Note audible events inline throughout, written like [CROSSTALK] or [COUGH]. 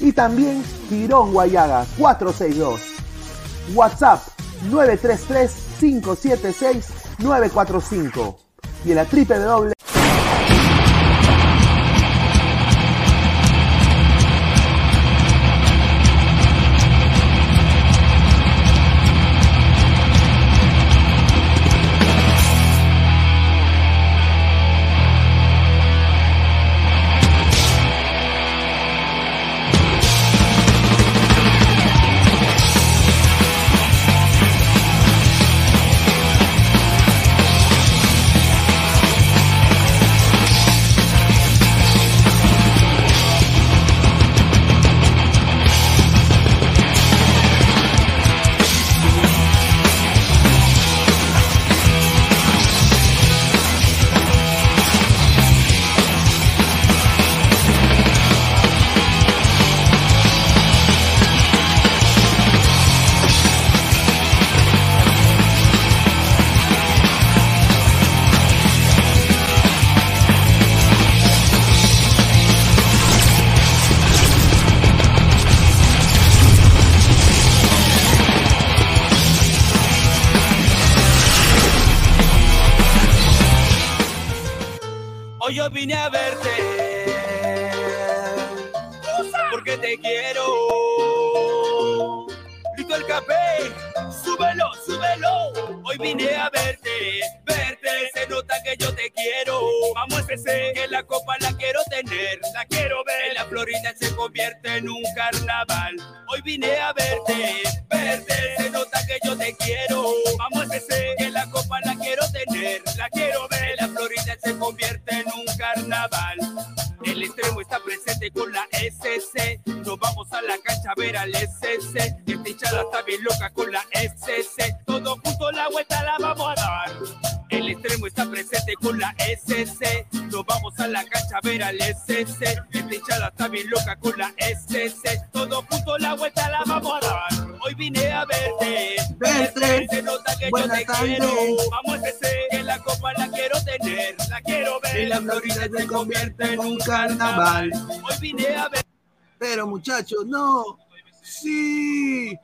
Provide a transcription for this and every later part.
y también Girón Guayaga 462. WhatsApp 933-576-945 y en la www Hoy carnaval. Hoy vine a ver. Pero muchachos, no. Sí.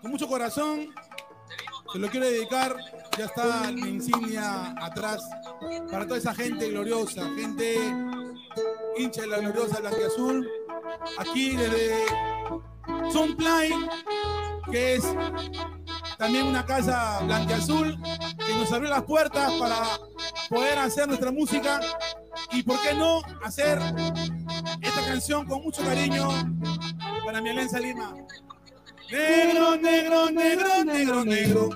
con mucho corazón. Se lo quiero dedicar. Ya está mi insignia atrás. Para toda esa gente gloriosa, gente hincha de la gloriosa Blanquiazul. Aquí desde Sunplay, que es también una casa blanquiazul, que nos abrió las puertas para poder hacer nuestra música y, ¿por qué no, hacer esta canción con mucho cariño para mi Alianza Lima. Negro, negro, negro, negro, negro.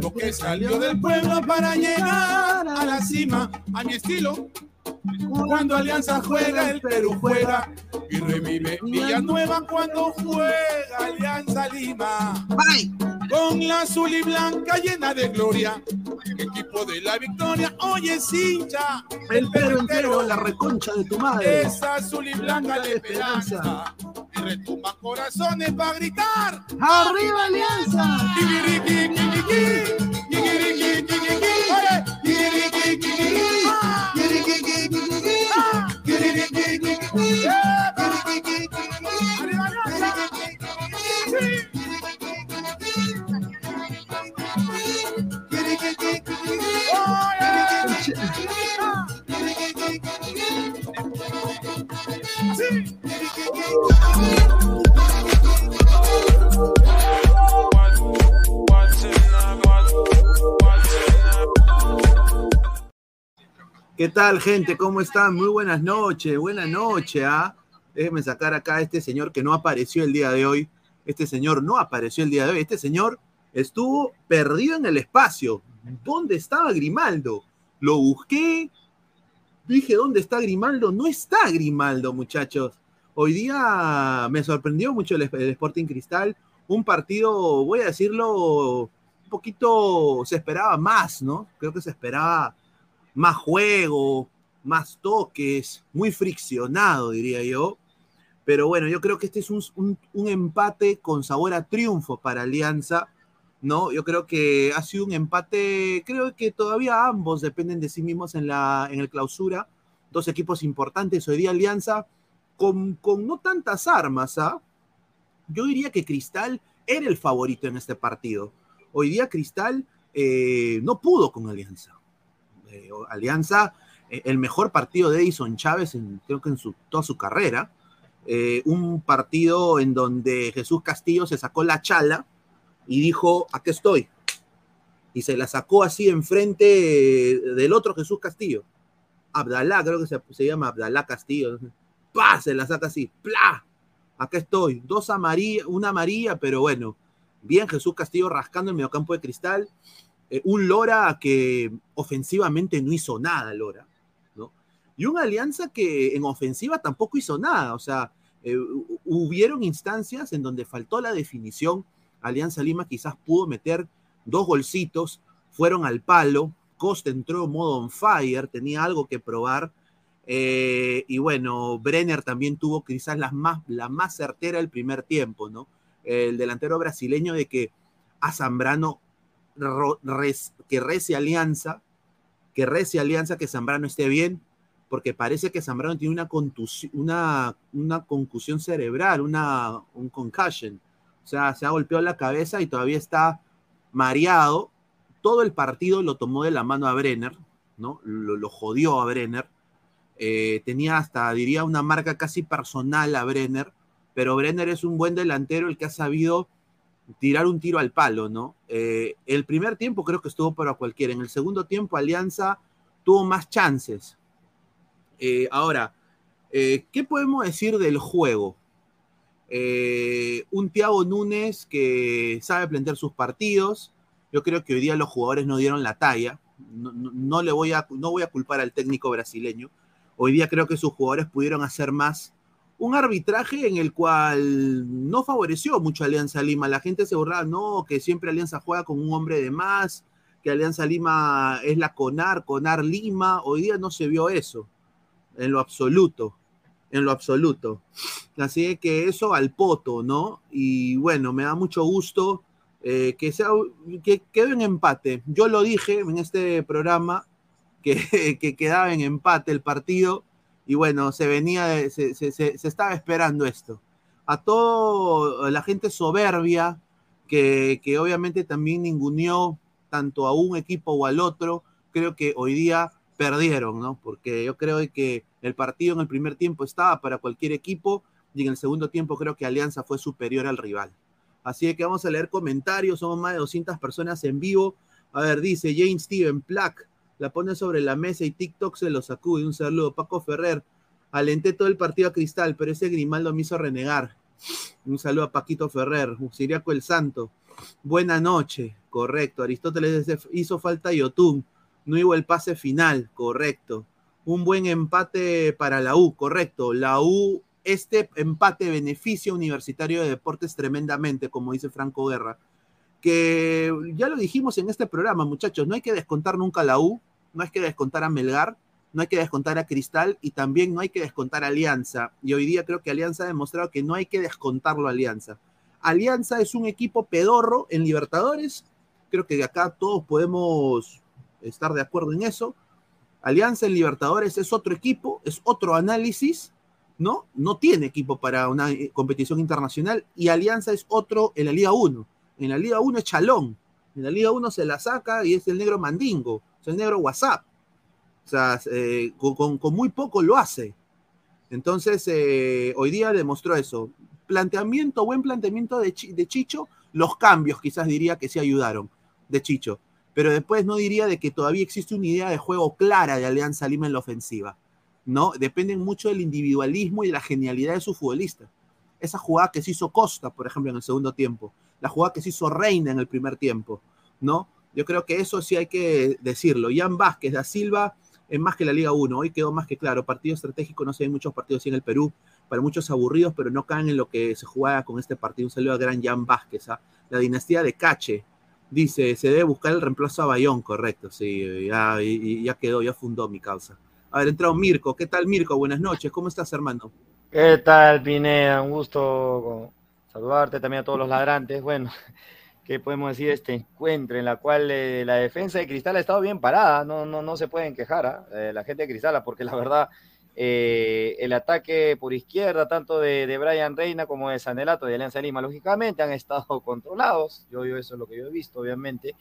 Lo que salió del pueblo para llegar a la cima, a mi estilo. Cuando Alianza juega, el Perú juega. Y revive Villanueva cuando juega Alianza Lima. Con la azul y blanca llena de gloria. Equipo de la victoria, oye, es hincha. El Perú entero, la reconcha de tu madre. Esa azul y blanca la esperanza. Y retumba corazones para gritar. ¡Arriba Alianza! ¿Qué tal, gente? ¿Cómo están? Muy buenas noches, buenas noches, ¿ah? Déjenme sacar acá a este señor que no apareció el día de hoy. Este señor no apareció el día de hoy. Este señor estuvo perdido en el espacio. ¿Dónde estaba Grimaldo? Lo busqué. Dije, ¿dónde está Grimaldo? No está Grimaldo, muchachos. Hoy día me sorprendió mucho el, el Sporting Cristal. un partido, voy a decirlo, un poquito, se esperaba más, ¿no? Creo que se esperaba más juego, más toques, muy friccionado, diría yo. Pero bueno, yo creo que este es un, empate con sabor a triunfo para Alianza, ¿no? Yo creo que ha sido un empate, creo que todavía ambos dependen de sí mismos en, la, en el clausura. Dos equipos importantes, hoy día Alianza con, con no tantas armas, ¿ah? Yo diría que Cristal era el favorito en este partido. Hoy día Cristal eh, no pudo con Alianza. Eh, Alianza, eh, el mejor partido de Edison Chávez, en, creo que en su, toda su carrera. un partido en donde Jesús Castillo se sacó la chala y dijo, aquí estoy. Y se la sacó así enfrente del otro Jesús Castillo. Abdalá, creo que se, llama Abdalá Castillo. ¡Pah! Se la saca así. ¡Plah! acá estoy, dos amarillas, una amarilla, pero bueno, bien Jesús Castillo rascando el mediocampo de cristal, eh, un Lora que ofensivamente no hizo nada, Lora, ¿no? Y una alianza que en ofensiva tampoco hizo nada, o sea, eh, hubieron instancias en donde faltó la definición, Alianza Lima quizás pudo meter dos golcitos, fueron al palo, Costa entró en modo on fire, tenía algo que probar, eh, y bueno, Brenner también tuvo quizás la más, la más certera el primer tiempo, ¿no? El delantero brasileño de que a Zambrano que rece alianza, que rece alianza, que Zambrano esté bien, porque parece que Zambrano tiene una, una, una concusión cerebral, una, un concussion. O sea, se ha golpeado la cabeza y todavía está mareado. Todo el partido lo tomó de la mano a Brenner, ¿no? Lo, jodió a Brenner eh, tenía hasta, diría, una marca casi personal a Brenner, pero Brenner es un buen delantero, el que ha sabido tirar un tiro al palo, ¿no? Eh, el primer tiempo creo que estuvo para cualquiera, en el segundo tiempo Alianza tuvo más chances. Eh, ahora, ¿qué podemos decir del juego? un Thiago Núñez que sabe plantear sus partidos. Yo creo que hoy día los jugadores no dieron la talla. No, le voy a, no voy a culpar al técnico brasileño. Hoy día creo que sus jugadores pudieron hacer más. Un arbitraje en el cual no favoreció mucho Alianza Lima. La gente se burlaba, no, que siempre Alianza juega con un hombre de más, que Alianza Lima es la CONAR, CONAR Lima. Hoy día no se vio eso, en lo absoluto, en lo absoluto. Así que eso al poto, ¿no? Y bueno, me da mucho gusto eh, que, sea, que quede en empate. Yo lo dije en este programa, que, [LAUGHS] quedaba en empate el partido y bueno, se venía, se, estaba esperando esto. A toda la gente soberbia que, que obviamente también ninguneó tanto a un equipo o al otro, creo que hoy día perdieron, ¿no? Porque yo creo que el partido en el primer tiempo estaba para cualquier equipo y en el segundo tiempo creo que Alianza fue superior al rival. Así que vamos a leer comentarios, somos más de 200 personas en vivo. A ver, dice Jane Steven Plack, la pone sobre la mesa y TikTok se lo sacude. Un saludo. Paco Ferrer, alenté todo el partido a Cristal, pero ese Grimaldo me hizo renegar. Un saludo a Paquito Ferrer, Siriaco el Santo. Buena noche, correcto. Aristóteles hizo falta Yotun. No iba el pase final, correcto. Un buen empate para la U, correcto. La U, este empate beneficia Universitario de Deportes tremendamente, como dice Franco Guerra. Que ya lo dijimos en este programa, muchachos, no hay que descontar nunca la U no hay que descontar a Melgar, no hay que descontar a Cristal y también no hay que descontar a Alianza. Y hoy día creo que Alianza ha demostrado que no hay que descontarlo a Alianza. Alianza es un equipo pedorro en Libertadores. Creo que acá todos podemos estar de acuerdo en eso. Alianza en Libertadores es otro equipo, es otro análisis, ¿no? No tiene equipo para una eh, competición internacional y Alianza es otro en la Liga 1. En la Liga 1 es Chalón, en la Liga 1 se la saca y es el negro Mandingo el negro WhatsApp. O sea, eh, con, muy poco lo hace. Entonces, eh, hoy día demostró eso. Planteamiento, buen planteamiento de, de, Chicho, los cambios quizás diría que sí ayudaron de Chicho. Pero después no diría de que todavía existe una idea de juego clara de Alianza Lima en la ofensiva. ¿no? Dependen mucho del individualismo y de la genialidad de su futbolista. Esa jugada que se hizo Costa, por ejemplo, en el segundo tiempo. La jugada que se hizo Reina en el primer tiempo. ¿no? Yo creo que eso sí hay que decirlo. Jan Vázquez da Silva es más que la Liga 1. Hoy quedó más que claro. Partido estratégico, no se ven muchos partidos en el Perú. para muchos aburridos, pero no caen en lo que se jugaba con este partido. Un saludo a Gran Jan Vázquez, ¿ah? la dinastía de Cache. Dice, se debe buscar el reemplazo a Bayón, correcto, sí, ya, ya quedó, ya fundó mi causa. A ver, entrado Mirko. ¿Qué tal, Mirko? Buenas noches. ¿Cómo estás, hermano? ¿Qué tal, Pineda? Un gusto saludarte también a todos los ladrantes. Bueno, ¿qué podemos decir de este encuentro en la cual eh, la defensa de Cristal ha estado bien parada? No, no, no se pueden quejar ¿ah? eh, la gente de Cristal, porque la verdad eh, el ataque por izquierda, tanto de, de, Brian Reina como de Sanelato de Alianza Lima, lógicamente han estado [LAUGHS] controlados. Yo, yo eso es lo que yo he visto, obviamente.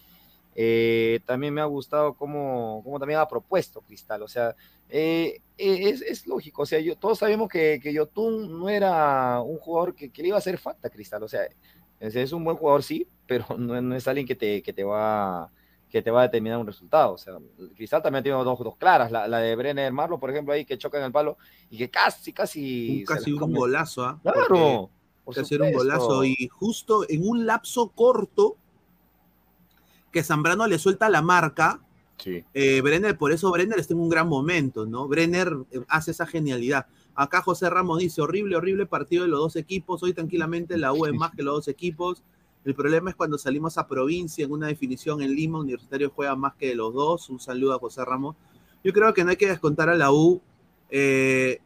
Eh, también me ha gustado cómo, cómo, también ha propuesto Cristal. O sea, eh, es, es, lógico. O sea, yo, todos sabemos que, que Yotun no era un jugador que, que, le iba a hacer falta a Cristal. O sea, es un buen jugador, sí, pero [LAUGHS] no, no es alguien que te, que te va que te va a determinar un resultado. O sea, Cristal también tiene dos, dos claras, la, la, de Brenner Marlo, por ejemplo, ahí que choca en el palo y que casi, casi... Un, casi un golazo, ¿ah? ¿eh? Claro. Hacer un golazo y justo en un lapso corto que Zambrano le suelta la marca, sí. eh, Brenner, por eso Brenner está en un gran momento, ¿no? Brenner eh, hace esa genialidad. Acá José Ramos dice, horrible, horrible partido de los dos equipos, hoy tranquilamente la U es [LAUGHS] más que los dos equipos. El problema es cuando salimos a provincia en una definición en Lima, Universitario juega más que los dos. Un saludo a José Ramos. Yo creo que no hay que descontar a la U. Eh,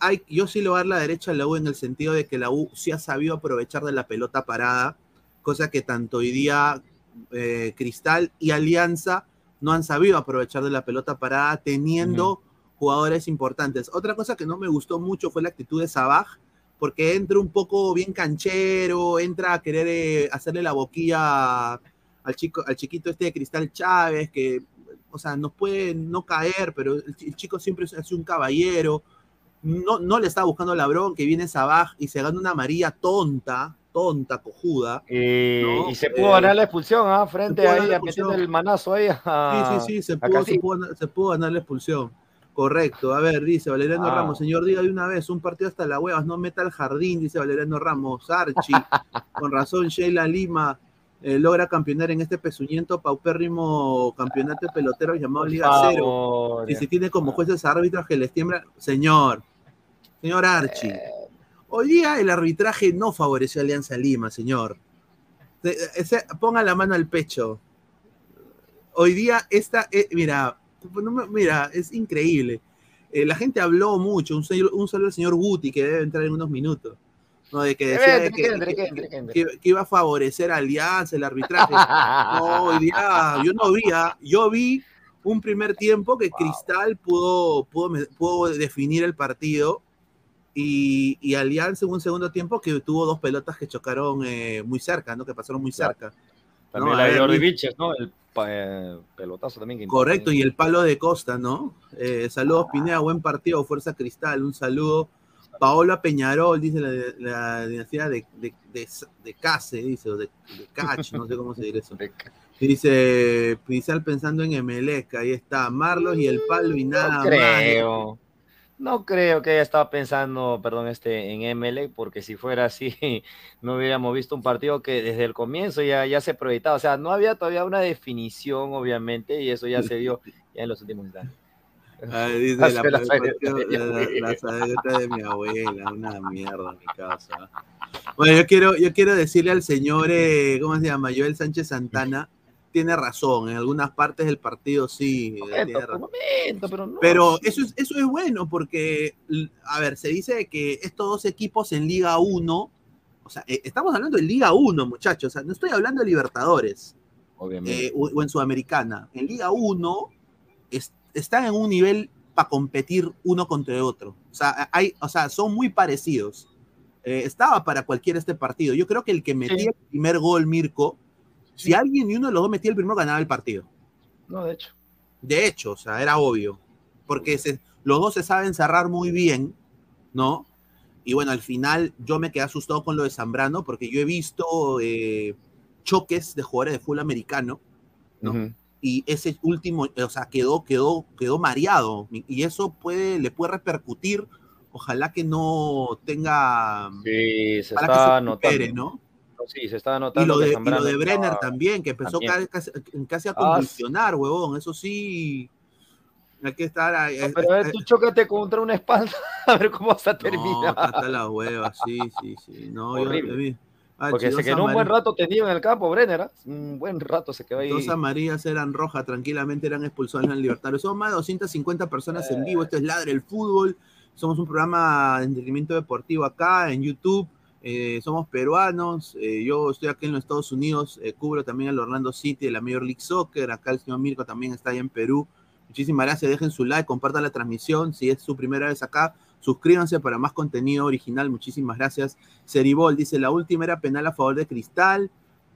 hay, yo sí le voy a dar la derecha a la U en el sentido de que la U sí ha sabido aprovechar de la pelota parada, cosa que tanto hoy día eh, Cristal y Alianza no han sabido aprovechar de la pelota parada teniendo uh -huh. jugadores importantes. Otra cosa que no me gustó mucho fue la actitud de Sabaj porque entra un poco bien canchero, entra a querer eh, hacerle la boquilla al, chico, al chiquito este de Cristal Chávez, que, o sea, nos puede no caer, pero el, el chico siempre es un caballero, no, no le está buscando la bronca, que viene Sabaj y se gana una María tonta, tonta, cojuda. Y, ¿no? y se pudo eh, ganar la expulsión, ¿ah? Frente ahí, metiendo el manazo ahí. A, sí, sí, sí, se pudo, se pudo, se pudo ganar la expulsión. Correcto. A ver, dice Valeriano ah. Ramos, señor, diga de una vez, un partido hasta la huevas, no meta al jardín, dice Valeriano Ramos. Archie, [LAUGHS] con razón, Sheila Lima eh, logra campeonar en este pezuñento paupérrimo campeonato de peloteros llamado Liga Cero. Y se tiene como jueces árbitros que les tiembla. Señor, señor Archie, eh. hoy día el arbitraje no favoreció a Alianza Lima, señor. Ponga la mano al pecho. Hoy día esta, eh, mira, mira, es increíble. Eh, la gente habló mucho, un, señor, un solo el señor Guti, que debe entrar en unos minutos, ¿no? de que decía de que, que, que, que, iba a favorecer a Alianza, el arbitraje. no, día, yo no vi, ¿ah? yo vi un primer tiempo que Cristal pudo, pudo, pudo definir el partido y, y, Alianza en un segundo tiempo que tuvo dos pelotas que chocaron eh, muy cerca, ¿no? que pasaron muy cerca. También ¿no? la de Jordi Viches, ¿no? El eh, pelotazo también. Que Correcto, y el palo de Costa, ¿no? Eh, saludos, ah. Pineda, buen partido, Fuerza Cristal, un saludo. Paola Peñarol, dice la, la dinastía de, de, de, de Case, dice, o de, de Cach, no sé cómo se dice eso. [LAUGHS] Dice, Pizal pensando en Emelec, ahí está, Marlos y el palo y nada no creo. más. No creo que haya estado pensando, perdón, este, en ML, porque si fuera así, [LAUGHS] no hubiéramos visto un partido que desde el comienzo ya, ya se proyectaba. O sea, no había todavía una definición, obviamente, y eso ya se vio [LAUGHS] ya en los últimos instantes. Ah, dice [LAUGHS] la, la, la, de mi abuela, una mierda en mi casa. Bueno, yo quiero, yo quiero decirle al señor, eh, ¿cómo se llama? Joel Sánchez Santana tiene razón, en algunas partes del partido sí. Momento, momento, pero no. pero eso, es, eso es bueno porque, a ver, se dice que estos dos equipos en Liga 1, o sea, eh, estamos hablando de Liga 1, muchachos, o sea, no estoy hablando de Libertadores Obviamente. Eh, o, o, en Sudamericana. En Liga 1 es, están en un nivel para competir uno contra otro. O sea, hay, o sea son muy parecidos. Eh, estaba para cualquiera este partido. Yo creo que el que metía sí. el primer gol, Mirko, si alguien y uno de los dos metía el primero, ganaba el partido. No, de hecho. De hecho, o sea, era obvio. Porque se, los dos se saben cerrar muy bien, ¿no? Y bueno, al final yo me quedé asustado con lo de Zambrano, porque yo he visto eh, choques de jugadores de fútbol americano, ¿no? Uh -huh. Y ese último, o sea, quedó, quedó, quedó mareado. Y eso puede, le puede repercutir. Ojalá que no tenga. Sí, se está se recupere, ¿no? Sí, se estaba notando. Y lo de, y lo de Brenner también, que empezó también. Casi, casi, a convulsionar, ah, huevón. Eso sí. Hay que estar ahí. No, pero a ver, tú chócate contra una espalda, [LAUGHS] a ver cómo vas a No, hasta la hueva, sí, sí, sí. No, yo-. Ah, Porque se quedó un buen rato tendido en el campo, Brenner. ¿ah? Un buen rato se quedó ahí. Dos amarillas eran rojas, tranquilamente eran expulsados en el Libertario. Somos más de 250 personas en vivo. Esto es Ladre el Fútbol. Somos un programa de entretenimiento deportivo acá en YouTube. Eh, somos peruanos. Eh, yo estoy aquí en los Estados Unidos. eh, cubro también el Orlando City de la Major League Soccer. Acá el señor Mirko también está ahí en Perú. Muchísimas gracias. Dejen su like, compartan la transmisión. Si es su primera vez acá, suscríbanse para más contenido original. Muchísimas gracias. Ceribol dice: La última era penal a favor de Cristal.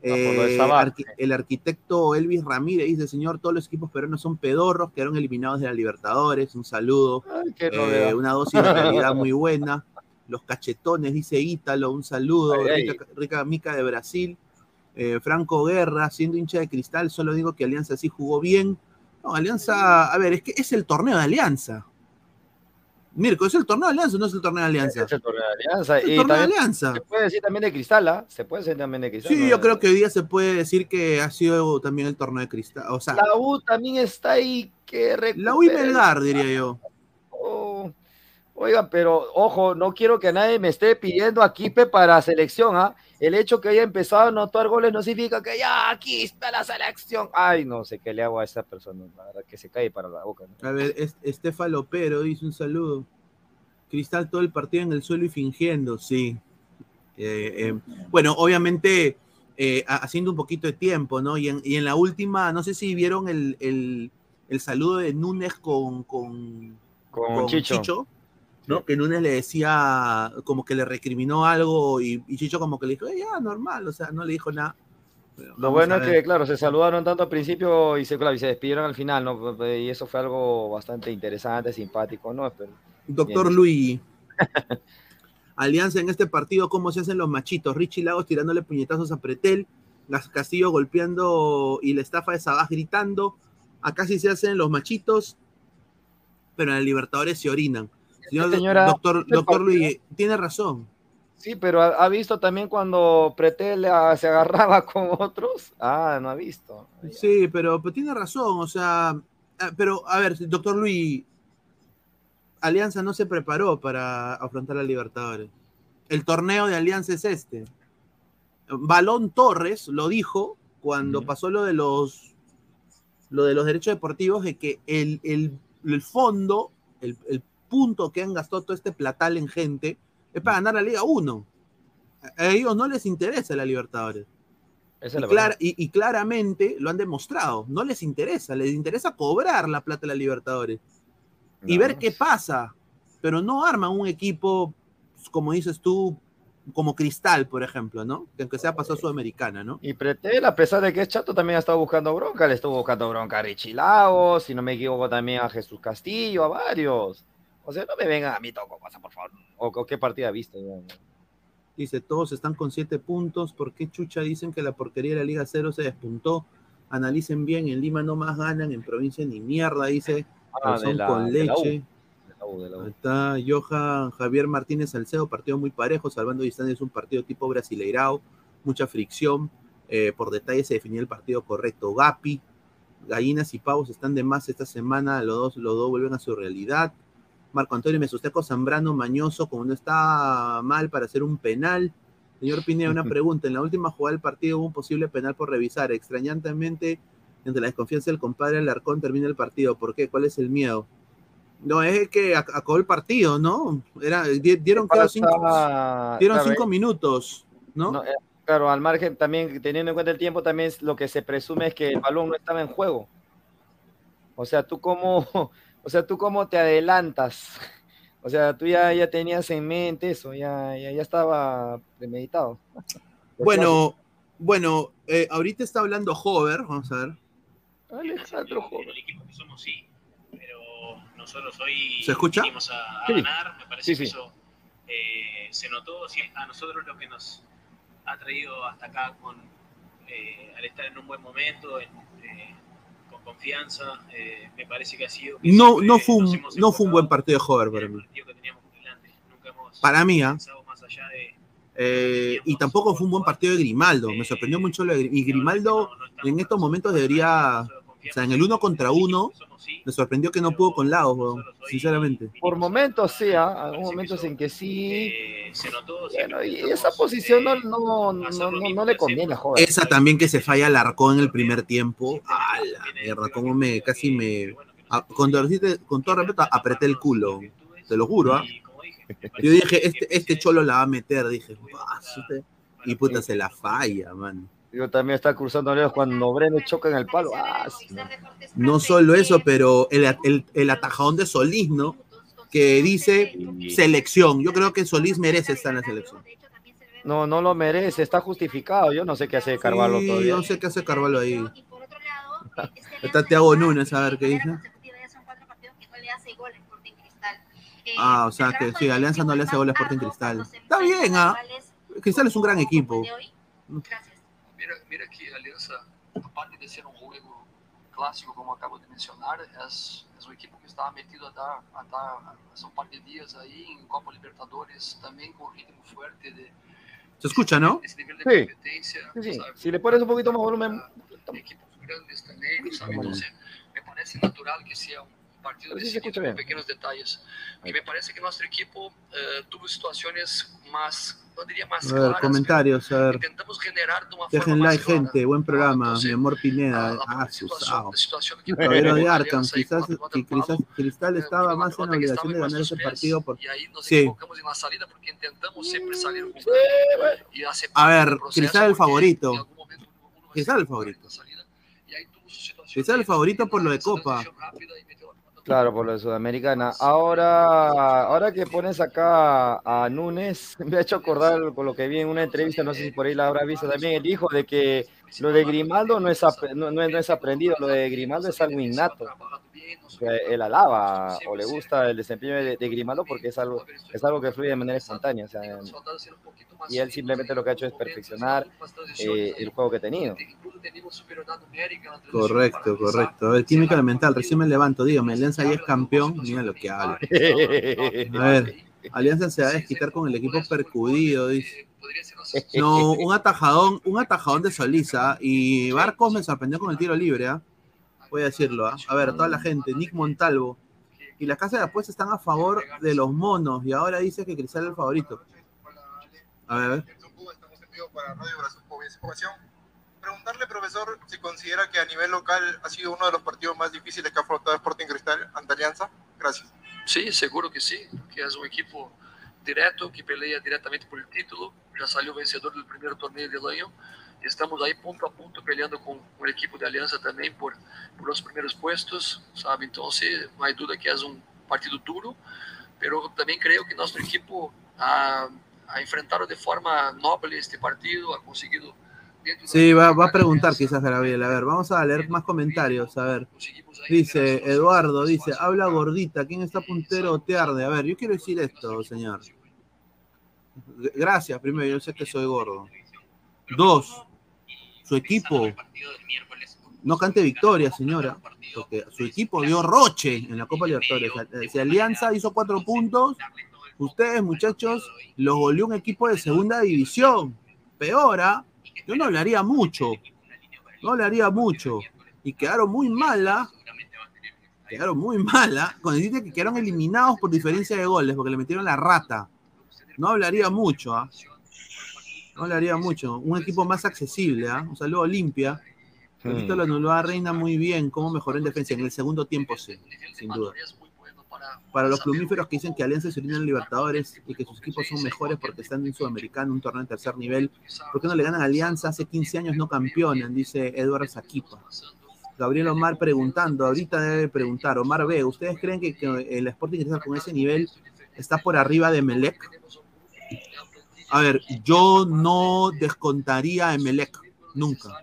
Eh, arqui- el arquitecto Elvis Ramírez dice, señor, todos los equipos peruanos son pedorros, quedaron eliminados de la Libertadores, un saludo, Ay, una dosis de realidad muy [LAUGHS] buena. Los cachetones, dice Ítalo, un saludo, Ay, ay. Rica, Rica Mica de Brasil, Eh, Franco Guerra, siendo hincha de cristal, solo digo que Alianza sí jugó bien. No, Alianza, a ver, es que es el torneo de Alianza. Mirko, ¿es el torneo de Alianza o no es el torneo de Alianza? Es el torneo de Alianza. Es el Y torneo de Alianza. se puede decir también de Cristal, ¿ah? Se puede decir también de Cristal. Sí, ¿no? yo creo que hoy día se puede decir que ha sido también el torneo de cristal. O sea, La U también está ahí que la U y Melgar, diría yo. Oh, Oiga, pero ojo, no quiero que nadie me esté pidiendo aquí pe, para selección, ¿ah? El hecho que haya empezado a anotar goles no significa que ya aquí está la selección. Ay, no sé qué le hago a esa persona, la verdad que se cae para la boca. ¿no? A ver, es- Estefa Lopero dice un saludo. Cristal todo el partido en el suelo y fingiendo, sí. Eh, eh, bueno, obviamente eh, ha- haciendo un poquito de tiempo, ¿no? Y en, y en la última, no sé si vieron el, el- el saludo de Núñez con, con, Con, con Chicho. Chicho, ¿no? Que Núñez le decía, como que le recriminó algo y, y Chicho como que le dijo, "Eh, ya, normal, o sea, no le dijo nada. Bueno, Lo bueno es que, claro, se saludaron tanto al principio y se, claro, y se despidieron al final, ¿no? Y eso fue algo bastante interesante, simpático, ¿no? Pero, Doctor Bien. Luigi. [LAUGHS] Alianza en este partido, ¿cómo se hacen los machitos? Richie Lagos tirándole puñetazos a Pretel, Castillo golpeando y la estafa de Sabás gritando. Acá sí se hacen los machitos, pero en el Libertadores se orinan. Señor Señora, doctor, este doctor Luigi, tiene razón. Sí, pero ha, ha visto también cuando Pretel se agarraba [LAUGHS] con otros. Ah, no ha visto. Sí, pero, pero tiene razón, o sea, ah, pero a ver, doctor Luigi, Alianza no se preparó para afrontar a Libertadores. El torneo de Alianza es este. Balón Torres lo dijo cuando pasó lo de los lo de los derechos deportivos, de que el, el- el fondo, el, el punto que han gastado todo este platal en gente, es para ganar la Liga 1. A ellos no les interesa la Libertadores. Esa es Y, la clara- verdad. y- y claramente lo han demostrado. No les interesa, les interesa cobrar la plata de la Libertadores y ver qué pasa. Pero no arman un equipo, como dices tú, como Cristal, por ejemplo, ¿no? Que aunque sea pasó Sudamericana, ¿no? Y Pretel, a pesar de que es chato, también ha estado buscando bronca. Le estuvo buscando bronca a Richie Lagos, si no me equivoco, también a Jesús Castillo, a varios. O sea, no me vengan a mí toco cosa, por favor. O, o qué partida viste. Dice, todos están con siete puntos. ¿Por qué chucha dicen que la porquería de la Liga Cero se despuntó? Analicen bien, en Lima no más ganan, en provincia ni mierda, dice. Ah, la, con leche. Ahí Está Johan Javier Martínez Salcedo, partido muy parejo, salvando distancia, es un partido tipo brasileirao, mucha fricción. eh, por detalle se definió el partido correcto. Gapi, gallinas y pavos están de más esta semana, los dos, los dos vuelven a su realidad. Marco Antonio Mesusteco Zambrano, mañoso, como no está mal para hacer un penal. Señor Pineda, una [LAUGHS] pregunta. En la última jugada del partido hubo un posible penal por revisar. Extrañantemente, entre la desconfianza del compadre Alarcón termina el partido. ¿Por qué? ¿Cuál es el miedo? No, es que ac- acabó el partido, ¿no? Era, di- dieron, claro, cinco, Pasa- dieron claro, cinco minutos, ¿no? No, eh, claro, al margen también, teniendo en cuenta el tiempo, también es lo que se presume es que el balón no estaba en juego. O sea, tú cómo, [LAUGHS] o sea, tú cómo te adelantas. O sea, tú ya, ya tenías en mente eso, ya, ya, ya estaba premeditado. [LAUGHS] bueno, bueno, eh, ahorita está hablando Hover, vamos a ver. Alejandro el equipo que somos, sí. Pero nosotros hoy ¿Se escucha? vinimos a, a Sí. ganar. Me parece Sí, que sí. eso eh, se notó. Sí, a nosotros lo que nos ha traído hasta acá con eh, al estar en un buen momento, en, eh, con confianza, eh, me parece que ha sido. que No, no fue un, no fue un buen partido de Hover para mí. Nunca hemos Para mí, ¿ah? pensado más allá de. Eh, y tampoco fue un buen partido de Grimaldo. Me sorprendió mucho lo de Gri- Y Grimaldo en estos momentos debería O sea, en el uno contra uno, me sorprendió que no pudo con Laos, sinceramente. Por momentos sí, ¿ah? algunos momentos en que sí. Eh, se notó Bueno, y esa posición no, eh, no, no, no, le conviene a joven. Esa también que se falla Alarcón en el primer tiempo. A la mierda, cómo me, casi me, a- con, todo- con todo respeto, apreté el culo. Te lo juro, ¿ah? Yo dije, este, este cholo la va a meter, dije, y puta, se la falla, man. Yo también estaba cruzando dedos cuando Breno choca en el palo. Ah, sí. No solo eso, pero el, el, el atajadón de Solís, ¿no? Que dice selección. Yo creo que Solís merece estar en la selección. No, no lo merece, está justificado. Yo no sé qué hace Carvalho Sí, todavía. yo no sé qué hace Carvalho ahí. [LAUGHS] Está Thiago Núñez, a ver qué dice. Ah, o sea que sí, Alianza no le hace goles a Sporting Cristal. Está bien, ¿ah? Cristal es un gran equipo. Mira, mira que a Aliança, aparte de ser um juego clássico, como acabo de mencionar, é, é um equipo que está metido a dar, a dar um par de dias aí em Copa Libertadores, também com ritmo fuerte de Se escucha, ¿no? esse nível de Sí. competência. Sí, sí. sabe? Si le pones un poquito más volumen. equipos grandes também, sabe? Então, se- me parece natural que seja um partido Pero sí se decidido escucha por bien. pequenos detalles. E me parece que nosso equipo eh, tuvo situações mais, não diria mais A ver, claras, comentarios, a ver. tentamos generar de uma Dejen forma mais like, clara. gente. Buen programa. Entonces, Mi amor Pineda. Ah, situación, asustado. la situación que Caballero de Arkham. Y Quizás que Cristal, eh, estaba más en obligación de ganar ese partido. Por... Y ahí nos Sí. equivocamos en la salida porque intentamos siempre salir un y A ver, Cristal el favorito. Cristal el favorito. y Cristal el favorito por lo de Copa. Claro, por la Sudamericana. Ahora, ahora que pones acá a Núñez, [LAUGHS] me ha hecho acordar con lo que vi en una entrevista, no sé si por ahí la habrá visto también, el hijo de que lo de Grimaldo no es, ap- no, no es, no es aprendido, lo de Grimaldo es algo innato. Él alaba o le gusta el desempeño de, de Grimaldo porque es algo, es algo que fluye de manera espontánea. O sea, y él simplemente lo que ha hecho es perfeccionar eh, el juego que ha tenido. Correcto, correcto. [LAUGHS] A ver, química elemental. Recién me levanto. Dígame, Alianza ya es campeón. Mira lo que habla. A ver, Alianza se va a desquitar con el equipo percudido. Dice. No, un atajadón, un atajadón de Solisa. Y Barcos me sorprendió con el tiro libre, ¿ah? Voy a decirlo, ¿ah? A ver, toda la gente, Nick Montalvo. Y las casas de apuestas están a favor de los monos. Y ahora dice que Cristal es el favorito. A ver, a ver. Estamos en vivo para Radio Brasil con Información. Preguntarle, profesor, si considera que a nivel local ha sido uno de los partidos más difíciles que ha afrontado Sporting Cristal ante Alianza. Gracias. Sí, seguro que sí, que es un equipo directo, que pelea directamente por título, ya salió vencedor del primer torneo del año, estamos ahí punto a punto peleando con el equipo de Alianza también por, por los primeros puestos, ¿sabe? Entonces, no hay duda que es un partido duro, pero también creo que nuestro equipo ha, ha enfrentado de forma noble este partido, ha conseguido... Sí, va a preguntar quizás Gabriel. A ver, vamos a leer más comentarios. A ver. Dice Eduardo, dice, habla gordita, ¿quién está puntero te arde? A ver, yo quiero decir esto, señor. Gracias, primero, yo sé que soy gordo. Dos, su equipo no cante victoria, señora, porque su equipo dio roche en la Copa Libertadores. Si Alianza hizo cuatro puntos, ustedes, muchachos, los goleó un equipo de segunda división. Peor, ¿ah? Yo no hablaría mucho, no hablaría mucho. Y quedaron muy malas, quedaron muy malas, cuando dijiste que quedaron eliminados por diferencia de goles, porque le metieron la rata. No hablaría mucho, ¿ah? No hablaría mucho. Un equipo más accesible, ¿ah? Un saludo Olimpia. Ahorita lo anuló a Reina muy bien. ¿Cómo mejoró en defensa? En el segundo tiempo, sí, sin duda. Para los plumíferos que dicen que Alianza se orina en Libertadores y que sus equipos son mejores porque están en Sudamericano, un torneo de tercer nivel, ¿por qué no le ganan Alianza? Hace 15 años no campeonan, dice Eduardo Saquipa. Gabriel Omar preguntando, ahorita debe preguntar, Omar B, ¿ustedes creen que, que el Sporting Cristal con ese nivel está por arriba de Melec? A ver, yo no descontaría a Melec, nunca.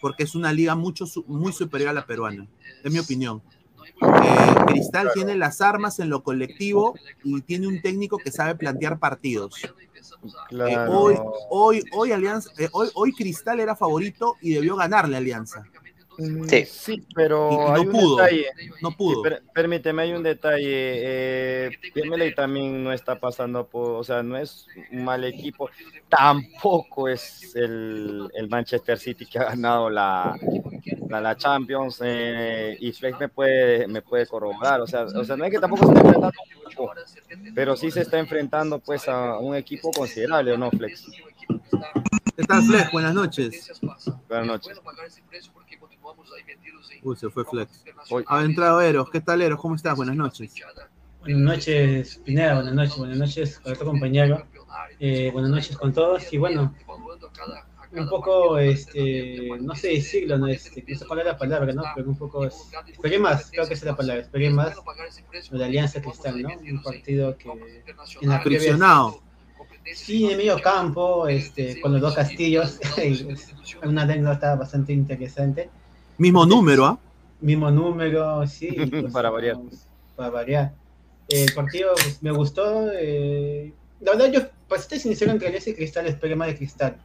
Porque es una liga mucho, muy superior a la peruana, es mi opinión. Eh, Cristal tiene las armas en lo colectivo y tiene un técnico que sabe plantear partidos. Eh, hoy, hoy, hoy, Alianza, eh, hoy, hoy Cristal era favorito y debió ganarle a Alianza. Mm, Sí. Sí, pero no hay un pudo, detalle. no Sí, pudo. per- permíteme, hay un detalle. Eh, también no está pasando por, o sea, no es un mal equipo. Tampoco es el, el Manchester City que ha ganado la, la, la Champions. eh, y Flex me puede, me puede corroborar. O sea, o sea, no es que tampoco se está enfrentando a un equipo, pero sí se está enfrentando pues a un equipo considerable, ¿o no, Flex? ¿Qué tal, Flex? Buenas noches. Buenas noches. Uy, se fue Flex. Ha entrado Eros. ¿Qué tal, Eros? ¿Cómo estás? Buenas noches. Buenas noches, Pineda, buenas noches, buenas noches, con tu compañero. Eh, buenas noches con todos. Y bueno, un poco, este, no sé decirlo, no, este, no sé cuál es la palabra, ¿no? Pero un poco, es- esperé más, creo que esa es la palabra, esperé más de Alianza Cristal, ¿no? Un partido que en la Friccionado. Sí, en medio campo, este, con los dos castillos, [LAUGHS] una anécdota bastante interesante. Mismo número, ¿ah? Mismo número, sí. [LAUGHS] pues, Para variar. Para variar. El partido pues, me gustó. eh, la verdad, yo, para ser sincero, entre Alianza y Cristal esperé más de Cristal.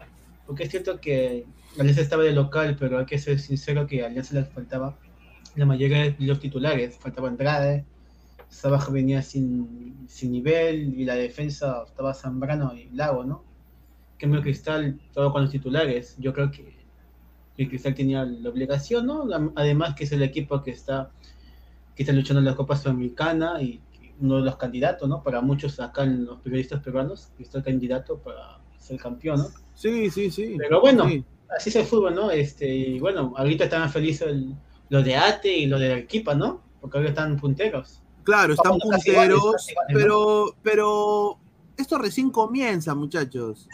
Porque es cierto que Alianza estaba de local, pero hay que ser sincero que a Alianza le faltaba la mayoría de los titulares. Faltaba Andrade, Sabajo venía sin, sin nivel y la defensa estaba Zambrano y Lago, ¿no? En cambio, Cristal, todo con los titulares. Yo creo que que Cristal tenía la obligación, ¿no? Además que es el equipo que está, que está luchando en la Copa Sudamericana y uno de los candidatos, ¿no? Para muchos acá en los periodistas peruanos, Cristal candidato para ser campeón, ¿no? Sí, sí, sí. Pero bueno, Sí. así es el fútbol, ¿no? Este, y bueno, ahorita están felices el- los de Ate y los de Arequipa, ¿no? Porque ahora están punteros. Claro, están iguales, punteros, pero, pero esto recién comienza, muchachos.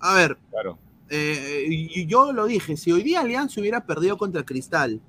A ver, Claro. Eh, yo lo dije, si hoy día Alianza hubiera perdido contra Cristal,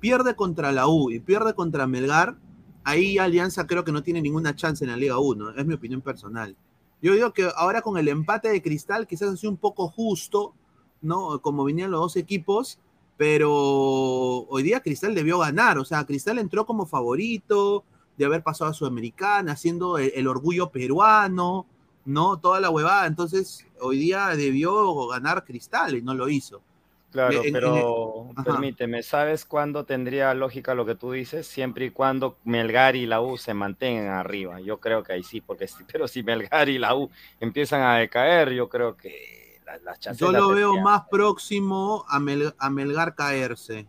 pierde contra la U y pierde contra Melgar, ahí Alianza creo que no tiene ninguna chance en la Liga 1, es mi opinión personal. Yo digo que ahora con el empate de Cristal quizás ha sido un poco justo, ¿no? Como venían los dos equipos, pero hoy día Cristal debió ganar, o sea, Cristal entró como favorito de haber pasado a Sudamericana, siendo el orgullo peruano, ¿no? Toda la huevada, entonces hoy día debió ganar Cristal y no lo hizo. Claro, En- en- pero permíteme, ¿sabes cuándo tendría lógica lo que tú dices? Siempre y cuando Melgar y la U se mantengan arriba. Yo creo que ahí sí, porque sí, [LAUGHS] pero si Melgar y la U empiezan a decaer, yo creo que la- las chances Yo lo veo tendrían. más próximo a, Mel- a Melgar caerse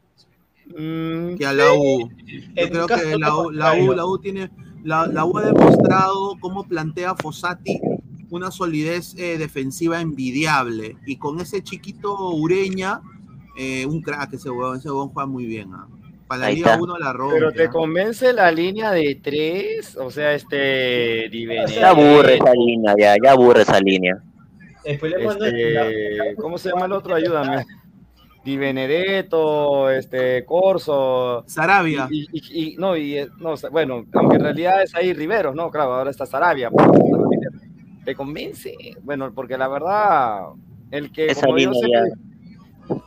Mm, que a la U. Yo En creo que la U, la. U, la U tiene, la, la U ha demostrado cómo plantea Fossati una solidez eh, defensiva envidiable. Y con ese chiquito Ureña, eh, un crack ese huevón, ese huevón juega muy bien. ah. Para la Ahí Liga está. 1 la rompe. pero te ah. convence la línea de tres, o sea, este Ya aburre esa línea, ya, ya aburre esa línea. Este, ¿cómo se llama el otro? Ayúdame. Di Benedetto, este, Corso. Sarabia. Y, y- y- no, y, eh, no, bueno, aunque en realidad es ahí Riveros, ¿no? Claro, ahora está Sarabia. ¿Te convence? Bueno, porque la verdad, el que. Esa como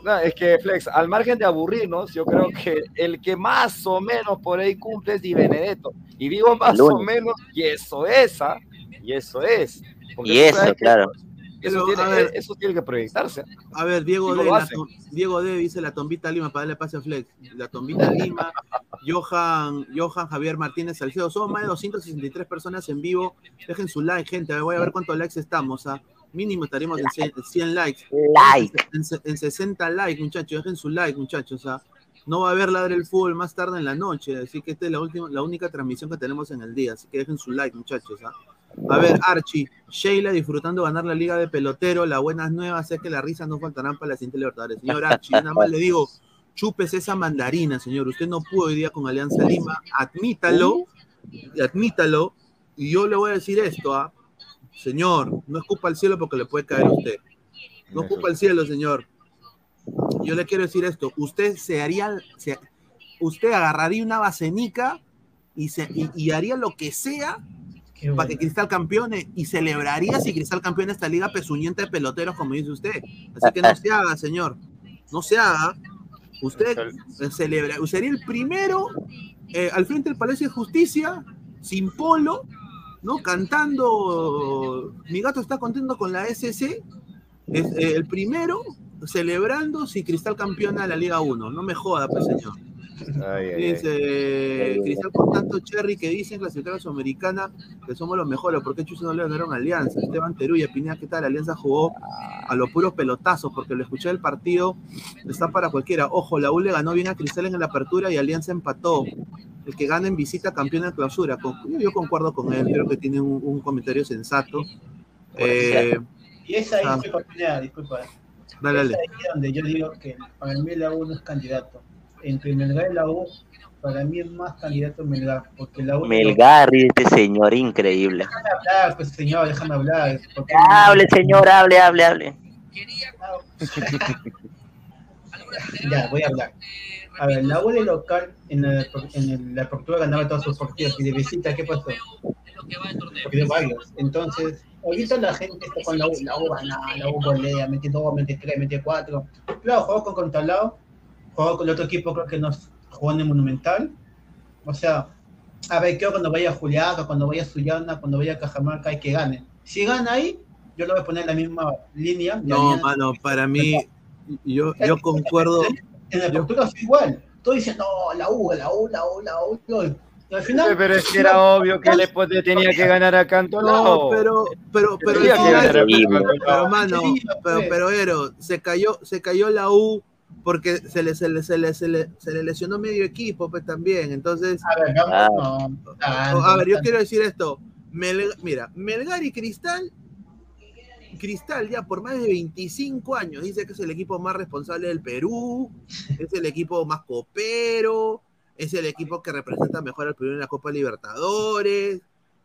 No, es que Flex, al margen de aburrirnos, yo creo que el que más o menos por ahí cumple es Di Benedetto. Y digo más o menos, y eso es, ¿ah? Y eso es. Porque Y eso, que claro. Eso, Pero, tiene, a ver. eso tiene que proyectarse. A ver, Diego D, la Diego D dice la tombita Lima para darle pase a Flex. La tombita Lima, Johan, Johan Javier Martínez Salcedo. Somos más de 263 personas en vivo. Dejen su like, gente. Voy a ver cuántos likes estamos. ¿ah? Mínimo estaremos en 100, 100 likes. Like. En 60 likes, muchachos. Dejen su like, muchachos. ¿ah? No va a haber ladre el fútbol más tarde en la noche. Así que esta es la, última, la única transmisión que tenemos en el día. Así que dejen su like, muchachos. ¿ah? A ver, Archie, Sheila disfrutando ganar la liga de pelotero. Las buenas nuevas es que las risas no faltarán para la siguiente Libertadores. Señor Archie, nada más le digo, chupes esa mandarina, señor. Usted no pudo hoy día con Alianza Lima. Admítalo, admítalo. Y yo le voy a decir esto, ¿ah? Señor, no escupa al cielo porque le puede caer a usted. No escupa al cielo, señor. Yo le quiero decir esto. Usted se haría, usted agarraría una basenica y, se, y, y haría lo que sea Qué para que. Cristal campeone y celebraría si Cristal campeona esta liga pezuñenta de peloteros, como dice usted. Así que no se haga, señor. No se haga. Usted eh, celebra, sería el primero eh, al frente del Palacio de Justicia, sin polo, ¿no? Cantando Mi gato está contento con la SC. Es eh, el primero celebrando si Cristal campeona de la Liga 1. No me joda, pues, señor. Dice Cristal con tanto cherry que dicen clasificar a Sudamericana que somos los mejores. ¿Por qué Chucho no le ganaron Alianza? Esteban Teruya, Pineda, ¿qué tal? Alianza jugó a los puros pelotazos porque lo escuché el partido. Está para cualquiera. Ojo, la U le ganó bien a Cristal en la apertura y Alianza empató. El que gana en visita campeón en clausura. Con- yo, yo concuerdo con él, creo que tiene un, un comentario sensato. Eh, Y es ahí, ah. disculpa, Pineda, disculpa. Dale, Es ahí donde yo digo que para mí la U no es candidato. Entre Melgar y la U, para mí es más candidato Melgar, porque la U... Melgar, este señor increíble. Déjame hablar, pues señor, déjame hablar. porque- Hable, señor, hable, hable, hable. [LAUGHS] Ya, voy a hablar. A ver, la U de local en la, en la apertura ganaba todos sus partidos y de visita, ¿qué pasó? Perdió varios. Entonces, ahorita la gente está con la U, la U gana, la U golea, mete dos, mete tres, mete cuatro. Claro, jugó con Contalao, jugó con el otro equipo, creo que nos jugó en el Monumental. O sea, a ver, creo cuando vaya a Juliaca, cuando vaya a Sullana, cuando vaya a Cajamarca, hay que gane. Si gana ahí, yo lo voy a poner en la misma línea. No, Alianza. mano, para mí, yo, yo concuerdo. En la apertura fue igual. Todos dicen, no, la U, la U, la U, la U. la U". Y al final. Pero es que era obvio que el Sport le tenía que ganar a Cantolao. No, pero, pero, pero, Tenía al que final- ganar a pero, Cantolao. mano, pero, pero, Ero, se cayó, porque se le, se le, se le, se le, se le lesionó medio equipo, pues también. Entonces, A ver, vamos, no, tanto, a ver, yo quiero decir esto. Melga- mira, Melgar y Cristal, Cristal ya por más de 25 años dice que es el equipo más responsable del Perú, es el equipo más copero, es el equipo que representa mejor al Perú en la Copa Libertadores,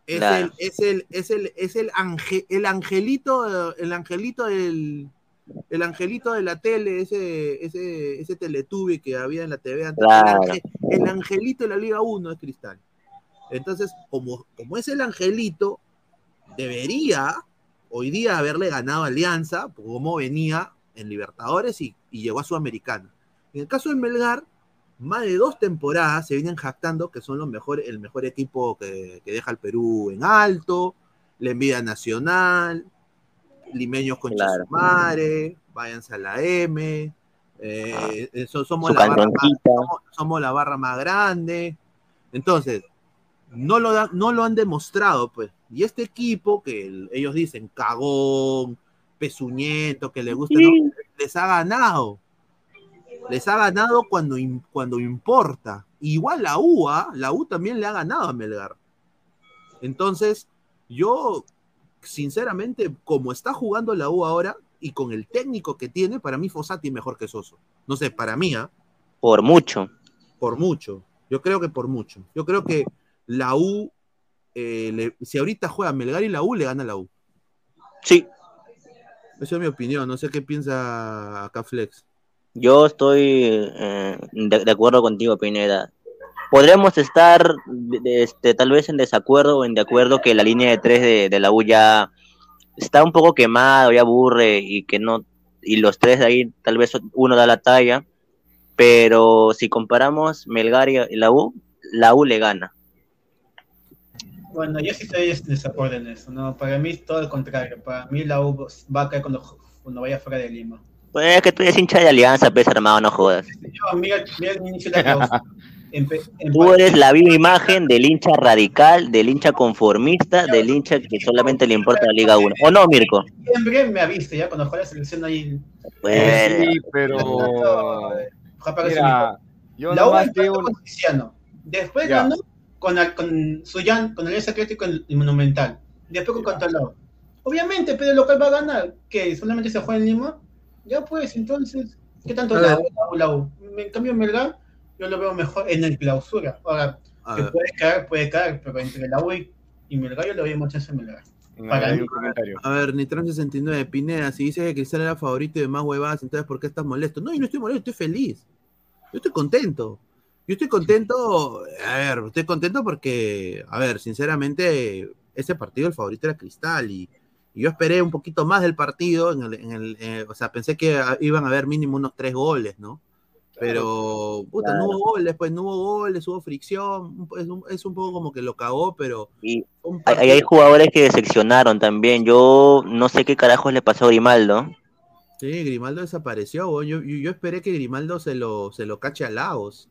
es Claro. el, es el, es el, es el, ange- el angelito, el angelito del, el angelito de la tele, ese, ese, ese teletubby que había en la TV antes, Claro. el, ange- el angelito de la Liga 1 es Cristal. Entonces, como, como es el angelito, debería hoy día haberle ganado Alianza, cómo venía en Libertadores y, y llegó a Sudamericana. En el caso de Melgar, más de dos temporadas se vienen jactando que son los mejores, el mejor equipo que, que deja al Perú en alto, la envidia nacional, limeños con Claro. Váyanse a la M, eh, eso- somos, la barra más, somos, somos la barra más grande. Entonces, no lo, da- no lo han demostrado, pues. Y este equipo, que el- ellos dicen cagón, pezuñento, que le gusta, ¿no? les ha ganado. Les ha ganado cuando, cuando importa. Igual la U, ¿ah? la U también le ha ganado a Melgar. Entonces, yo, sinceramente, como está jugando la U ahora y con el técnico que tiene, para mí Fossati es mejor que Soso. No sé, para mí, ¿ah? Por mucho. por mucho. Yo creo que por mucho. Yo creo que la U, eh, le- si ahorita juega Melgar y la U, le gana la U. Sí, Esa es mi opinión. No sé qué piensa acá Flex. yo estoy eh, de, de acuerdo contigo, Pineda. Podremos estar de- de- este, tal vez en desacuerdo o en de acuerdo que la línea de tres de, de la U ya está un poco quemada, ya aburre y que no, y los tres de ahí tal vez uno da la talla, pero si comparamos Melgar y la U, la U le gana. Bueno, yo sí estoy en desacuerdo en eso, ¿no? Para mí es todo el contrario. Para mí la U va a caer cuando, cuando vaya fuera de Lima. Pues es que tú eres hincha de alianza, pues hermano, no jodas. Yo, mira, mira el inicio de la clausura. Empe- Tú eres la viva imagen [LAUGHS] del hincha radical, del hincha conformista, del hincha que solamente le importa la Liga 1. ¿O no, Mirko? Siempre me aviste ya cuando juega la selección ahí. Pues, Sí, pero. [LAUGHS] Mira, yo la U empató digo. con Cristiano. Después Ya. ganó con, el- con Suyán, con el Alianza Atlético en el Monumental. Después con Contalado. Obviamente, pero el local va a ganar. que ¿Solamente se juega en Lima? Ya pues, entonces, ¿qué tanto la la U, la U? En cambio, Melgar, yo lo veo mejor en el clausura. Ahora, A que ver. puede caer, puede caer, pero entre la U y- Melgar yo le doy mucha chance a Melgar. Para mí, un comentario. A ver, Nitran 69, Pineda, si dices que Cristal era favorito y demás huevadas, entonces ¿por qué estás molesto? No, yo no estoy molesto, estoy feliz. Yo estoy contento. Yo estoy contento, a ver, estoy contento porque, a ver, sinceramente, ese partido el favorito era Cristal y, y yo esperé un poquito más del partido, en el, en el, eh, o sea, pensé que iban a haber mínimo unos tres goles, ¿no? Pero, puta, no hubo goles, pues no hubo goles, hubo fricción, es un, es un poco como que lo cagó, pero... y hay, jugadores que decepcionaron también. Yo no sé qué carajos le pasó a Grimaldo. Sí, Grimaldo desapareció. Yo, yo, yo esperé que Grimaldo se lo, se lo cache a Laos.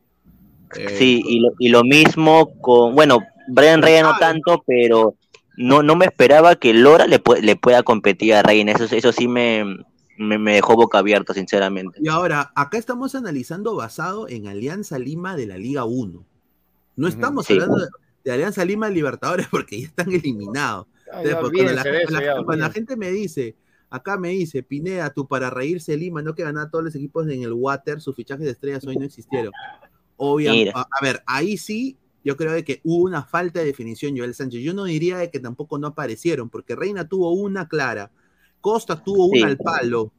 Eh, Sí, y lo, y lo mismo con, bueno, Brian Rey no tanto, pero no, no me esperaba que Lora le, le pueda competir a Reina. Eso, eso sí me, me, me dejó boca abierta, sinceramente. Y ahora, acá estamos analizando basado en Alianza Lima de la Liga 1. No estamos Sí. hablando de, de Alianza Lima Libertadores [LAUGHS] porque ya están eliminados. Ya, Entonces, ya porque cuando, la, olvídense de eso, cuando la- ya, cuando la olvídense. gente me dice, acá me dice, Pineda, tú para reírse Lima, no que ganar todos los equipos en el Water, sus fichajes de estrellas hoy no existieron. Obviamente, a ver, ahí sí, yo creo de que hubo una falta de definición, Joel Sánchez. Yo no diría de que tampoco no aparecieron, porque Reina tuvo una clara, Costa tuvo una Sí. al palo,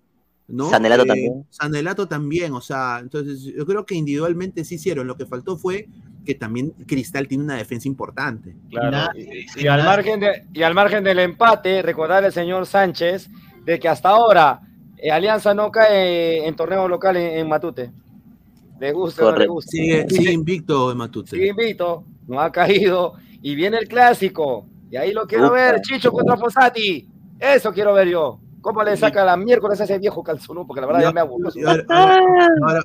¿no? Sanelato Eh, también. Sanelato también, o sea, entonces yo creo que individualmente sí hicieron. Lo que faltó fue que también Cristal tiene una defensa importante. Claro. Y, y al margen de, y al margen del empate, recordar al señor Sánchez de que hasta ahora eh, Alianza no cae en torneos locales en, en Matute. Le gusta no le gusta. Sigue, sigue invicto en Matute. Sigue invicto, no ha caído. Y viene el clásico. Y ahí lo quiero Upa. ver, Chicho contra Fossati. Eso quiero ver yo. ¿Cómo le saca la miércoles a ese viejo calzonú? Porque la verdad ya, me aburrió. Ahora, ahora-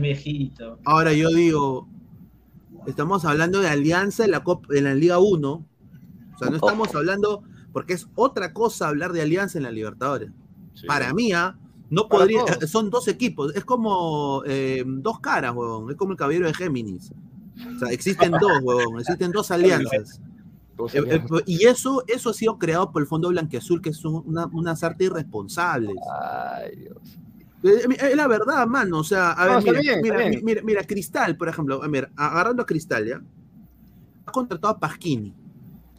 viejito. ahora yo digo, estamos hablando de alianza en la, Copa, en la Liga 1. O sea, no estamos hablando, porque es otra cosa hablar de alianza en la Libertadores. Para mí, ah, no Para podría, todos. son dos equipos, es como eh, dos caras, huevón, es como el caballero de Géminis. O sea, existen dos, huevón, existen dos alianzas. Eh, eh, y eso, eso ha sido creado por el Fondo Blanqueazul, que son una, unas artes irresponsables. Ay, Dios. Eh, eh, Es la verdad, mano. O sea, a ver, No, mira, bien, mira, mira, mira, Cristal, por ejemplo, a ver, agarrando a Cristal, ¿ya? Ha contratado a Pasquini.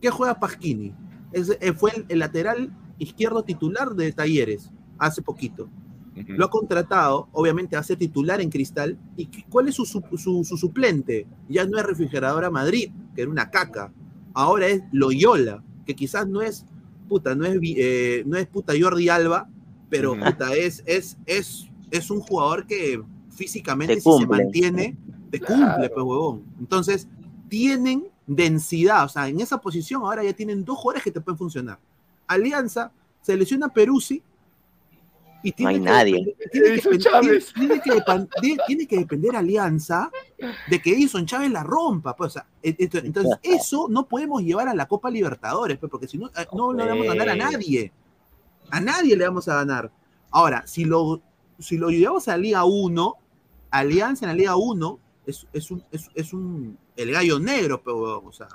¿Qué juega Pasquini? Es- eh, fue el, el lateral izquierdo titular de Talleres hace poquito. Lo ha contratado, obviamente, ser titular en Cristal. ¿Y cuál es su, su- su- su suplente? Ya no es Refrigeradora Madrid, que era una caca. Ahora es Loyola, que quizás no es puta, no es, vi- eh, no es puta Jordi Alba, pero puta, es, es, es, es un jugador que físicamente, Te si se mantiene, te cumple, pues, huevón. Entonces, tienen densidad, o sea, en esa posición ahora ya tienen dos jugadores que te pueden funcionar. Alianza, selecciona Peruzzi y tiene hay que nadie. depender- Tiene que, Edison depend- Chávez. tiene- tiene que depan- tiene- tiene que depender Alianza de que Edison Chávez la rompa. Pues, o sea, e- esto- entonces, [LAUGHS] eso no podemos llevar a la Copa Libertadores, pues, porque si no, eh, no, no le vamos a ganar a pues. nadie. A nadie le vamos a ganar. Ahora, si lo, si lo llevamos a la Liga 1, Alianza en la Liga 1 es, es un, es, es un el gallo negro, pero, o sea,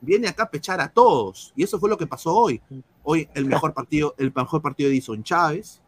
viene acá a pechar a todos. Y eso fue lo que pasó hoy. Hoy el mejor partido, el mejor partido de Edison Chávez.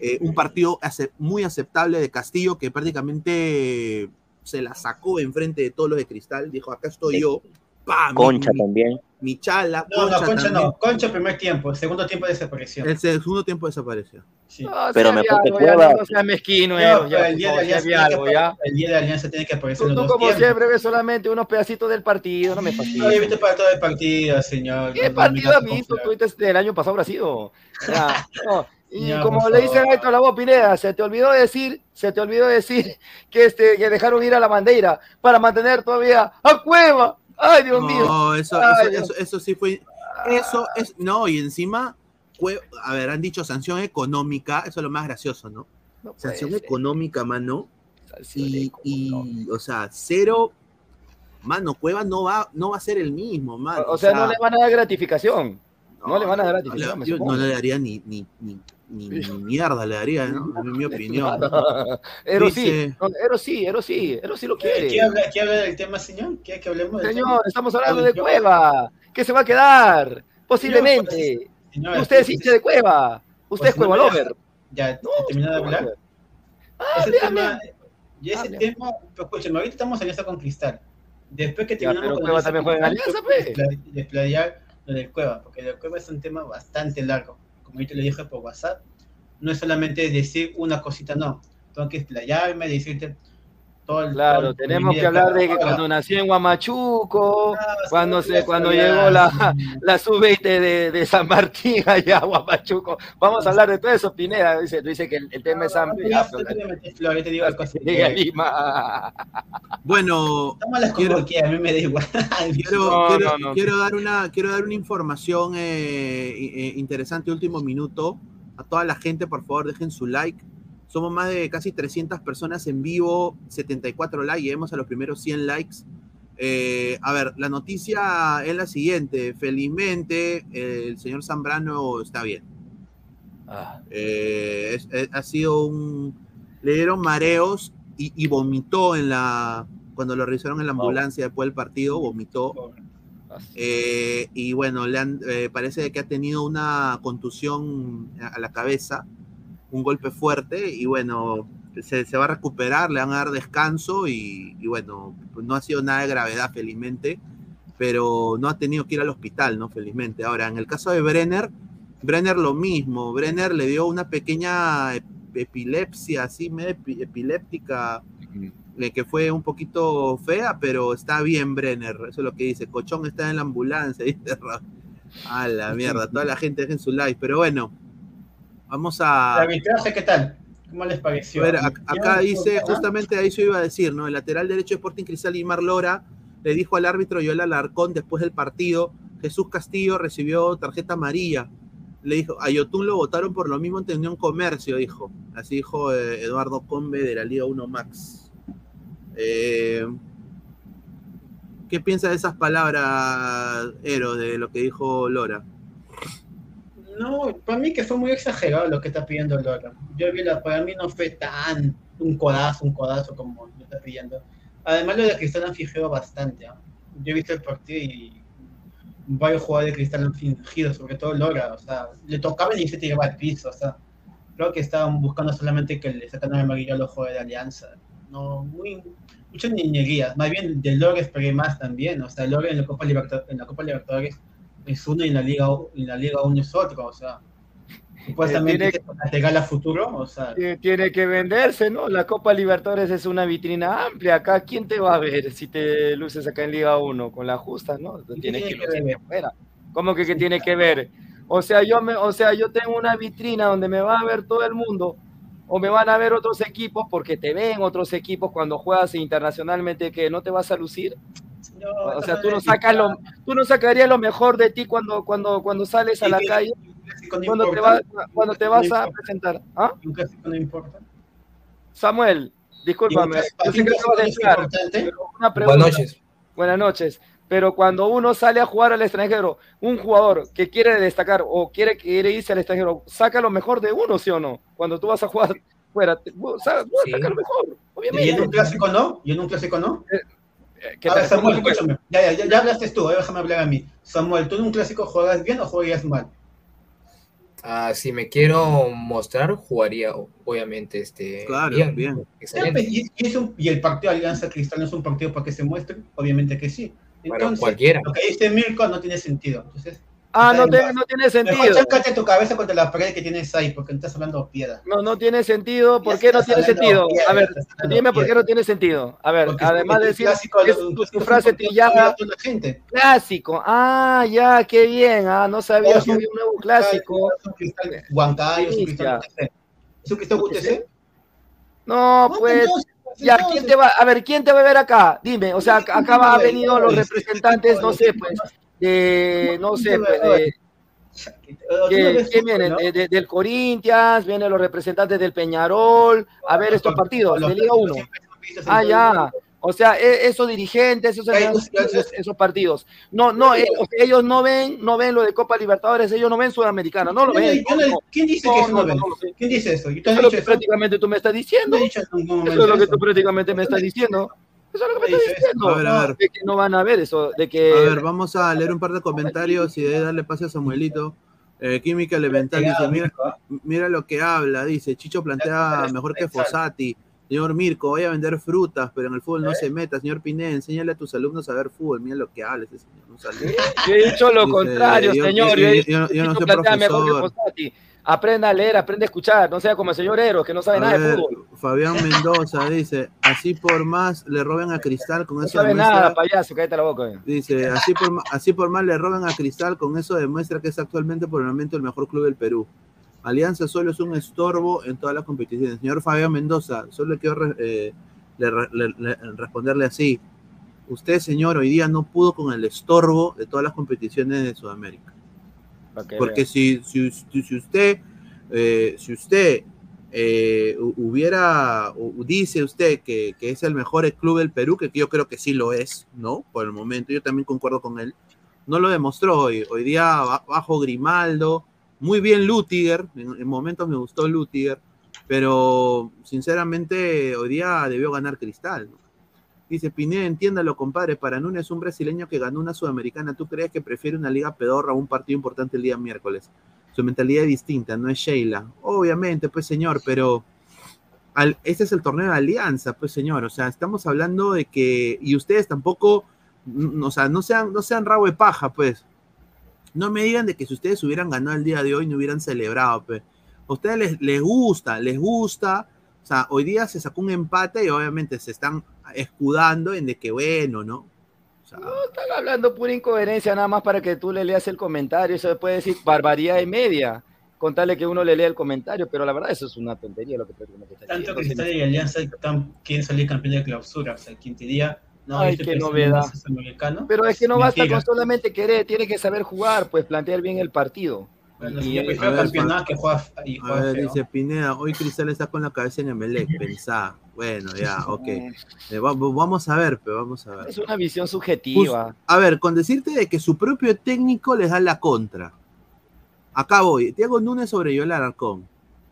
Eh, un partido ace- muy aceptable de Castillo que prácticamente se la sacó enfrente de todos los de Cristal. Dijo, acá estoy yo. Pa, mi- Concha mi, también. mi chala, No, no, Concha también. no. Concha primer tiempo, segundo tiempo desapareció. El segundo tiempo desapareció. Sí. No, Pero sea que algo, ya. No sea mezquino, No, ya, el día de Alianza sea tiene que algo, ya. apare- el día de Alianza tiene que aparecer Tú, en tú como tiempos. siempre ves solamente unos pedacitos del partido, no me No, fastidies. he visto para todo el partido, señor. ¿Qué No, partido no has me visto? Tú dices, el año pasado habrá sido. Ya, no. Y Ya, como le dicen favor. a Héctor Lavoe Pineda, se te olvidó decir, se te olvidó decir que, este, que dejaron ir a la bandera para mantener todavía a Cueva. Ay, Dios mío. No, eso, Ay, eso, eso, eso sí fue. Eso es. No, y encima, fue- a ver, han dicho sanción económica, eso es lo más gracioso, ¿no? No Sanción ser. económica, mano. Y, y, o sea, cero. Mano, Cueva no va, no va a ser el mismo, mano. O sea, no le van a dar gratificación. No, le van a dar no gratificación. yo supongo. no le daría ni, ni, ni, ni, ni mierda, le daría, ¿no? [LAUGHS] En mi opinión. Ero sí, Dice- no, Ero sí, Ero sí, Ero sí lo ¿Quiere quiere. hablar, quiere hablar del tema, señor? ¿Quiere que hablemos del tema? Señor, estamos hablando de Cueva, que se va a que posiblemente. Señor, Y usted es pues, hincha de Cueva, usted es pues, no Cueva Lover. Ya, terminó de hablar. Ah, ese tema, y ese Hable. tema, pues, escúchame, ahorita estamos en alianza con Cristal. Después que Ya, terminamos pero con Cueva también juega en Alianza, pues. Desplayar lo del Cueva, porque del Cueva es un tema bastante largo. Como yo te lo dije por WhatsApp, no es solamente decir una cosita, no. Tengo que explayarme, decirte todo el. todo Claro, el tenemos que hablar de que cuando nació en Guamachuco, Ah, cuando sí, se, cuando llegó la, [LAUGHS] la sub-20 de, de San Martín [LAUGHS] allá a Guamachuco. Vamos a hablar de todo eso, Pineda. Dice, tú dices que el, el tema es amplio. Ya, ya, pero tú te metes flores, te digo las [LAUGHS] cosas. Llegue a Lima. Bueno, Quiero- quieras, a mí me da igual. quiero, No, quiero, no, no. quiero dar una, quiero dar una información eh, eh, interesante, último minuto, A toda la gente, por favor, dejen su like. Somos más de casi 300 personas en vivo, 74 likes, lleguemos a los primeros 100 likes. Eh, a ver, la noticia es la siguiente. Felizmente, el señor Zambrano está bien. Ah, Eh, es- es- ha sido un. Le dieron mareos y, y vomitó en la. Cuando lo revisaron en la ambulancia después del partido, vomitó. Eh, y bueno, le han, eh, parece que ha tenido una contusión a a la cabeza, un golpe fuerte, y bueno, se, se va a recuperar, le van a dar descanso, y, y bueno, no ha sido nada de gravedad, felizmente, pero no ha tenido que ir al hospital, ¿no? Felizmente. Ahora, en el caso de Brenner, Brenner lo mismo, Brenner le dio una pequeña ep- epilepsia, así, medio epi- epiléptica, que fue un poquito fea, pero está bien Brenner, eso es lo que dice, Cochón está en la ambulancia, [LAUGHS] dice A la mierda, toda la gente dejen su like, pero bueno, vamos ¿El a... arbitraje qué tal? ¿Cómo les a pareció? ver, ac- acá dice, justamente ahí se iba a decir, ¿no? El lateral derecho de Sporting Cristal, Imar Lora, le dijo al árbitro Yoel Alarcón después del partido, Jesús Castillo recibió tarjeta amarilla. Le dijo, a Yotun lo votaron por lo mismo en Unión Comercio, dijo. Así dijo eh, Eduardo Combe de la Liga 1 Max. Eh, ¿Qué piensa de esas palabras, Ero, de lo que dijo Lora? No, para mí que fue muy exagerado lo que está pidiendo Lora. Yo vi la, para mí no fue tan un codazo, un codazo como lo está pidiendo. Además lo de Cristal han fijado bastante. ¿ah? Yo he visto el partido y varios jugadores de Cristal han fingido, sobre todo Lora. O sea, le tocaban y se tiraba al piso. O sea, creo que estaban buscando solamente que le sacaran el amarillo los jugadores de Alianza. No, muy, muchas niñerías. Más bien de Lora esperé más también. O sea, Lora en la Copa, Libertad- en la Copa Libertadores es uno y en la Liga, en la Liga 1 es otro. O sea, supuestamente tiene- a futuro. O sea, Tiene- que venderse, ¿no? La Copa Libertadores es una vitrina amplia. Acá, ¿quién te va a ver si te luces acá en Liga 1? Con la justa, ¿no? Tienes tiene que que afuera. ¿Cómo que, que tiene que ver? O sea, yo me, o sea, yo tengo una vitrina donde me va a ver todo el mundo, o me van a ver otros equipos porque te ven otros equipos cuando juegas internacionalmente que no te vas a lucir. O sea, tú no sacas lo, tú no sacarías lo mejor de ti cuando, cuando, cuando sales a la calle, cuando te, vas, cuando te vas a presentar. ¿Ah? Un clásico no importa. Samuel, discúlpame. Yo sé que clásico acabo de no es entrar, importante. pero una pregunta. Buenas noches. Buenas noches. Pero cuando uno sale a jugar al extranjero, un jugador que quiere destacar o quiere, quiere irse al extranjero, saca lo mejor de uno, ¿sí o no? Cuando tú vas a jugar fuera, te- sa- Sí. saca lo mejor, ¿Y en un clásico no? ¿Y en un clásico no? ¿Qué A ver, tal? Samuel, ¿Cómo que- escúchame. Ya, ya, ya, ya hablaste tú, ahora déjame hablar a mí. Samuel, ¿tú en un clásico juegas bien o juegas mal? Ah, si me quiero mostrar, jugaría obviamente este Claro, bien. bien. Excelente. pues, Y, y es un- y el partido de Alianza Cristal no es un partido para que se muestre, obviamente que sí. Bueno, Entonces, cualquiera. lo que dice Mirko no tiene sentido. Entonces, Ah, no, te- no tiene Mejor sentido. chácate tu cabeza contra la pared que tienes ahí, porque no estás hablando piedra. No, no tiene sentido. ¿Por qué no tiene sentido? piedra, A ver, dime por qué no tiene sentido. A ver, Porque además de decir clásico, es tu, tu frase trillada, clásico. Ah, ya, qué bien. Ah, no sabía que había un nuevo clásico. Huancayo, es un cristal UTC. No, pues, entonces, ya. ¿quién te va? A ver, ¿quién te va a ver acá? Dime, o sea, acá va- ha venido los representantes, no sé, pues, de, no sé, pues, de, ¿Qué- ¿Quién viene? De- de- del Corinthians, vienen los representantes del Peñarol, a ver estos partidos de Liga 1. Ah, ya. O sea, e- esos dirigentes, esos, esos, esos partidos. No, no, ellos no ven, no ven lo de Copa Libertadores, ellos no ven Sudamericana, no lo ven. yo no- no, ¿Quién dice no, que eso no, ven? ¿Quién dice eso? ¿Yo te Eso he es lo dicho que eso? prácticamente tú me estás diciendo. Eso es lo que tú prácticamente me estás diciendo. Eso es lo que me estás diciendo. A ver, a ver. De que no van a ver eso, de que... A ver, vamos a leer un par de comentarios y de darle pase a Samuelito. Eh, Química Elemental dice, mira, mira lo que habla, dice, Chicho plantea mejor que Fossati. Señor Mirko, voy a vender frutas, pero en el fútbol no se meta. Señor Pineda, enséñale a tus alumnos a ver fútbol. Mira lo que habla ese señor. Un saludo. Yo he dicho lo Dice, contrario, yo- señor. yo- no soy plantea mejor que profesor. Fossati. Aprenda a leer, aprende a escuchar, no sea como el señor Eros, que no sabe A nada de fútbol. Fabián [LAUGHS] Mendoza dice, así por más le roben a Cristal con No eso sabe demuestra- nada, payaso, cállate la boca. eh. Dice, así por, así por más le roben a Cristal, con eso demuestra que es actualmente por el momento el mejor club del Perú. Alianza solo es un estorbo en todas las competiciones. Señor Fabián Mendoza, solo quiero eh, le- le- le- responderle así. Usted, señor, hoy día no pudo con el estorbo de todas las competiciones de Sudamérica. Porque si, si, si- usted Eh, si usted eh, hu- hubiera, dice usted que, que es el mejor club del Perú, que yo creo que sí lo es, ¿no? Por el momento, yo también concuerdo con él. No lo demostró hoy. Hoy día ba- bajo Grimaldo, muy bien Lutiger, en, en momentos me gustó Lutiger, pero sinceramente hoy día debió ganar Cristal. ¿no? Dice Pineda, entiéndalo, compadre. Para Núñez, un brasileño que ganó una sudamericana, ¿tú crees que prefiere una liga pedorra a un partido importante el día miércoles? Su mentalidad es distinta, no es Sheila. Obviamente, pues señor, pero este es el torneo de alianza, pues señor. O sea, estamos hablando de que, y ustedes tampoco, mm, o sea, no sean, no sean rabo de paja, pues. No me digan de que si ustedes hubieran ganado el día de hoy, no hubieran celebrado, pues. A ustedes les, les gusta, les gusta. O sea, hoy día se sacó un empate y obviamente se están escudando en de que bueno, ¿no? No, están hablando pura incoherencia nada más para que tú le leas el comentario. Eso puede decir barbaridad y media. Contarle que uno le lea el comentario, pero la verdad eso es una tontería lo que te lo que está Tanto diciendo. Cristal y Alianza están- quieren salir campeón de clausura. O sea, quien te diga, no, Ay, este qué novedad. es. Pero es que no basta con solamente querer, tiene que saber jugar, pues plantear bien el partido. Bueno, Y- ver, campeonato que juega y A ver, feo. dice Pineda, hoy Cristal está con la cabeza en Emelec, pensá. Bueno, ya, [LAUGHS] ok. Eh, va- va- vamos a ver, pero vamos a ver. Es una visión subjetiva. A ver, con decirte de que su propio técnico les da la contra. Acá voy. Diego Núñez sobre Yoel Alarcón.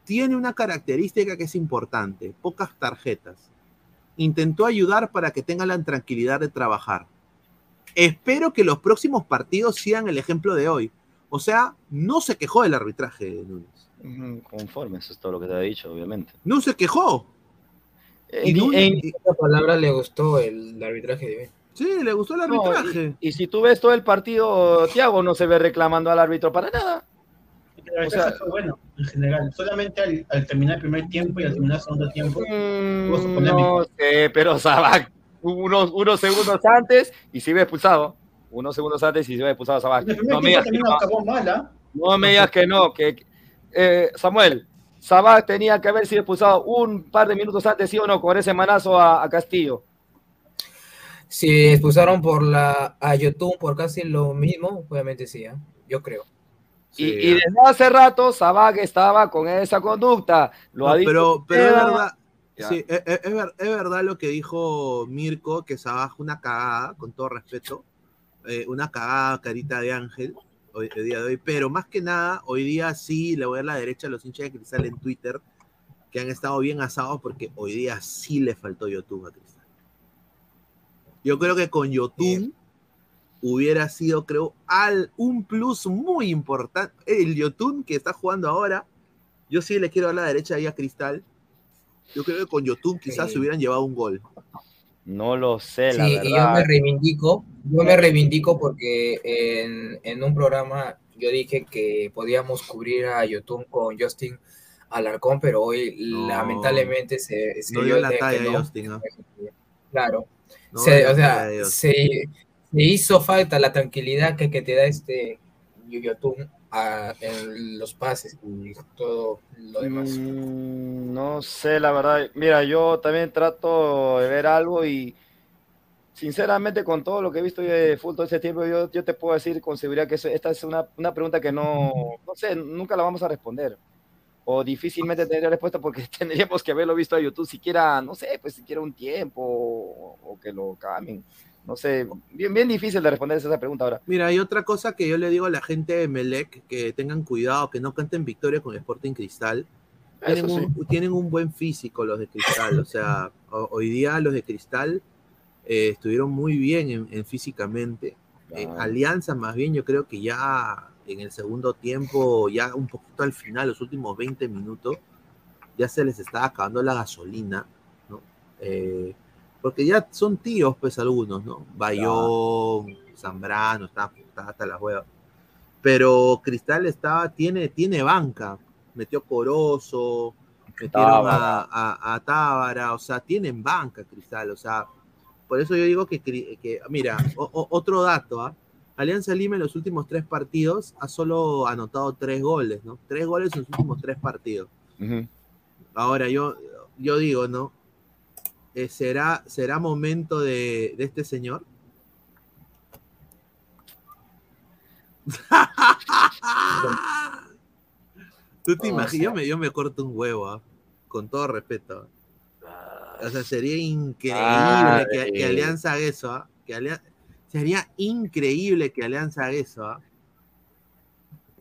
Tiene una característica que es importante, pocas tarjetas. Intentó ayudar para que tengan la tranquilidad de trabajar. Espero que los próximos partidos sigan el ejemplo de hoy. O sea, no se quejó del arbitraje, Núñez. Conforme, eso es todo lo que te ha dicho, obviamente. No se quejó. En- Y Núñez- en- esa palabra le gustó el arbitraje de sí, le gustó el no, arbitraje. y, y si tú ves todo el partido, Thiago no se ve reclamando al árbitro para nada. O sea- verdad fue bueno, en general. Solamente al, al terminar el primer tuvo y al terminar el segundo tiempo, Mm, hubo su polémica. No sé, pero Sabac, [LAUGHS] unos, unos segundos antes y se iba expulsado. Unos segundos antes y se iba expulsado Sabac. El primer No me digas que no. ¿ah? No me digas que no, que eh, Samuel, Sabac tenía que haber sido expulsado un par de minutos antes, sí o no, con ese manazo a, a Castillo. Si expulsaron por la a YouTube por casi lo mismo, obviamente sí, ¿ah? yo creo. Y, y desde hace rato Sabac estaba con esa conducta. Lo No, ha dicho pero, pero es verdad. Sí, es, es- es ver- es verdad lo que dijo Mirko, que Sabaj una cagada, con todo respeto, eh, una cagada carita de ángel hoy, el día de hoy, pero más que nada, hoy día sí le voy a dar la derecha a los hinchas de Cristal en Twitter, que han estado bien asados porque hoy día sí le faltó YouTube a Cristal. Yo creo que con YouTube hubiera sido, creo, al, un plus muy importante. El Yotun que está jugando ahora, yo sí le quiero dar la derecha ahí a Cristal. Yo creo que con Yotun quizás Sí. se hubieran llevado un gol. No lo sé, la Sí, verdad. y yo me reivindico, yo me reivindico porque en, en un programa yo dije que podíamos cubrir a YouTube con Justin Alarcón, pero hoy No. lamentablemente se, se No dio la talla no. Justin, ¿no? Claro. No Se- o sea, se, se hizo falta la tranquilidad que, que te da este YouTube a- en los pases y todo lo demás. Mm, no sé, la verdad. Mira, yo también trato de ver algo y sinceramente con todo lo que he visto de fútbol todo ese tiempo, yo, yo te puedo decir con seguridad que eso- esta es una, una pregunta que no, no sé, nunca la vamos a responder. O difícilmente tendría respuesta porque [LAUGHS] tendríamos que haberlo visto a YouTube siquiera, no sé, pues siquiera un tiempo o, o que lo cambien. No sé, bien, bien difícil de responder esa pregunta ahora. Mira, hay otra cosa que yo le digo a la gente de Melec, que tengan cuidado, que no canten victoria con Sporting Cristal. Tienen, sí. un, tienen un buen físico los de Cristal, o sea, [LAUGHS] ho- hoy día los de Cristal eh, estuvieron muy bien en, en físicamente. Eh. Alianza, más bien, yo creo que ya en el segundo tiempo, ya un poquito al final, los últimos 20 minutos, ya se les estaba acabando la gasolina, ¿no? Eh, porque ya son tíos, pues algunos, ¿no? Bayón, Zambrano, está, está hasta las huevas. Pero Cristal estaba, tiene, tiene banca. Metió Corozo, metieron a, a, a Tábara, o sea, tienen banca Cristal, o sea, por eso yo digo que, mira, o- o- otro dato, ¿ah? Alianza Lima en los últimos tres partidos ha solo anotado tres goles, ¿no? Tres goles en los últimos tres partidos. Ahora, yo, yo digo, ¿no? Eh, ¿será, ¿Será momento de, de este señor? [LAUGHS] Tú te O imaginas, yo me, yo me corto un huevo, ¿ah? con todo respeto. O sea, sería increíble que, que Alianza haga eso, ¿ah? Que Alia- Sería increíble que Alianza haga eso, ¿ah?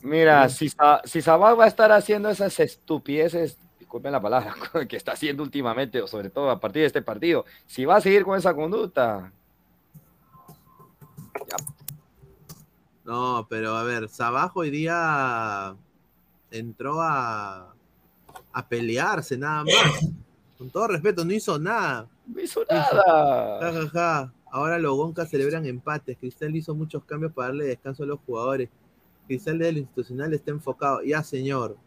Mira, si, Sa- si Sabah va a estar haciendo esas estupideces, disculpen la palabra, [LAUGHS] que está haciendo últimamente, o sobre todo a partir de este partido, si va a seguir con esa conducta, No, pero a ver, Sabaj hoy día entró a, a pelearse nada más. Con todo respeto, no hizo nada. no hizo nada. Ja, ja, ja. Ahora los Goncas celebran empates. Cristal hizo muchos cambios para darle descanso a los jugadores. Cristal de lo institucional está enfocado. Ya, señor.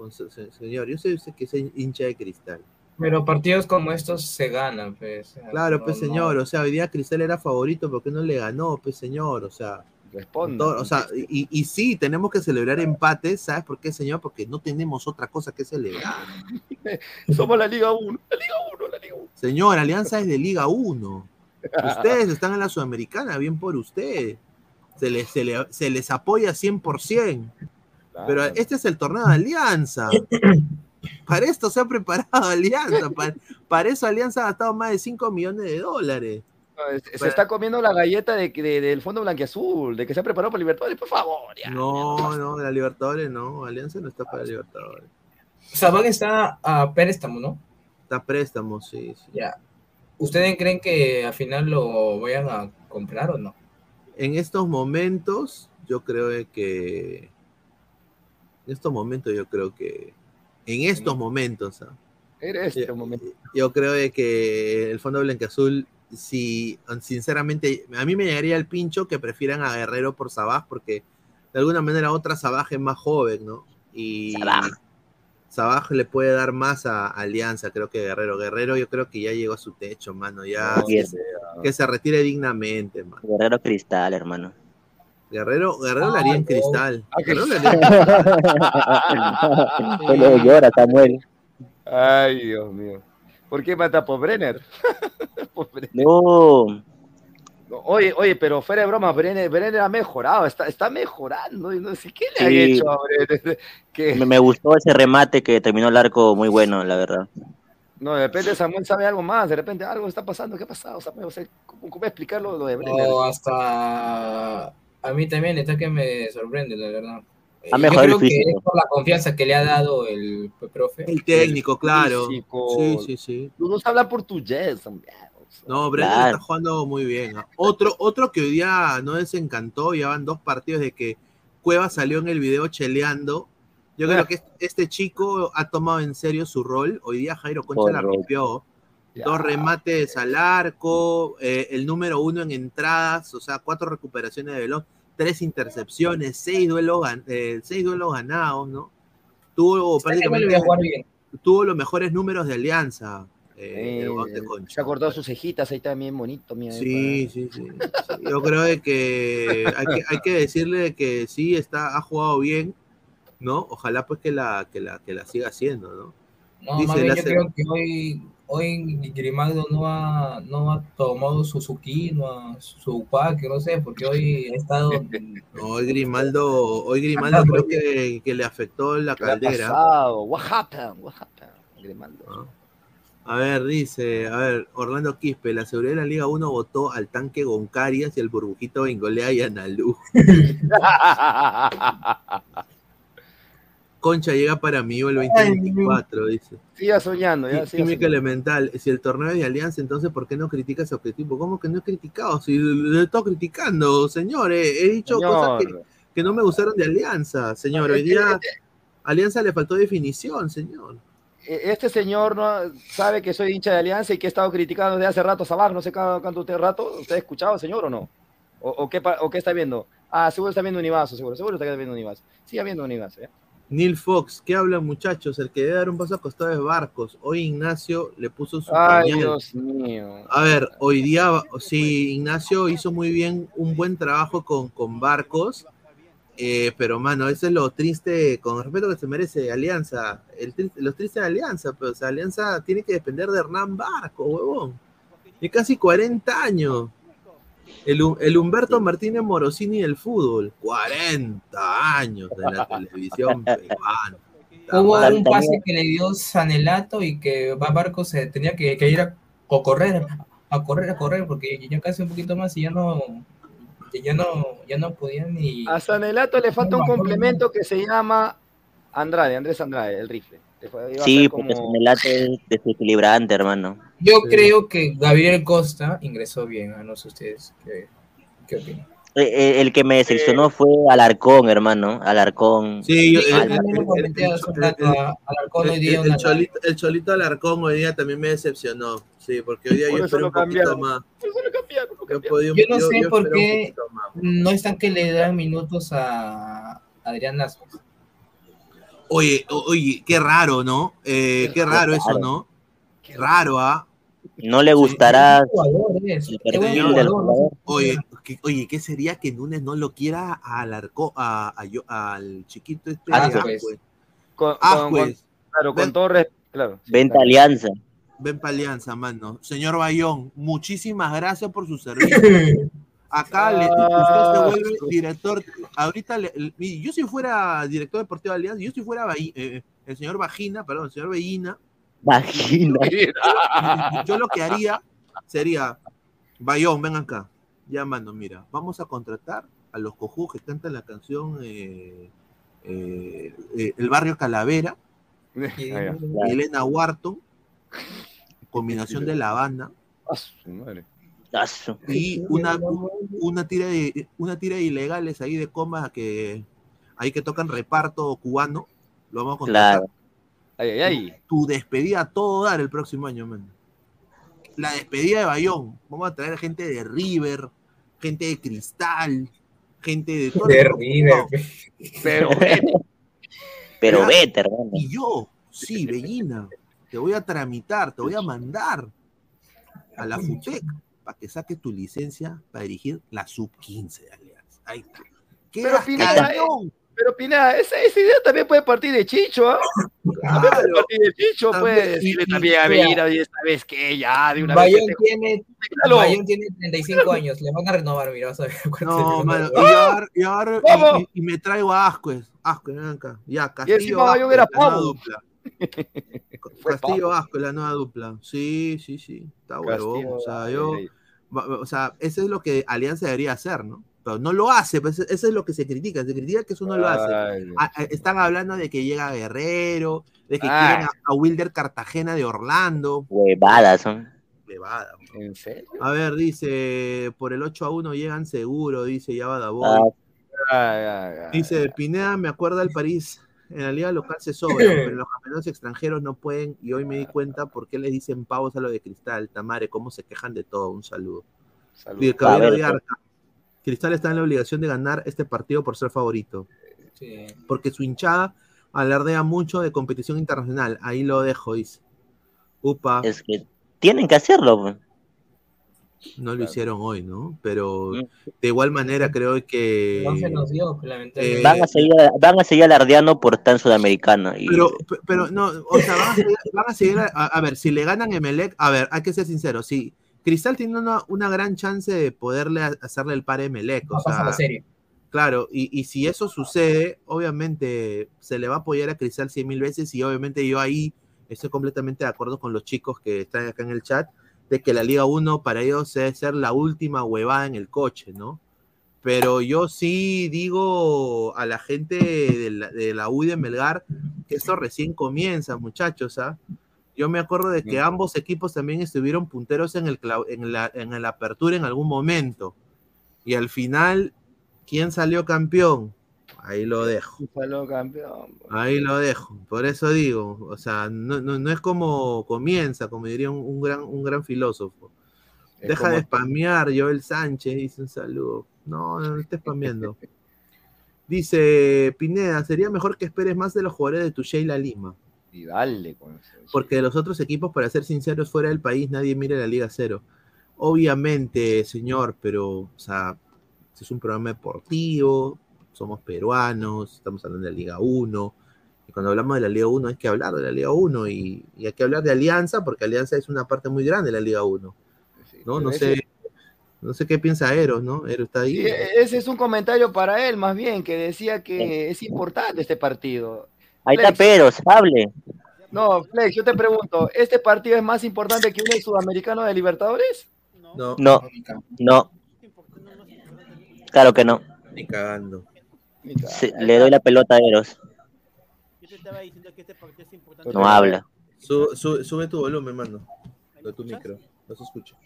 Con señor, yo sé, que soy hincha de Cristal. Pero partidos como estos se ganan, pues. Claro, No, pues no. señor. O sea, hoy día Cristal era favorito porque no le ganó, pues señor. O sea, Responda. todo- o sea, y, y sí, tenemos que celebrar empates. ¿Sabes por qué, señor? Porque no tenemos otra cosa que celebrar. [LAUGHS] Somos la Liga 1, la Liga 1, la Liga 1. Señor, Alianza es de Liga 1. Ustedes [LAUGHS] están en la Sudamericana, bien por usted. Se les, se le- se les apoya 100%. Pero este es el torneo de Alianza. [COUGHS] Para esto se ha preparado Alianza. Para, para eso Alianza ha gastado más de 5 millones de dólares. Se está comiendo la galleta de, de- del fondo blanquiazul, de que se ha preparado para Libertadores, por favor. ya. No, no, de la Libertadores no. Alianza no está para Libertadores. Sabán está a préstamo, ¿no? Está a préstamo, sí. sí. Ya. ¿Ustedes creen que al final lo vayan a comprar o no? En estos momentos, yo creo que. En estos momentos, yo creo que. En estos momentos, ¿ah? Era este momento. yo creo de que el Fondo Blanqueazul, si sinceramente, a mí me llegaría el pincho que prefieran a Guerrero por Sabaj, porque de alguna manera otra Sabaj es más joven, ¿no? Y Sabaj le puede dar más a Alianza, creo que Guerrero. Guerrero yo creo que ya llegó a su techo, mano. Ya No, que, se, que se retire dignamente, mano. Guerrero Cristal, hermano. Guerrero, Guerrero lo Ah, haría en cristal. Ah, Guerrero haría- llora, [LAUGHS] Samuel. Ay, Dios mío. ¿Por qué mata por Brenner? [LAUGHS] Por Brenner. No. Oye, oye, pero fuera de broma, Brenner, Brenner ha mejorado, está, está mejorando. y No sé qué le han Sí. hecho a Brenner. [LAUGHS] Me, me gustó ese remate que terminó el arco muy bueno, la verdad. no, de repente Samuel sabe algo más, de repente algo está pasando. ¿Qué ha pasado, Samuel? O sea, ¿cómo, cómo explicarlo lo de Brenner? No, hasta a mí también está que me sorprende, la verdad. Ha Eh, mejorado Yo el creo que físico. es por la confianza que le ha dado el profe. El técnico, claro. físico. Sí, sí, sí. Tú no sabes hablar portugués, hombre. No, Brenner Claro. está jugando muy bien. Otro, otro que hoy día no desencantó, ya van dos partidos de que Cueva salió en el video cheleando. Yo creo Ah. que este chico ha tomado en serio su rol. Hoy día Jairo Concha la Correcto. rompió. Ya. Dos remates al arco, eh, el número uno en entradas, o sea, cuatro recuperaciones de velón, tres intercepciones, seis duelos, eh, seis duelos ganados, ¿no? Tuvo prácticamente tuvo los mejores números de alianza. eh, Eh, se ha cortado sus cejitas, ahí está bien bonito. Mira, Sí, sí, sí, sí. Yo creo de que hay, que hay que decirle que sí está, ha jugado bien, ¿no? Ojalá pues que la, que la, que la siga haciendo, ¿no? No, Dice, más bien la yo creo que hoy, hoy Grimaldo no ha, no ha tomado su Suzuki, no ha, su que no sé, porque hoy ha estado... No, [LAUGHS] hoy Grimaldo, hoy [LAUGHS] Grimaldo creo que, que le afectó la ¿Qué le ha caldera. pasado? What happened? What happened? Grimaldo. A ver, dice, a ver, Orlando Quispe, la seguridad de la Liga 1 votó al tanque Goncarias y al burbujito Bengolea y Analú. [LAUGHS] Concha llega para mí el 2024, dice. Siga soñando, ya. Siga Química soñando. elemental. Si el torneo es de alianza, entonces ¿por qué no critica ese objetivo? ¿Cómo que no he criticado? Si lo he estado criticando, señor. eh, He dicho Señor. cosas que, que no me gustaron de alianza, señor. Hoy día alianza le faltó definición, señor. E- Este señor no sabe que soy hincha de Alianza y que he estado criticando desde hace rato Sabaj, no sé cuánto usted rato. ¿Usted ha escuchado, señor, o no? ¿O, o qué, ¿O qué está viendo? Ah, seguro está viendo Univaso, seguro. Seguro está viendo Univaso. Siga viendo Univaso, ¿eh? Neil Fox, ¿qué hablan muchachos? El que debe dar un paso a costado es Barcos. Hoy Ignacio le puso su Ay, pañal. Dios mío. A ver, hoy día, sí, Ignacio hizo muy bien, un buen trabajo con, con Barcos, eh, pero mano, eso es lo triste, con respeto que se merece Alianza, el, tri- lo triste de Alianza, pero o sea, Alianza tiene que depender de Hernán Barco, huevón. De casi 40 años. El, el Humberto Martínez Morosini del fútbol, 40 años de la televisión peruana. Hubo un pase que le dio Sanelato y que Barco se tenía que, que ir a, a correr, a correr, a correr, porque ya casi un poquito más y ya no, ya no, ya no podía ni. A Sanelato le falta un complemento que se llama Andrade, Andrés Andrade, el rifle. Sí, ser porque como- Sanelato es desequilibrante, hermano. Yo creo que Gabriel Costa ingresó bien, a no sé ustedes qué, qué opinan. Eh, eh, El que me decepcionó fue Alarcón, hermano. Alarcón. Sí, yo- el, el- Cholito, Alarcón hoy día también me decepcionó. Sí, porque hoy día Por yo lo un poquito más. Eso lo cambiaron, lo Yo, podía- Yo no yo- sé yo por qué no están que le dan minutos a Adrián Lazo. Oye, oye, qué raro, ¿no? Eh, qué raro eso, ¿no? Qué raro, ¿ah? No le gustará. el perfil del jugador. Oye, ¿qué, oye, ¿qué sería que Nunes no lo quiera al arco, a, a yo- al chiquito este de Ascuez. Ascuez? Con, con- Ascuez. con- claro, con Ven- todo respeto. Claro, sí, Venta claro. Alianza. Ven pa' Alianza, mano. Señor Bayón, muchísimas gracias por su [COUGHS] servicio. Acá le- Ah. usted se vuelve director. Ahorita, le- yo si fuera director deportivo de Alianza, yo si fuera eh, el señor Vagina, perdón, el señor Bellina, Vagina. yo lo que haría sería, Bayón, ven acá. Ya, mano, mira, vamos a contratar a los cojudos que cantan la canción eh, eh, El Barrio Calavera, [LAUGHS] Ah. Elena Wharton, combinación de La Habana, Ah, madre. Y una, una tira de una tira de ilegales ahí de comas que ahí que tocan reparto cubano, lo vamos a contratar. Claro. Ay, ay, ay. Tu despedida a todo dar el próximo año, man. La despedida de Bayón. Vamos a traer gente de River, gente de Cristal, gente de todo. De el- River. Pero, Pero vete, hermano. y yo, sí, Bellina, te voy a tramitar, te voy a mandar a la FUTEC para que saques tu licencia para dirigir la sub-15 de Alianza. Ahí está. Pero Pineda, pero Pineda, esa, esa idea también puede partir de Chicho, ¿ah? También puede partir de Chicho, puede y- decirle y- también a. Beira, vez que ya, de una Bayón vez. tiene. [LAUGHS] Bayón tiene 35 años, le van a renovar, mira, vas a ver. cuánto No, mano, van y a renovar. agarro, y, y- y- y me traigo a Ascuez. Ascuez, ven acá. Ya, encima Castillo Bayón era nueva pavo. dupla. [LAUGHS] Fue Castillo. Ascuez, la nueva dupla. Sí, sí, sí. Está huevón. O sea, yo, o sea, eso es lo que Alianza debería hacer, ¿no? Pero no lo hace, pues eso es lo que se critica. Se critica que eso no lo hace. Ah, ah, Están hablando de que llega Guerrero, de que Ah. quieren a, a Wilder Cartagena de Orlando. Huevadas son. Levada. ¿En serio? A ver, dice, por el 8 a 1 llegan seguro, dice Yabada Boy. Ah, Ay, ay, ay. Dice, Pineda me acuerda al París. En la liga local se sobra, pero [CLEARS THROAT] los campeonatos extranjeros no pueden. Y hoy me di cuenta por qué les dicen pavos a lo de Cristal. Tamare, cómo se quejan de todo. Un saludo. Salud. Dice, Caballero A ver, de Arca. Cristal está en la obligación de ganar este partido por ser favorito. Sí. Porque su hinchada alardea mucho de competición internacional. Ahí lo dejo, dice. Upa, es que tienen que hacerlo. No lo hicieron hoy, ¿no? Pero de igual manera creo que. No se nos dio, lamentablemente. Eh, Van a seguir, van a seguir alardeando por tan sudamericana. Y, Pero, pe- pero no, o sea, van a seguir, van a, seguir a, a ver, si le ganan Emelec, a ver, hay que ser sincero, sí, Cristal tiene una, una gran chance de poderle hacerle el par a Emelec, la serie. claro, y, y si eso sucede, obviamente se le va a apoyar a Cristal cien mil veces y obviamente yo ahí estoy completamente de acuerdo con los chicos que están acá en el chat, de que la Liga 1 para ellos debe ser la última huevada en el coche, ¿no? Pero yo sí digo a la gente de la, de la U de Melgar que esto recién comienza, muchachos, ¿ah? Yo me acuerdo de que ambos equipos también estuvieron punteros en, el, en, la, en la apertura en algún momento. Y al final, ¿quién salió campeón? Ahí lo dejo. Ahí lo dejo. Por eso digo, o sea, no, no, no es como comienza, como diría un, un gran, un gran filósofo. Deja como- de spamear, Joel Sánchez, dice un saludo. No, no, no estés spameando. [LAUGHS] Dice Pineda, sería mejor que esperes más de los jugadores de tu Sheila Lima. Y dale con eso. Porque de los otros equipos, para ser sinceros, fuera del país nadie mira la Liga Cero. Obviamente, señor, pero, o sea, es un programa deportivo, somos peruanos, estamos hablando de la Liga 1. Y cuando hablamos de la Liga 1 hay que hablar de la Liga 1 y, y hay que hablar de Alianza, porque Alianza es una parte muy grande de la Liga 1. Sí, ¿no? No sé, no sé qué piensa Eros, ¿no? Eros está ahí. Sí, ese es un comentario para él, más bien, que decía que es importante este partido. Ahí está Flex. Pedro, hable. No, Flex, yo te pregunto, ¿este partido es más importante que un sudamericano de Libertadores? No, No, no. Claro que no. ni cagando. Sí, le doy la pelota a Eros. Yo te estaba diciendo que este partido es importante. No habla. Su- su- sube tu volumen, mano. De tu micro. No se escucha.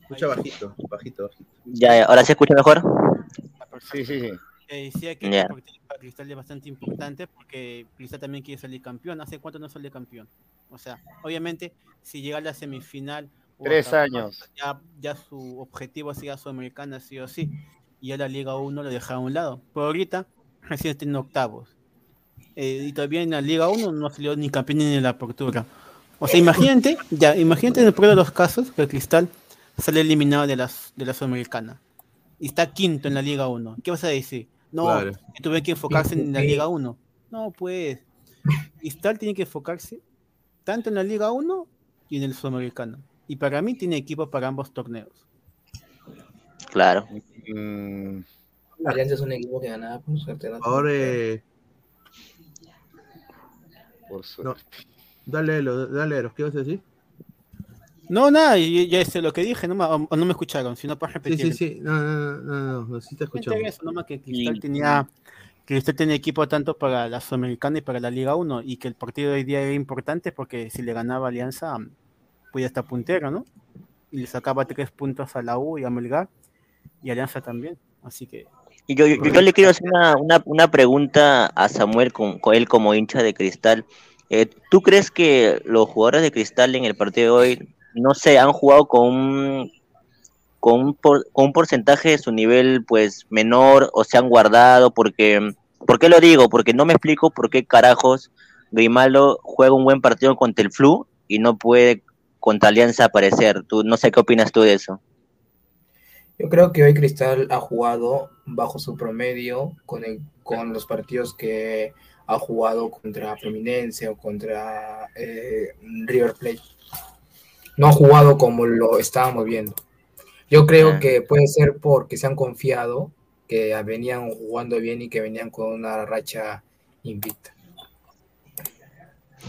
Escucha bajito, bajito, bajito. Ya, ya, ahora se escucha mejor. Sí, sí, sí. Eh, decía que Ya. este partido para Cristal es bastante importante porque Cristal también quiere salir campeón. ¿Hace cuánto no sale campeón? O sea, obviamente, si llega a la semifinal. o Tres años. Ya, ya su objetivo siga Sudamericana, sí o sí. Y ya la Liga 1 lo deja a un lado. Pero ahorita recién está en octavos. Eh, y todavía en la Liga 1 no salió ni campeón ni en la apertura. O sea, imagínate, ya, imagínate en el peor de los casos que el Cristal sale eliminado de, las, de la Sudamericana. Y está quinto en la Liga 1. ¿Qué vas a decir? No, Claro. tuve que enfocarse en la Liga 1. No, pues. Cristal tiene que enfocarse tanto en la Liga 1 y en el Sudamericano. Y para mí tiene equipo para ambos torneos. Claro. Mm, Alianza es un equipo que ganaba por suerte. ¿no? Ahora, eh, por suerte. no. Dale, Elo, dale, Eros, ¿qué vas a decir? No, nada, y- ya sé lo que dije, no me, o- no me escucharon, si no para Sí, repetir. sí, sí. No, no, no, no, no, no, sí te escuchamos. Eso, nomás que Cristal tenía Cristal tenía equipo tanto para la Sudamericana y para la Liga 1 y que el partido de hoy día era importante porque si le ganaba Alianza podía estar puntero, ¿no? Y le sacaba tres puntos a la U y a Melgar y Alianza también, así que Y yo, yo, yo le quiero hacer una, una, una pregunta a Samuel, con, con él como hincha de cristal. Eh, ¿Tú crees que los jugadores de cristal en el partido de hoy, no sé, han jugado con un, con un, por- con un porcentaje de su nivel pues menor o se han guardado? Porque, ¿Por qué lo digo? Porque no me explico por qué carajos Grimaldo juega un buen partido contra el Flu y no puede contra Alianza aparecer. Tú, no sé qué opinas tú de eso. Yo creo que hoy Cristal ha jugado bajo su promedio con, el- con los partidos que ha jugado contra Fluminense o contra eh, River Plate. No ha jugado como lo estábamos viendo. Yo creo Ah. que puede ser porque se han confiado, que venían jugando bien y que venían con una racha invicta.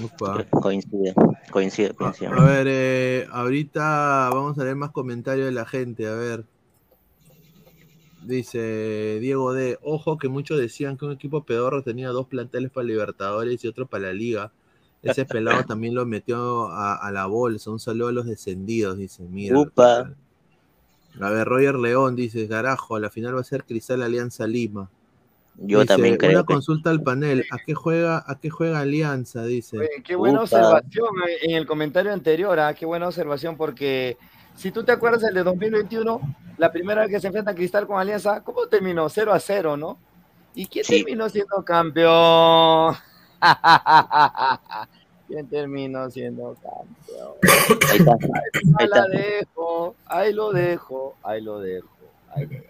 Upa. Coincide, coincide, coincide. A ver, eh, ahorita vamos a leer más comentarios de la gente, a ver. Dice Diego D. Ojo que muchos decían que un equipo pedorro tenía dos planteles para Libertadores y otro para la Liga. Ese pelado también lo metió a, a la bolsa. Un saludo a los descendidos, dice. Mira. Upa. A ver, Roger León dice, carajo, a la final va a ser Cristal Alianza Lima. Yo Dice, también creo Una que- consulta al panel. ¿A qué juega, a qué juega Alianza? Dice. Oye, qué buena Upa. observación eh, en el comentario anterior, ah, qué buena observación, porque si tú te acuerdas el de 2021, la primera vez que se enfrenta Cristal con Alianza, ¿cómo terminó? 0 a 0, ¿no? ¿Y quién Sí. terminó siendo campeón? [LAUGHS] ¿Quién terminó siendo campeón? Ahí está. Ahí está. dejo, ahí lo dejo, ahí lo dejo. ahí lo dejo.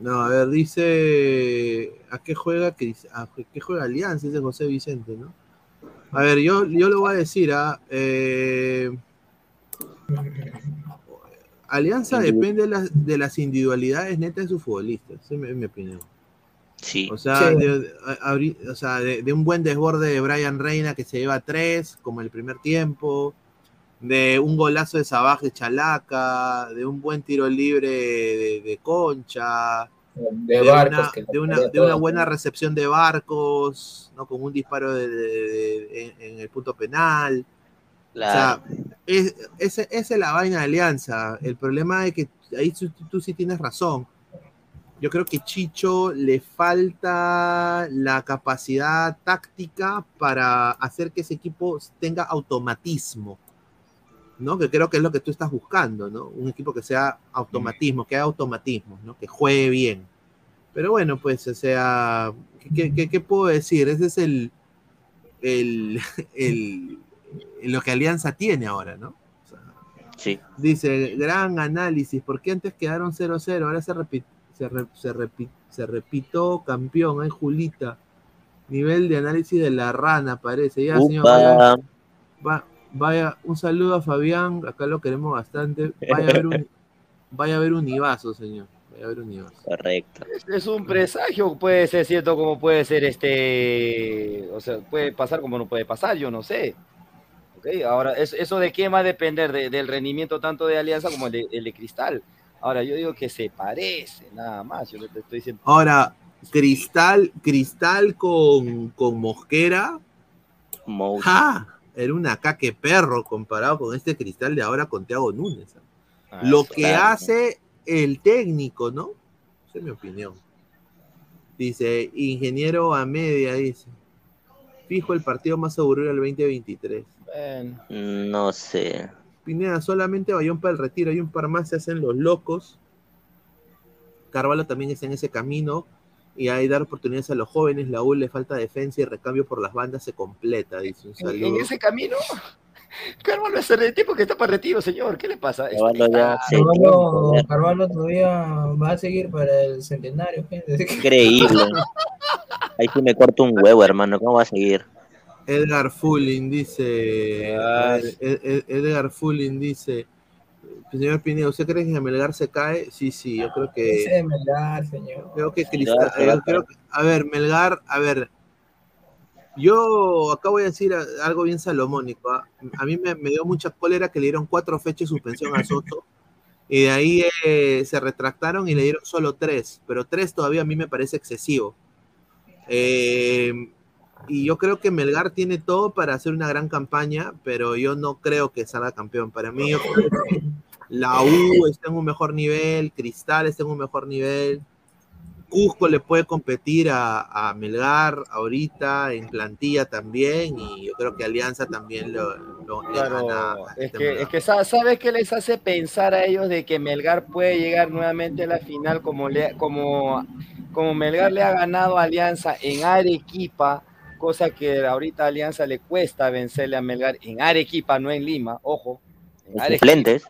No, a ver, dice. ¿A qué juega, a qué juega Alianza? Dice José Vicente, ¿no? A ver, yo, yo lo voy a decir, ¿ah? Eh, Alianza depende de las, de las individualidades netas de sus futbolistas, esa es mi, mi opinión. Sí. O sea, Sí. de, de- a- abri- o sea, de, de un buen desborde de Brian Reina que se lleva tres, como el primer tiempo, de un golazo de Sabaj de Chalaca, de un buen tiro libre de, de Concha, De, barcos una, que de, una, de una buena recepción de Barcos, ¿no? con un disparo de- de- de- en, en el punto penal. Claro. O sea, es, ese- esa es la vaina de Alianza. El problema es que ahí tú, sí tienes razón. Yo creo que Chicho le falta la capacidad táctica para hacer que ese equipo tenga automatismo. ¿no? Que creo que es lo que tú estás buscando, ¿no? Un equipo que sea automatismo, que haga automatismo, ¿no? Que juegue bien. Pero bueno, pues, o sea, ¿qué, qué- qué puedo decir? Ese es el, el, [LAUGHS] el- lo que Alianza tiene ahora, ¿no? Sí. Dice, gran análisis, ¿por qué antes quedaron 0-0? Ahora se, repi- se, re- se, repi- se repitó campeón, ay Julita. Nivel de análisis de la rana, parece. Ya, señor, vaya, Upa. va- vaya, un saludo a Fabián, acá lo queremos bastante. Vaya a ver un, [LAUGHS] vaya a ver un Ibazo, señor. Vaya a ver Universal. Correcto. Es, es un presagio, puede ser cierto como puede ser este, o sea, puede pasar como no puede pasar, yo no sé. Ok, ahora, es- eso de qué va a depender De- del rendimiento tanto de Alianza como el de, el de Cristal. Ahora, yo digo que se parece, nada más, yo no te estoy diciendo. Ahora, Cristal, Cristal con, con Mosquera. ¡Ja! Era una caque perro comparado con este Cristal de ahora con Thiago Núñez. ¿ah? Lo que claro. hace el técnico, ¿no? Esa es mi opinión. Dice, ingeniero a media, dice. Fijo el partido más aburrido del 2023. Bueno, No sé. Pineda, solamente Bayón para el retiro. Hay un par más, se hacen los locos. Carvalho también está en ese camino. Y hay dar oportunidades a los jóvenes. La U le falta defensa y recambio por las bandas se completa. Dice un en, saludo. en ese camino, Carvalho es el tipo que está para retiro, señor, ¿qué le pasa? Carvalho ya se- Carvalho, Carvalho todavía va a seguir para el centenario. gente. Increíble. [LAUGHS] Ahí sí me corto un huevo, hermano. ¿Cómo va a seguir? Edgar Fulling dice. Edgar Fulling dice. Señor Pineda, ¿usted cree que Melgar se cae? Sí, sí, yo creo que. Ese Melgar, señor. Creo que Cristal. va a yo creo que- a ver, Melgar, a ver. Yo acá voy a decir algo bien salomónico. ¿ah? A mí me, me dio mucha cólera que le dieron cuatro fechas de suspensión a Soto. Y de ahí eh, se retractaron y le dieron solo tres. Pero tres todavía a mí me parece excesivo. Eh, y yo creo que Melgar tiene todo para hacer una gran campaña, pero yo no creo que salga campeón. Para mí, yo creo que la U está en un mejor nivel, Cristal está en un mejor nivel. Cusco le puede competir a, a Melgar ahorita en plantilla también y yo creo que Alianza también lo, lo- le Claro, gana a es este que, es que sa- ¿sabes qué les hace pensar a ellos de que Melgar puede llegar nuevamente a la final como, le, como, como Melgar le ha ganado a Alianza en Arequipa, cosa que ahorita a Alianza le cuesta vencerle a Melgar en Arequipa, no en Lima, ojo. en Los Arequipa. suplentes.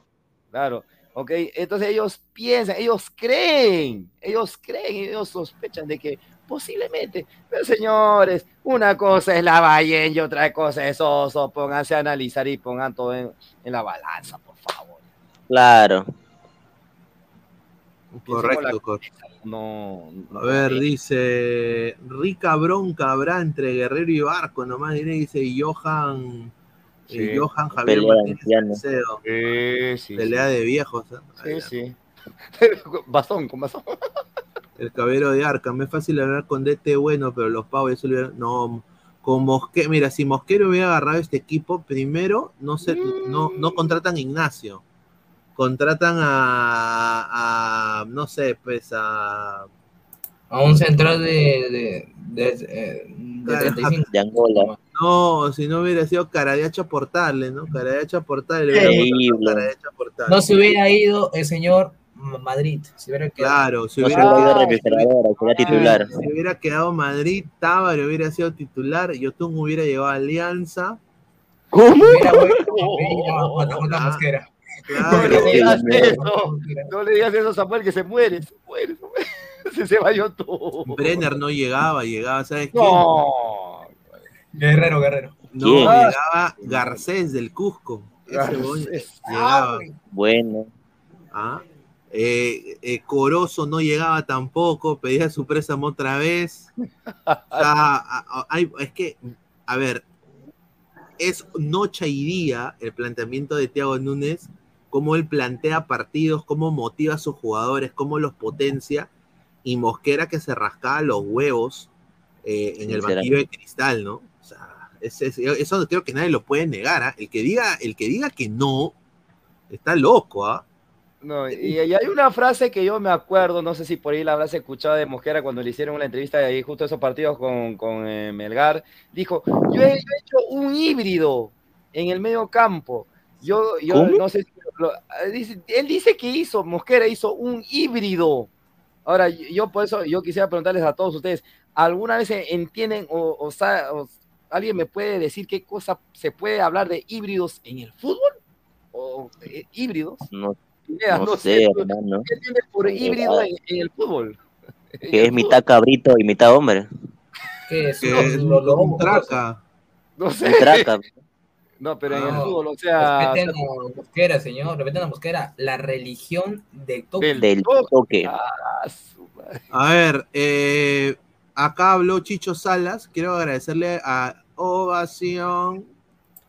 Claro, ok. Entonces ellos piensan, ellos creen, ellos creen, ellos sospechan de que posiblemente, pero señores, una cosa es la Bayern y otra cosa es Oso, pónganse a analizar y pongan todo en, en la balanza, por favor. Claro. Correcto, correcto. No, no A ver, dice, rica bronca habrá entre Guerrero y Barco, nomás diré, dice Johan, eh. Johan Javier Pelea de Martínez sí, Pelea de viejos. ¿eh? Sí, sí. [LAUGHS] Bastón, con bastón. [LAUGHS] El caballero de Arkham, es fácil hablar con DT bueno, pero los pavos eso le no con Mosquero, mira, si Mosquero hubiera agarrado este equipo, primero no se no, no contratan a Ignacio. Contratan a, a no sé, pues a A un central de, de, de, eh, de 35. De Angola. no, si no hubiera sido Caradiacha Portales, ¿no? Caradiacha Portales, hubiera Caradiacha Portales. No se hubiera ido el señor Madrid. Se hubiera quedado. Claro, si No se hubiera, va a ir de refrigeradora, sería titular. si hubiera quedado Madrid, Tábaro hubiera sido titular, Yotun hubiera llegado a Alianza. ¿Cómo? Hubiera Mira, JJ Ah, Mosquera. No Claro, le digas eso, no le digas eso a Samuel que se muere, se muere, se muere. [LAUGHS] Se, se va yo todo. Brenner no llegaba, llegaba, ¿sabes quién? No. Guerrero, Guerrero. No, ¿Quién? llegaba Garcés del Cusco. Ese Garcés. huevón llegaba. Bueno. ¿ah? Eh, eh, Corozo no llegaba tampoco, pedía su préstamo otra vez. O sea, a- a- hay- es que, a ver, es noche y día el planteamiento de Thiago Núñez, cómo él plantea partidos, cómo motiva a sus jugadores, cómo los potencia, y Mosquera que se rascaba los huevos eh, en el banquillo de cristal, ¿no? O sea, ese- ese- eso creo que nadie lo puede negar, ¿ah? El que diga, el que diga que no, está loco, ¿ah? No, y, y hay una frase que yo me acuerdo, no sé si por ahí la habrás escuchado de Mosquera cuando le hicieron una entrevista de ahí, justo esos partidos con, con eh, Melgar. Dijo: yo he, yo he hecho un híbrido en el medio campo. Yo, yo ¿Cómo? no sé si lo- eh, dice- él dice que hizo, Mosquera hizo un híbrido. Ahora, yo, yo por eso yo quisiera preguntarles a todos ustedes: ¿alguna vez entienden o, o sa- o alguien me puede decir qué cosa se puede hablar de híbridos en el fútbol? ¿O eh, híbridos? No, no sé, ¿tú- hermano. ¿Qué entiendes por híbrido en, en el fútbol? Que es mitad cabrito y mitad hombre. ¿Qué es? Que Lo- es lo- lo- un traca. No sé. traca. [LAUGHS] No, pero en el No, fútbol, o sea. Respeten a Mosquera, señor. Respeten a Mosquera. La religión del toque. Del toque. Ah, su madre. A ver, eh, acá habló Chicho Salas. Quiero agradecerle a Ovación.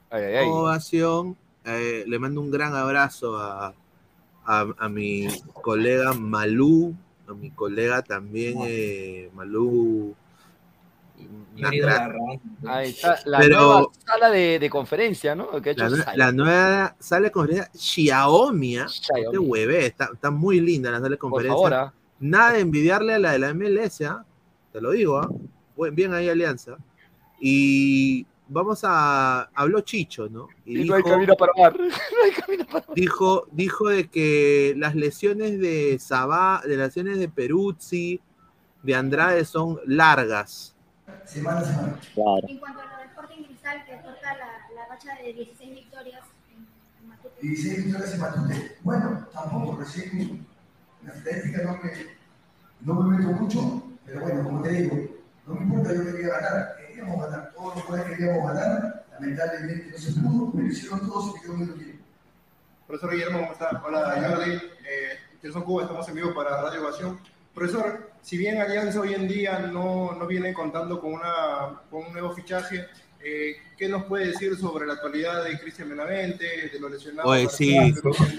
Ay, ay, ay. Ovación. Eh, le mando un gran abrazo a, a, a mi colega Malú, a mi colega también eh, Malú. una Querido crack. Larrón. Ahí está la Pero- nueva sala de, de conferencia, ¿no? Que ha hecho La, la nueva sala de conferencia Xiaomi, ¿ah? Xiaomi. Este hueve, está, está muy linda la sala de Por conferencia. favor, ¿ah? Nada de envidiarle a la de la MLS, ¿ah? te lo digo. Buen- bien ahí Alianza. Y vamos a. Habló Chicho, ¿no? Y [LAUGHS] no hay camino para mar. No hay camino para mar. dijo, dijo de que las lesiones de Sabá, de las lesiones de Peruzzi, de Andrade son largas. Semana a semana. Claro. En cuanto a lo de Sporting Cristal, que corta la, la racha de 16 victorias en, en Matute. Y seis victorias en Matute. Bueno, tampoco recién. La estadística no me, no me meto mucho, pero bueno, como te digo, no me importa, yo quería ganar. Queríamos ganar. Todos los jugadores queríamos ganar. Lamentablemente no se pudo, pero hicieron todos y me quedó muy bien. Profesor Guillermo, ¿cómo está? Hola, Jordi. Eh, Gerson Cuba, estamos en vivo para Radio Ovación. Profesor, si bien Alianza hoy en día no, no viene contando con, una, con un nuevo fichaje, eh, ¿qué nos puede decir sobre la actualidad de Cristian Benavente, de los lesionados? Oye, sí,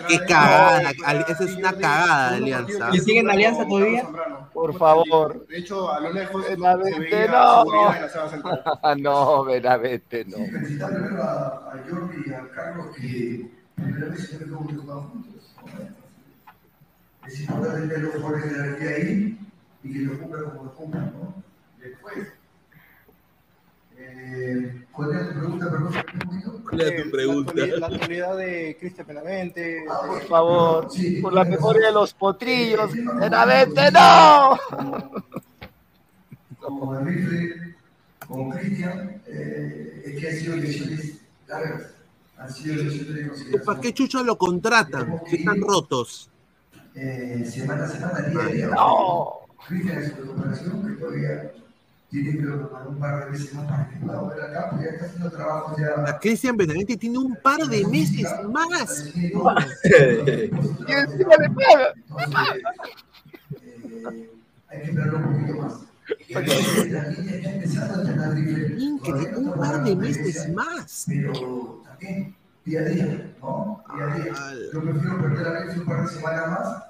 qué cagada. Esa es una cagada de Alianza. ¿Y sigue en Alianza todavía? Por favor. De hecho, a lo lejos se Benavente, no. la sala central. [LAUGHS] no, Benavente, no. Felicitar primero a, a Jordi y a Carlos que primera vez juntos. Es importante tener los jugadores de ahí y que lo cumplan como lo cumplan, ¿no? Después, eh, ¿cuál era tu pregunta, perdón? ¿Cuál era tu pregunta? La actualidad, la actualidad de Cristian Benavente. Ah, Por favor, Sí, por la memoria de los potrillos. Eh, Benavente, no. Como el rifle, como Cristian, eh, es que han sido lesiones largas. Han sido lesiones de consideración. ¿Para qué chucho lo contratan? Que están rotos. eh, semana a semana, día a día. No. Cristian es una comparación que todavía tiene que tomar un par de meses más para que pueda volver al campo. Ya está haciendo trabajos A ya. Cristian Benavente tiene un par de meses más. Y encima le paga. Hay que esperarlo un poquito más. La. Increíble, un par de la meses más. Pero también día a día, ¿no? Día a día. Yo prefiero perder a veces un par de semanas más,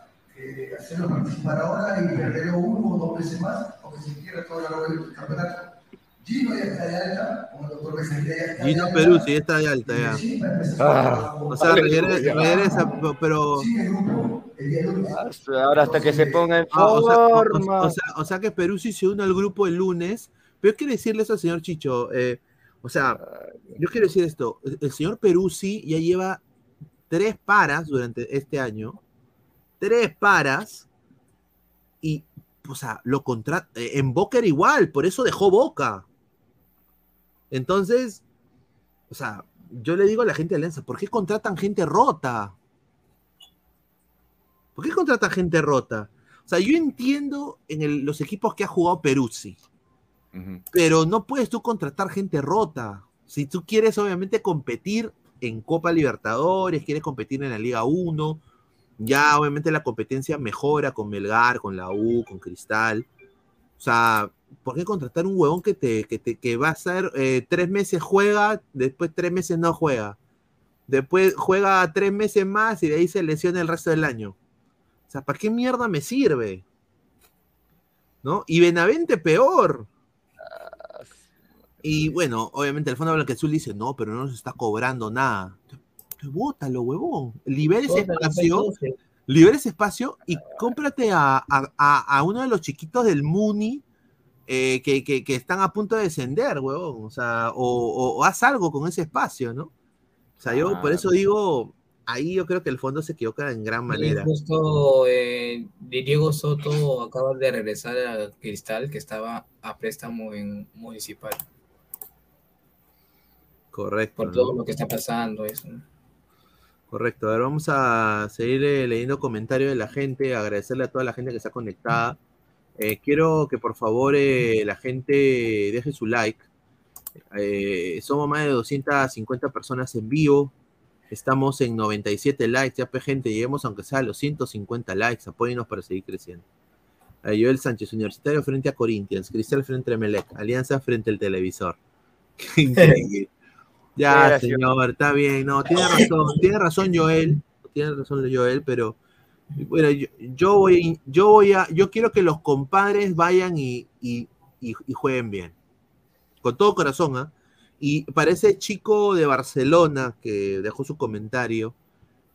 hacerlo participar ahora y perderlo uno o dos veces más, aunque se quiera todo a lo largo del campeonato. Gino ya está de alta, como el doctor Becerril ya está Gino. Peruzzi ya está de alta ya. Sí, Ah, O sea, regresa, regresa, pero. Sigue el grupo el día lunes. Ahora hasta que se ponga en Ah, o, sea, o- forma. o sea, o sea que Peruzzi se une al grupo el lunes. Pero quiero decirle eso al señor Chicho. eh, o sea, yo quiero decir esto. El el señor Peruzzi ya lleva tres paras durante este año. Tres paras. Y, o sea, lo contrata. En Boca era igual, por eso dejó Boca. Entonces, o sea, yo le digo a la gente de Alianza, ¿por qué contratan gente rota? ¿Por qué contratan gente rota? O sea, yo entiendo en el- los equipos que ha jugado Peruzzi, pero no puedes tú contratar gente rota. Si tú quieres, obviamente, competir en Copa Libertadores, quieres competir en la Liga 1, ya obviamente la competencia mejora con Melgar, con la U, con Cristal. O sea, ¿por qué contratar un huevón que, te, que, te- que va a ser eh, tres meses juega, después tres meses no juega? Después juega tres meses más y de ahí se lesiona el resto del año. O sea, ¿para qué mierda me sirve? ¿No? Y Benavente peor. Y bueno, obviamente el Fondo Blanqueazul dice, no, pero no nos está cobrando nada. Bótalo, huevón. Libera ese espacio. Libera ese espacio y cómprate a, a- a- uno de los chiquitos del Muni eh, que, que- que están a punto de descender, huevón. O sea, o, o- o haz algo con ese espacio, ¿no? O sea, yo por eso digo, ahí yo creo que el fondo se equivoca en gran manera. Justo eh, Diego Soto acaba de regresar a Cristal, que estaba a préstamo en Municipal, Correcto. por ¿no? todo lo que está pasando. Eso. ¿no? Correcto. A ver, vamos a seguir eh, leyendo comentarios de la gente, agradecerle a toda la gente que está conectada. Eh, quiero que por favor eh, la gente deje su like. Somos más de 250 personas en vivo. Estamos en 97 likes. Ya, pe, gente, lleguemos aunque sea a los 150 likes. Apóyenos para seguir creciendo. Joel Sánchez, Universitario frente a Corinthians. Cristal frente a Melec. Alianza frente al televisor. [LAUGHS] Qué increíble. Ya, señor, está bien. No, tiene razón. Tiene razón Joel. Tiene razón Joel, pero bueno, yo, yo voy, yo voy a, yo quiero que los compadres vayan y, y- y- y jueguen bien. Con todo corazón, ¿ah? Y para ese chico de Barcelona que dejó su comentario,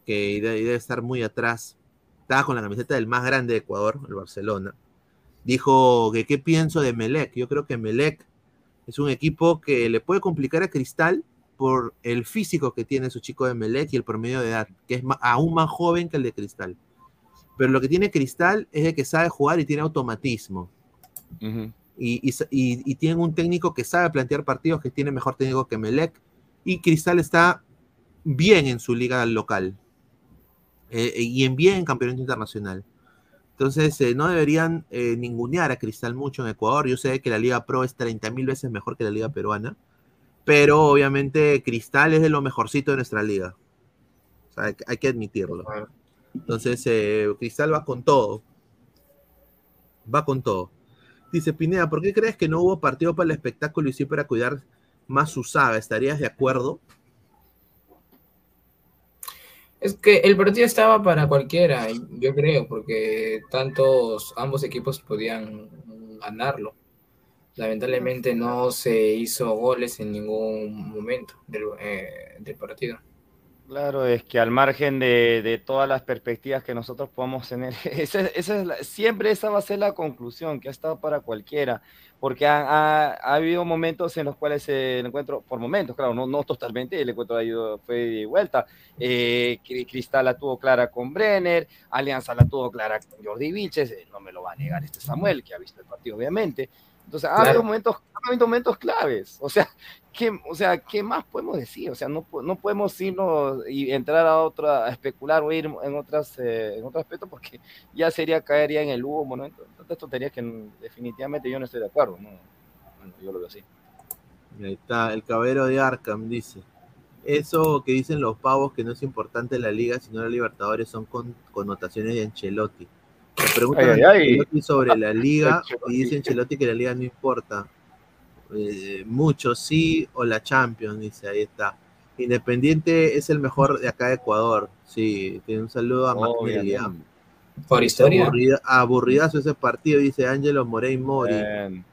que debe, debe estar muy atrás, estaba con la camiseta del más grande de Ecuador, el Barcelona, dijo que qué pienso de Melec. Yo creo que Melec es un equipo que le puede complicar a Cristal por el físico que tiene su chico de Melec y el promedio de edad, que es aún más joven que el de Cristal. Pero lo que tiene Cristal es de que sabe jugar y tiene automatismo. Y, y sa- y- y tienen un técnico que sabe plantear partidos, que tiene mejor técnico que Melec. Y Cristal está bien en su liga local. eh, y en bien en campeonato internacional. Entonces, eh, no deberían eh, ningunear a Cristal mucho en Ecuador. Yo sé que la Liga Pro es 30 mil veces mejor que la Liga Peruana, pero obviamente Cristal es de lo mejorcito de nuestra liga. O sea, hay, que- hay que admitirlo. Entonces, eh, Cristal va con todo. Va con todo. Dice Pineda, ¿por qué crees que no hubo partido para el espectáculo y sí para cuidar más su saga? ¿Estarías de acuerdo? Es que el partido estaba para cualquiera, yo creo, porque tantos, ambos equipos podían ganarlo. Lamentablemente no se hizo goles en ningún momento del, eh, del partido. Claro, es que al margen de, de todas las perspectivas que nosotros podamos tener, [LAUGHS] esa, esa es la- siempre esa va a ser la conclusión, que ha estado para cualquiera, porque ha, ha- ha habido momentos en los cuales el encuentro, por momentos, claro, no, no totalmente, el encuentro ha ido, fue de vuelta, eh, Cri- Cristal la tuvo clara con Brenner, Alianza la tuvo clara con Jordi Vilches, eh, no me lo va a negar este Samuel, que ha visto el partido, obviamente, entonces ha Claro. habido momentos, ha habido momentos claves, o sea, ¿qué, o sea, ¿qué más podemos decir? O sea, no, no podemos irnos y entrar a otra, a especular o ir en otras, eh, en otro aspecto porque ya sería caer ya en el humo, ¿no? Tantas tonterías que definitivamente yo no estoy de acuerdo, ¿no? Bueno, yo lo veo así. Ahí está, el caballero de Arkham dice. Eso que dicen los pavos que no es importante la liga, sino la Libertadores, son con, connotaciones de Ancelotti. Preguntan Ay, ay, sobre la liga y dice Ancelotti que la liga no importa. Eh, mucho sí o la Champions, dice, ahí está. Independiente es el mejor de acá de Ecuador. Sí, tiene un saludo a Magnelia. Por historia. Aburrida- aburridazo ese partido, dice Ángelo Morey Mori.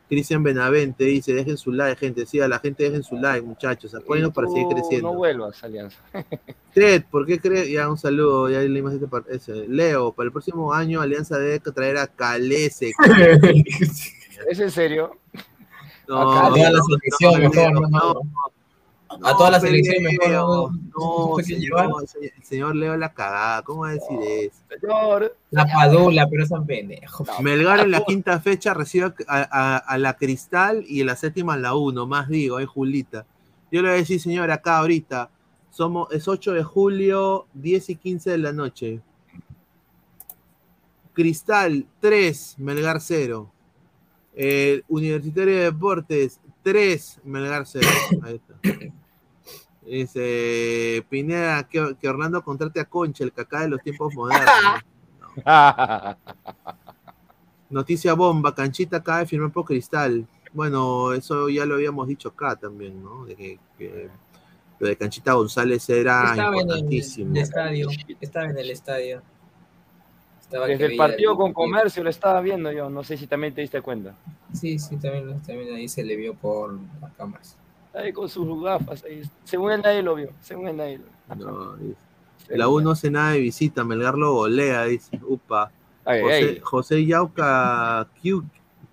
Cristian Benavente dice, dejen su like, gente. Sí, a la gente dejen su like, muchachos. Apóyenos para seguir creciendo. No vuelvas, Alianza. [LAUGHS] Ted, ¿por qué crees? Ya, un saludo. Ya leímos este ese. Leo, para el próximo año Alianza debe traer a Calese. [LAUGHS] ¿Es en serio? No, no, no, no. A toda la selección, mejor. No, No, [LAUGHS] señor, el señor Leo la cagada. ¿Cómo va a decir eso? Señor. La padula, pero son pendejos. Melgar en la quinta fecha recibe a, a- a la Cristal y en la séptima la 1, más digo, ahí Julita. Yo le voy a decir, señor, acá ahorita, somos, es 8 de julio, 10 y 15 de la noche. Cristal 3, Melgar 0. Eh, Universitario de Deportes 3, Melgar 0. Ahí está. [COUGHS] Dice Pineda que, que Orlando contrate a Concha, el cacá de los tiempos [LAUGHS] modernos. Noticia bomba, Canchita acaba de firmar por Cristal. Bueno, eso ya lo habíamos dicho acá también, ¿no? De que, que lo de Canchita González era Estaba en el, importantísimo. estadio. Estaba en el estadio. Estaba Desde el partido el- con comercio lo estaba viendo yo, no sé si también te diste cuenta. Sí, sí, también, también ahí se le vio por las cámaras. Ahí con sus gafas, ahí. según él nadie lo vio, según él nadie lo vio. No, dice. La 1 no hace nada de visita, Melgar lo golea, dice. Upa. Ay, José, ay. José Yauca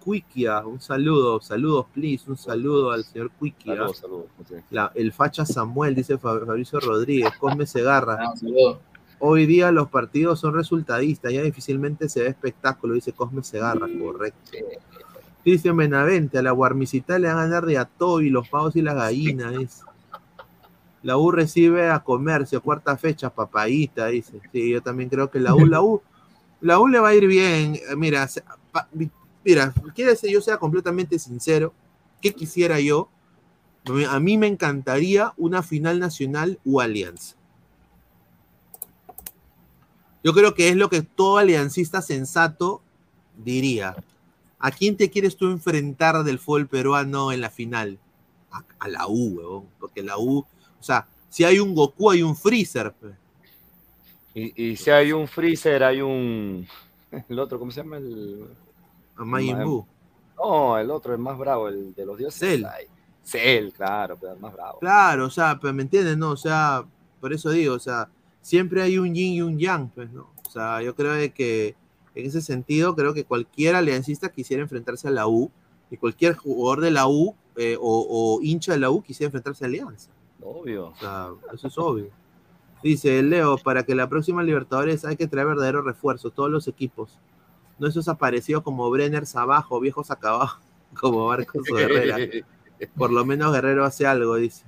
Cuiquia, un saludo, saludos, please, un saludo al señor Cuiquia. Saludos, saludos. José. La- el facha Samuel, dice Fab- Fabricio Rodríguez, Cosme Segarra. Ah, un saludo. Hoy día los partidos son resultadistas, ya difícilmente se ve espectáculo, dice Cosme Segarra, correcto. Cristian Benavente, a la Guarmicita le van a ganar de a todo los pavos y las gallinas, dice. La U recibe a comercio, cuarta fecha, papayita, dice. Sí, yo también creo que la U, la U, la U le va a ir bien. Eh, Mira, mira, quiere que yo sea completamente sincero, ¿qué quisiera yo? A mí me encantaría una final nacional u alianza. Yo creo que es lo que todo aliancista sensato diría. ¿A quién te quieres tú enfrentar del fútbol peruano en la final? A, a la U, weón. Porque la U, o sea, si hay un Goku, hay un Freezer. pe. Y, y si hay un Freezer, hay un. [LAUGHS] El otro, ¿cómo se llama? El. A Majin Buu. No, el otro, el más bravo, el de los dioses. Cell. Ay, Cell, claro, pero el más bravo. Claro, o sea, pero me entiendes, ¿no? O sea, por eso digo, o sea, siempre hay un yin y un yang, pues, ¿no? O sea, yo creo de que en ese sentido, creo que cualquier aliancista quisiera enfrentarse a la U y cualquier jugador de la U eh, o, o hincha de la U quisiera enfrentarse a Alianza. Obvio. O sea, eso es obvio. Dice Leo, para que la próxima Libertadores hay que traer verdaderos refuerzos, todos los equipos. No esos aparecidos como Brenner abajo, viejos acá abajo, [LAUGHS] como Marcos o [LAUGHS] Herrera. Por lo menos Guerrero hace algo, dice.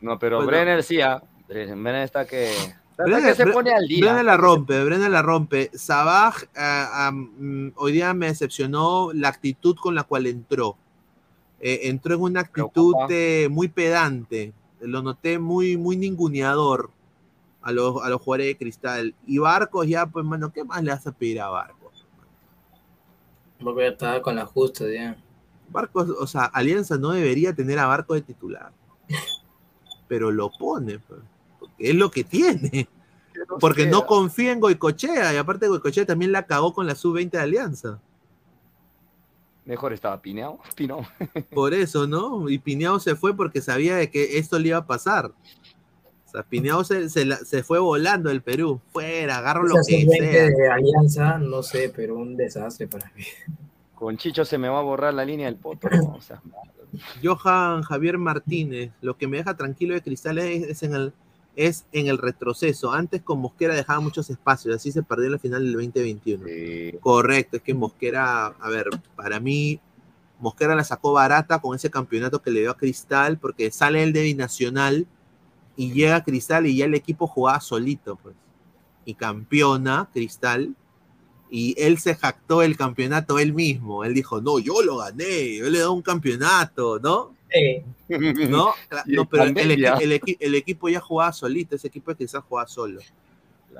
No, pero Bueno. Brenner sí, ah. Brenner está que. Que se Bre- pone al día. Brenner la rompe, Brenner la rompe. Sabaj ah, mm, hoy día me decepcionó la actitud con la cual entró. Eh, entró en una actitud eh, muy pedante. Lo noté muy, muy ninguneador a los, a los jugadores de cristal. Y Barcos ya, pues, mano, ¿qué más le vas a pedir a Barcos? Voy a estar con la justa ya. Barcos, o sea, Alianza no debería tener a Barcos de titular. [LAUGHS] Pero lo pone, pues, es lo que tiene. Porque no confía en Goicochea, y aparte Goicochea también la cagó con la sub-20 de Alianza. Mejor estaba pineado. [LAUGHS] Pino. Por eso, ¿no? Y Pineao se fue porque sabía de que esto le iba a pasar. O sea, Pineao se, se la- se fue volando del Perú. Fuera, agarro lo que sub-20 sea. de Alianza, no sé, pero un desastre para mí. Con Chicho se me va a borrar la línea del poto. ¿no? O sea, Johan Javier Martínez, lo que me deja tranquilo de Cristal es, es en el, es en el retroceso. Antes con Mosquera dejaba muchos espacios, así se perdió la final del 2021. Correcto, es que Mosquera, a ver, para mí, Mosquera la sacó barata con ese campeonato que le dio a Cristal, porque sale el de Binacional y llega a Cristal y ya el equipo jugaba solito, pues. Y campeona Cristal. Y él se jactó el campeonato él mismo. Él dijo, no, yo lo gané, yo le doy un campeonato, ¿no? No, no pero el, el equi- el equipo ya jugaba solito, ese equipo Cristal jugaba solo.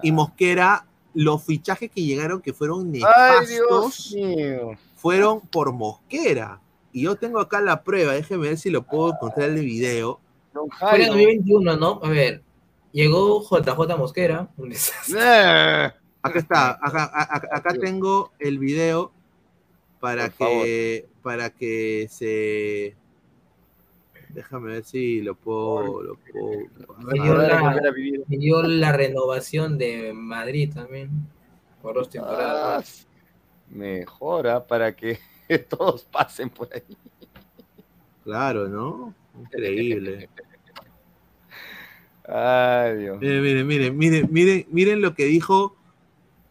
Y Mosquera, los fichajes que llegaron que fueron Ay, nefastos, Dios mío. fueron por Mosquera. Y yo tengo acá la prueba, déjeme ver si lo puedo encontrar en el video. Fue en el 2021, ¿no? A ver, llegó JJ Mosquera. desastre. Acá está, [LAUGHS] acá, acá- acá tengo el video para que, para que se... Déjame ver si lo puedo... Lo puedo Me dio, la, me dio la renovación de Madrid también. Por dos temporadas. Ah, mejora para que [LAUGHS] todos pasen por ahí. Claro, ¿no? Increíble. Ay, Dios. Miren, miren, miren, miren, miren, miren lo que dijo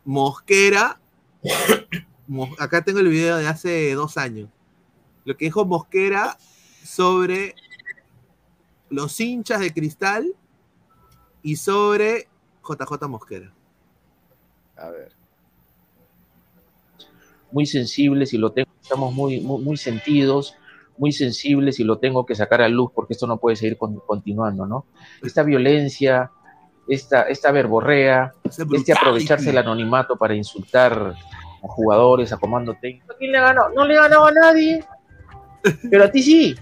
Mosquera. Mos- Acá tengo el video de hace dos años. Lo que dijo Mosquera sobre los hinchas de cristal y sobre JJ Mosquera. A ver. muy sensibles y lo tengo, estamos muy, muy, muy sentidos, muy sensibles y lo tengo que sacar a luz porque esto no puede seguir con- continuando, ¿no? Esta violencia, esta, esta verborrea, este aprovecharse del anonimato para insultar a jugadores, a comando técnico. ¿A quién le ha ganado? No le ha ganado a nadie, [LAUGHS] pero a ti sí,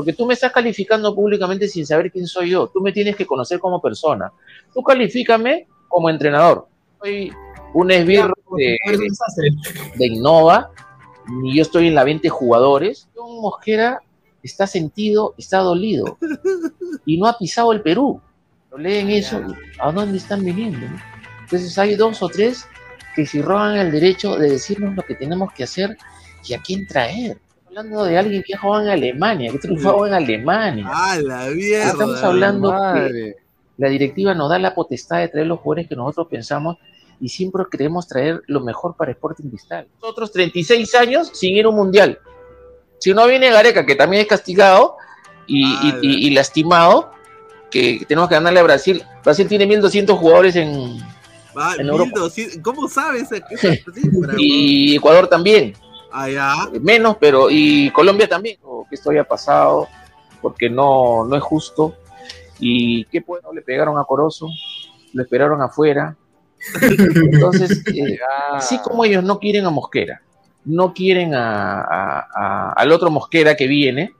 porque tú me estás calificando públicamente sin saber quién soy yo. Tú me tienes que conocer como persona. Tú califícame como entrenador. Soy un esbirro de, de Innova, y yo estoy en la 20 jugadores. John Mosquera está sentido, está dolido y no ha pisado el Perú. Lo leen eso, ¿a dónde están viniendo? Entonces hay dos o tres que si roban el derecho de decirnos lo que tenemos que hacer y a quién traer. Hablando de alguien que ha jugado en Alemania, que triunfado en Alemania. ¡Ah, la mierda! Estamos hablando que la directiva nos da la potestad de traer los jugadores que nosotros pensamos y siempre queremos traer lo mejor para Sporting Cristal. Nosotros 36 años sin ir a un mundial. Si no viene Gareca, que también es castigado y, y- y- y lastimado, que tenemos que ganarle a Brasil. Brasil tiene 1.200 jugadores en, Va, en Europa. 1200, ¿Cómo sabes esa esa [LAUGHS] cifra? Y Ecuador también. Ah. Menos, pero y Colombia también. O que esto haya pasado. porque no, no es justo. Y qué bueno, le pegaron a Corozo, lo esperaron afuera. Entonces, [LAUGHS] eh, así como ellos no quieren a Mosquera, no quieren a- a- a- al otro Mosquera que viene,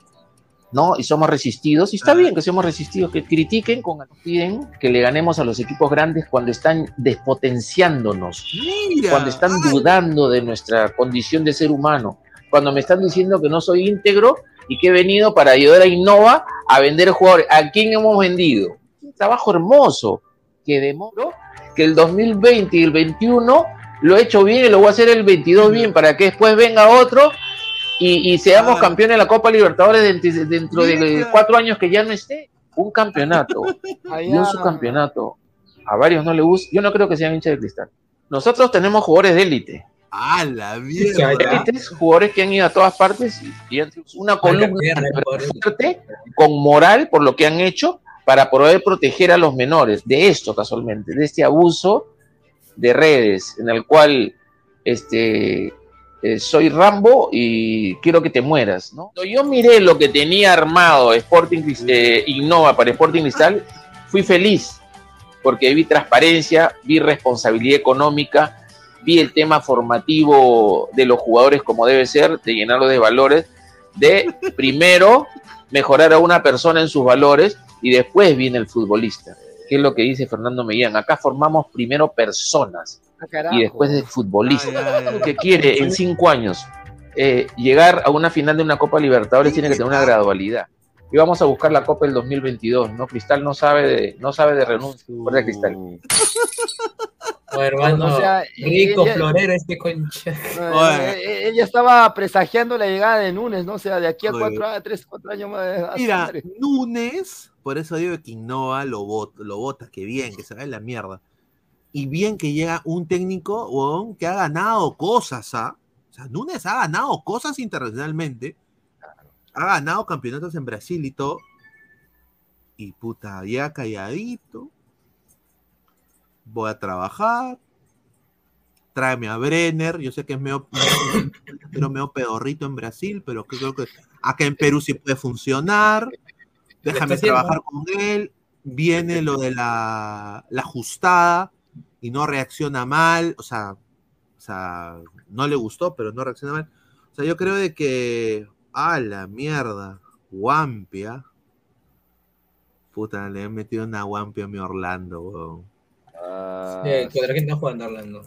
¿no? Y somos resistidos, y está bien que seamos resistidos, que critiquen con piden que le ganemos a los equipos grandes cuando están despotenciándonos, cuando están dudando de nuestra condición de ser humano, cuando me están diciendo que no soy íntegro y que he venido para ayudar a Innova a vender jugadores. ¿A quién hemos vendido? Un trabajo hermoso que demoro que el 2020 y el 21 lo he hecho bien y lo voy a hacer el 22 bien para que después venga otro y, y seamos campeones de la Copa Libertadores dentro, dentro de cuatro años que ya no esté. Un campeonato [LAUGHS] y un subcampeonato. A varios no le gusta. Yo no creo que sean hinchas de cristal. Nosotros tenemos jugadores de élite. ¡A la Élites, jugadores que han ido a todas partes y, y han sido una columna fuerte, con moral por lo que han hecho para poder proteger a los menores de esto casualmente, de este abuso de redes en el cual este eh, soy Rambo y quiero que te mueras, ¿no? Cuando yo miré lo que tenía armado Sporting eh, Innova para Sporting Cristal, fui feliz porque vi transparencia, vi responsabilidad económica, vi el tema formativo de los jugadores como debe ser, de llenarlo de valores, de [LAUGHS] primero mejorar a una persona en sus valores y después viene el futbolista, que es lo que dice Fernando Mellán. Acá formamos primero personas y después de futbolista. Lo que quiere en cinco años eh, llegar a una final de una Copa Libertadores tiene que tener una gradualidad. Y vamos a buscar la Copa del 2022, ¿no? Cristal no sabe de, no sabe de renuncia. ¿Verdad, Cristal? [LAUGHS] Hermano, O sea, rico ella- florero este concha. [LAUGHS] Eh, eh, Ella estaba presagiando la llegada de Núñez, ¿no? O sea, de aquí a cuatro, a tres, cuatro años más. Mira. Núñez, por eso digo que Innova lo bota, lo que bien, que se va en la mierda. Y bien que llega un técnico que ha ganado cosas, ¿ah? O sea, Núñez ha ganado cosas internacionalmente. Ha ganado campeonatos en Brasil y todo. Y puta, llega calladito. Voy a trabajar. Tráeme a Brenner. Yo sé que es medio, pero medio pedorrito en Brasil, pero creo que acá en Perú sí puede funcionar. Déjame trabajar con él. Viene lo de la, la ajustada y no reacciona mal. O sea, o sea, no le gustó, pero no reacciona mal. O sea, yo creo de que. ¡A la mierda! Guampia. Puta, le he metido una Guampia a mi Orlando, weón. Sí, ¿Contra quién está jugando Orlando?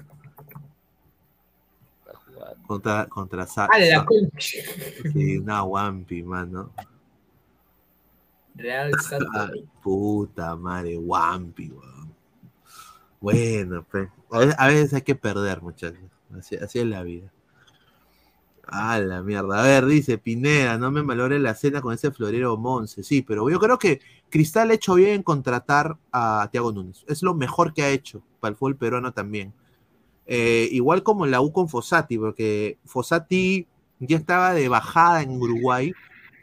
Contra, contra Sa- ¡Ah, la concha! Sí, una Guampi, mano. Real [LAUGHS] Santo. Ah, puta madre, Wampi, weón. Bueno, pues, a veces, a hay que perder, muchachos. Así, así es la vida. Ah, la mierda. A ver, dice Pineda, no me malore la cena con ese florero Monse. Sí, pero yo creo que Cristal ha hecho bien en contratar a Tiago Núñez. Es lo mejor que ha hecho para el fútbol peruano también. Eh, igual como la U con Fossati, porque Fossati ya estaba de bajada en Uruguay,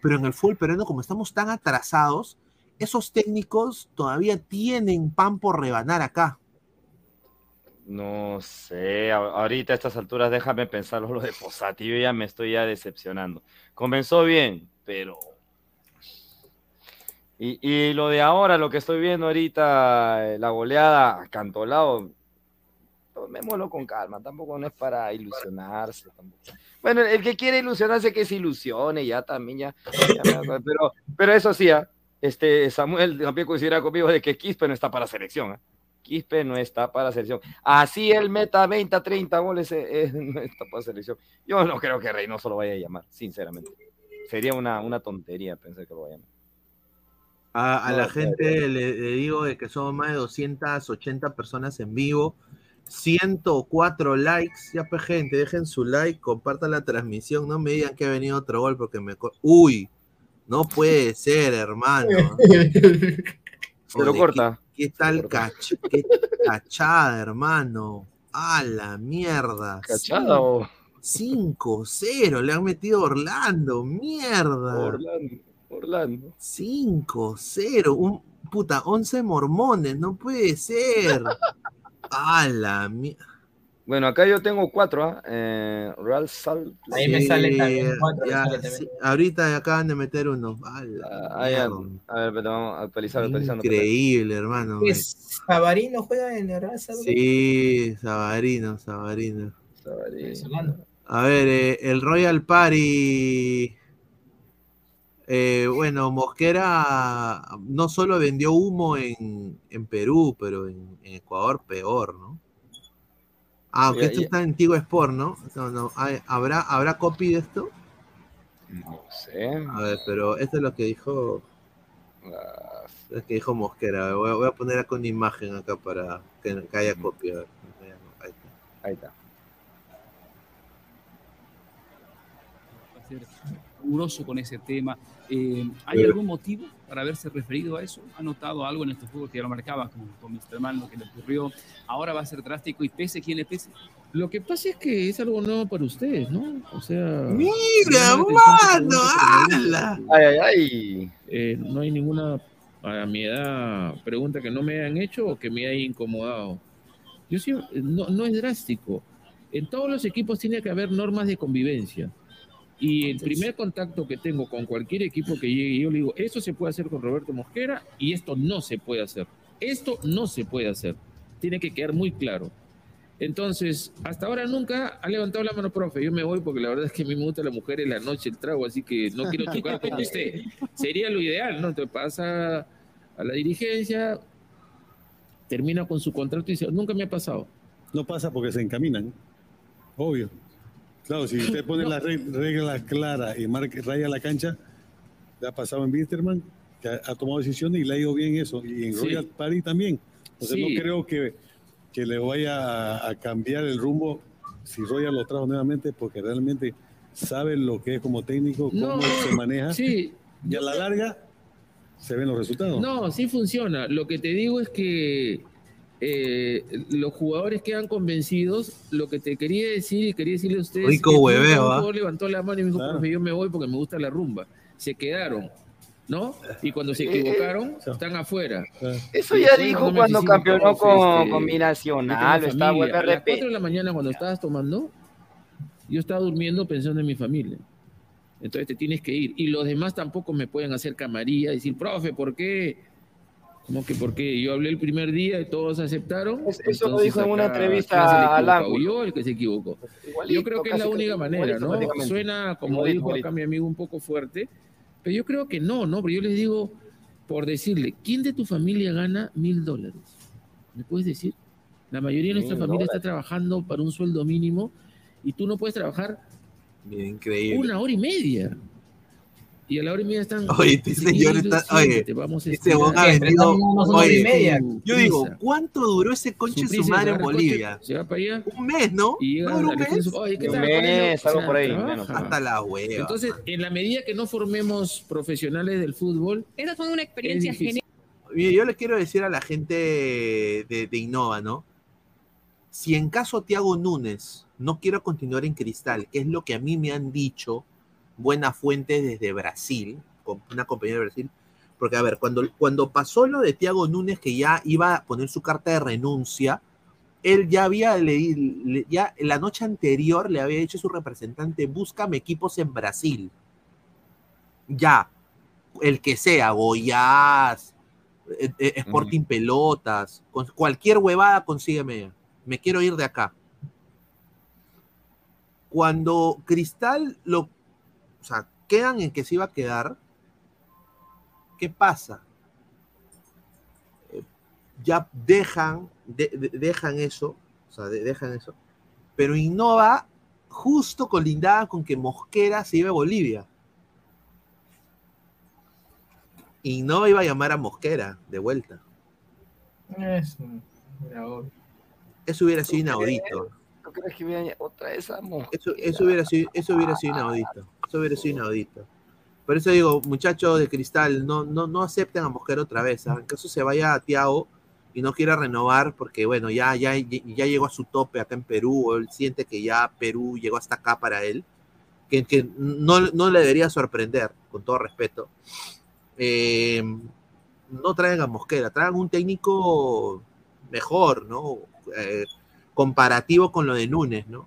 pero en el fútbol peruano, como estamos tan atrasados, esos técnicos todavía tienen pan por rebanar acá. No sé, ahorita a estas alturas déjame pensarlo lo de Posati, yo ya me estoy ya decepcionando. Comenzó bien, pero... Y, y lo de ahora, lo que estoy viendo ahorita, eh, la goleada cantolado, tomémoslo con calma, tampoco no es para ilusionarse. Bueno, el que quiere ilusionarse que se ilusione, ya también, ya, pero, pero eso sí, ah, este, Samuel también coincidirá conmigo de que Quispe no está para selección. ah. Quispe no está para selección. Así él meta 20, 30 goles, eh, eh, no está para selección. Yo no creo que Reynoso lo vaya a llamar, sinceramente. Sería una, una tontería pensar que lo vaya a llamar. A, a No, la gente le, le digo de que somos más de 280 personas en vivo, 104 likes. Ya, pues, gente, dejen su like, compartan la transmisión. No me digan que ha venido otro gol porque me. Uy, no puede ser, hermano. [LAUGHS] Se lo corta. ¿Qué, tal cach qué cachada, hermano? A la mierda. ¿Cachada o- 5-0, le han metido Orlando, mierda. Orlando, Orlando. 5-0, un puta, 11 mormones, no puede ser. [LAUGHS] A la mierda. Bueno, acá yo tengo cuatro, ¿ah? Eh, Real Salt. Ahí me sale también Sí, cuatro, ya, sale también. sí, ahorita acaban de meter uno. ¡Hala, Ah, ya. A ver, pero vamos a actualizar, actualizando. Increíble, hermano. Pues, Sabarino juega en el Real Salvador. Sí, Sabarino, Sabarino. Venezolano. A ver, eh, el Royal Party. eh, bueno, Mosquera no solo vendió humo en, en Perú, pero en, en Ecuador peor, ¿no? Ah, aunque Ya, esto ya. está en Tigo Sport, ¿no? No, no, hay- ¿Habrá, ¿Habrá copy de esto? No sé. A ver, pero esto es lo que dijo. Es que dijo Mosquera. Voy a, voy a poner acá una imagen acá para que, que haya copia. a ver. Ahí está. Ahí está. va a ser riguroso con ese tema. Eh, ¿Hay algún motivo para haberse referido a eso? ¿Ha notado algo en este fútbol que ya lo marcaba con, con Mr. Man, lo que le ocurrió? Ahora va a ser drástico y pese quien le pese. Lo que pasa es que es algo nuevo para ustedes, ¿no? O sea. ¡Mira, mano! ¡Hala! Ay, ay, ay. Eh, no hay ninguna, a mi edad, pregunta que no me hayan hecho o que me haya incomodado. Yo sí, no, no es drástico. En todos los equipos tiene que haber normas de convivencia. Y el primer contacto que tengo con cualquier equipo que llegue, yo le digo, esto se puede hacer con Roberto Mosquera y esto no se puede hacer. Esto no se puede hacer. Tiene que quedar muy claro. Entonces, hasta ahora nunca ha levantado la mano, profe. Yo me voy porque la verdad es que a mí me gusta la mujer en la noche, el trago, así que no quiero chocar con [LAUGHS] usted. Sería lo ideal, ¿no? Entonces pasa a la dirigencia, termina con su contrato y dice, nunca me ha pasado. No pasa porque se encaminan. Obvio. Claro, si usted pone las reg- reglas claras y marca, raya la cancha, ya ha pasado en Winterman, que ha, ha tomado decisiones y le ha ido bien eso. Y en Sí. Royal Party también. Entonces Sí. no creo que, que le vaya a, a cambiar el rumbo si Royal lo trajo nuevamente, porque realmente sabe lo que es como técnico, cómo No, se maneja. sí. Y a la larga se ven los resultados. No, sí funciona. Lo que te digo es que eh, los jugadores quedan convencidos. Lo que te quería decir y quería decirle a ustedes. Rico hueveo, ¿ah? levantó la mano y me dijo, Claro. profe, yo me voy porque me gusta la rumba. Se quedaron, ¿no? Y cuando se equivocaron, están afuera. Eso ya dijo cuando campeonó profe, con, este, con tengo está familia. vuelve a A las 4 repetir. de la mañana cuando estabas tomando, yo estaba durmiendo pensando en mi familia. Entonces te tienes que ir. Y los demás tampoco me pueden hacer camarilla, decir, profe, ¿por qué? ¿Cómo que por qué? Yo hablé el primer día y todos aceptaron. Es- eso lo dijo en una entrevista ¿quién se le al equivocó? ángulo. Yo el que se equivocó. Igualito, yo creo que es la única manera, ¿no? Suena, como Igualito, dijo igualito. acá mi amigo, un poco fuerte, pero yo creo que no, ¿no? Pero yo les digo, por decirle, ¿quién de tu familia gana mil dólares? ¿Me puedes decir? La mayoría de nuestra Mil familia está dólares. trabajando para un sueldo mínimo y tú no puedes trabajar Bien, increíble. una hora y media. Y a la hora y media están. Oye, este señor está. Oye, vamos a este ha vendido. Oye, yo digo. ¿cuánto duró ese conche Su su madre en coche, Bolivia? Se va para allá. Un mes, ¿no? Y llega ¿No duró a un mes? Oye, ¿qué Un tal, mes, algo por ahí. Hasta la hueva. Entonces, en la medida que no formemos profesionales del fútbol. Esa fue una experiencia genial. Mire, yo les quiero decir a la gente de, de Innova, ¿no? Si en caso Tiago Núñez no quiere continuar en Cristal, que es lo que a mí me han dicho buenas fuentes desde Brasil, una compañía de Brasil, porque a ver, cuando, cuando pasó lo de Tiago Núñez, que ya iba a poner su carta de renuncia, él ya había, le, le- ya la noche anterior le había dicho a su representante, búscame equipos en Brasil. Ya, el que sea, Goiás, eh, eh, Sporting Pelotas, con cualquier huevada consígueme. Me quiero ir de acá. Cuando Cristal lo, o sea, quedan en que se iba a quedar, ¿qué pasa? Eh, Ya dejan, de- de- dejan eso, o sea, de- dejan eso, pero Innova justo colindaba con que Mosquera se iba a Bolivia. Innova iba a llamar a Mosquera de vuelta. Eso, hubiera sido inaudito. ¿Tú crees que viene otra vez esa mujer? Eso, eso hubiera sido, eso hubiera sido inaudito. Eso hubiera sido inaudito. Por eso digo, muchachos de cristal, no, no, no acepten a Mosquera otra vez. En caso se vaya a Tiago y no quiera renovar, porque bueno, ya, ya, ya llegó a su tope acá en Perú, él siente que ya Perú llegó hasta acá para él, que, que no, no le debería sorprender, con todo respeto. Eh, no traigan a Mosquera, traigan un técnico mejor, ¿no? Eh, comparativo con lo de Núñez, ¿no?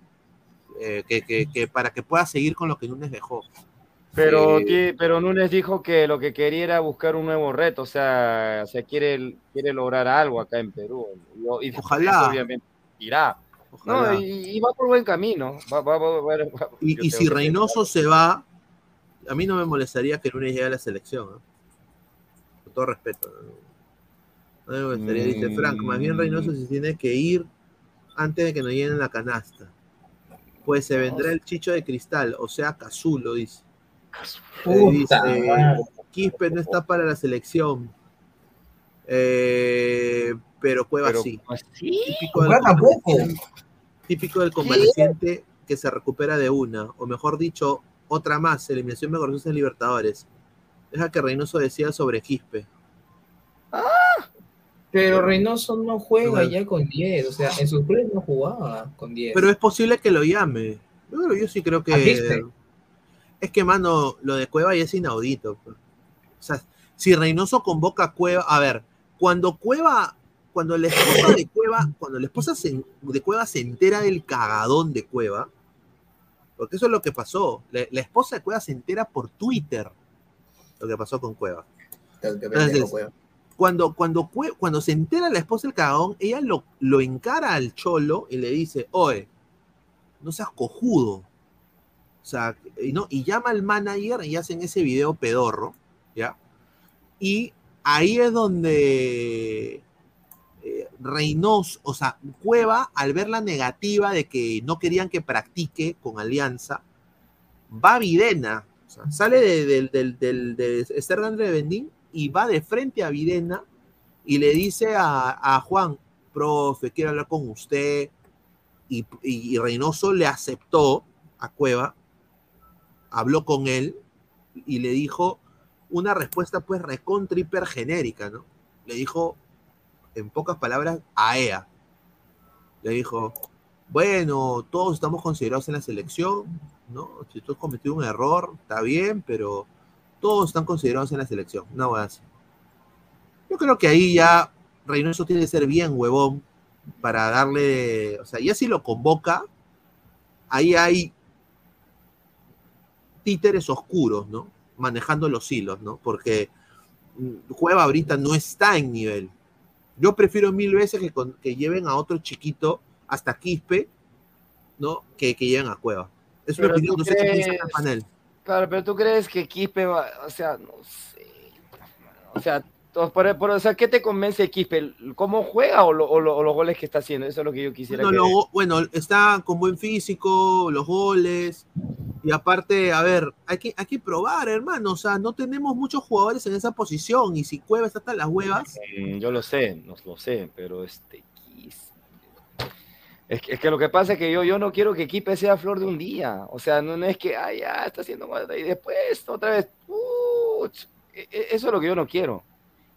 Eh, que, que- que para que pueda seguir con lo que Núñez dejó. Pero, Eh, pero Núñez dijo que lo que quería era buscar un nuevo reto, o sea, o sea quiere, quiere lograr algo acá en Perú. Y, Ojalá. obviamente irá. Ojalá. No, y, y va por buen camino. Va, va- va- Y, si Reynoso se va, a mí no me molestaría que Núñez llegue a la selección. ¿no? Con todo respeto. No, No me molestaría, dice Frank. Más bien Reynoso se tiene que ir antes de que nos llenen la canasta. Pues se vendrá el chicho de cristal, o sea, Cazulo, dice. Puta dice. Quispe no está para la selección. Eh, pero Cueva Pero, sí. ¿así? Típico del, típico del convaleciente que se recupera de una, o mejor dicho, otra más, eliminación en Libertadores. Deja que Reynoso decida sobre Quispe. Pero Reynoso no juega ya con 10, o sea, en sus clubes no jugaba con 10. Pero es posible que lo llame. Yo, yo sí creo ¿A que. Es que, mano, lo de Cueva ya es inaudito. pues. O sea, si Reynoso convoca a Cueva. A ver, cuando Cueva. Cuando la esposa de Cueva. Cuando la esposa se- de Cueva se entera del cagadón de Cueva. Porque eso es lo que pasó. La, la esposa de Cueva se entera por Twitter. Lo que pasó con Cueva. Entonces, Cueva. Cuando, cuando, cuando se entera la esposa del cagón, ella lo, lo encara al cholo y le dice, oye, no seas cojudo. O sea, y, no, y llama al manager y hacen ese video pedorro, ¿ya? Y ahí es donde eh, Reynoso, o sea, Cueva, al ver la negativa de que no querían que practique con Alianza, va a Videna, sale de, del- del- de Esther de Bendín y va de frente a Videna y le dice a, Juan, profe, quiero hablar con usted. Y, Reynoso le aceptó a Cueva, habló con él y le dijo una respuesta pues recontra hiper ¿no? Le dijo, en pocas palabras, a EA. Le dijo, bueno, todos estamos considerados en la selección, ¿no? Si tú has cometido un error, está bien, pero todos están considerados en la selección. No voy a hacer. Yo creo que ahí ya Reynoso tiene que ser bien huevón para darle, o sea, ya si lo convoca, ahí hay títeres oscuros, ¿no? Manejando los hilos, ¿no? Porque mm, Cueva ahorita no está en nivel. Yo prefiero mil veces que, con- que lleven a otro chiquito hasta Quispe, ¿no? Que, que lleven a Cueva. Es una opinión, no sé qué piensa el panel. Claro, pero tú crees que Quispe va, o sea, no sé. O sea, por, por- o sea, ¿qué te convence Quispe? ¿Cómo juega o, lo- o lo- o los goles que está haciendo? Eso es lo que yo quisiera Bueno, que- lo- bueno, está con buen físico, los goles. Y aparte, a ver, hay que, hay que probar, hermano. O sea, no tenemos muchos jugadores en esa posición. Y si Cueva está hasta las huevas, Mm, Yo lo sé, no lo sé, pero este Es que, es que lo que pasa es que yo, yo no quiero que Quispe sea flor de un día. O sea, no, es que, ay, ya está haciendo mal y después otra vez. e- eso es lo que yo no quiero.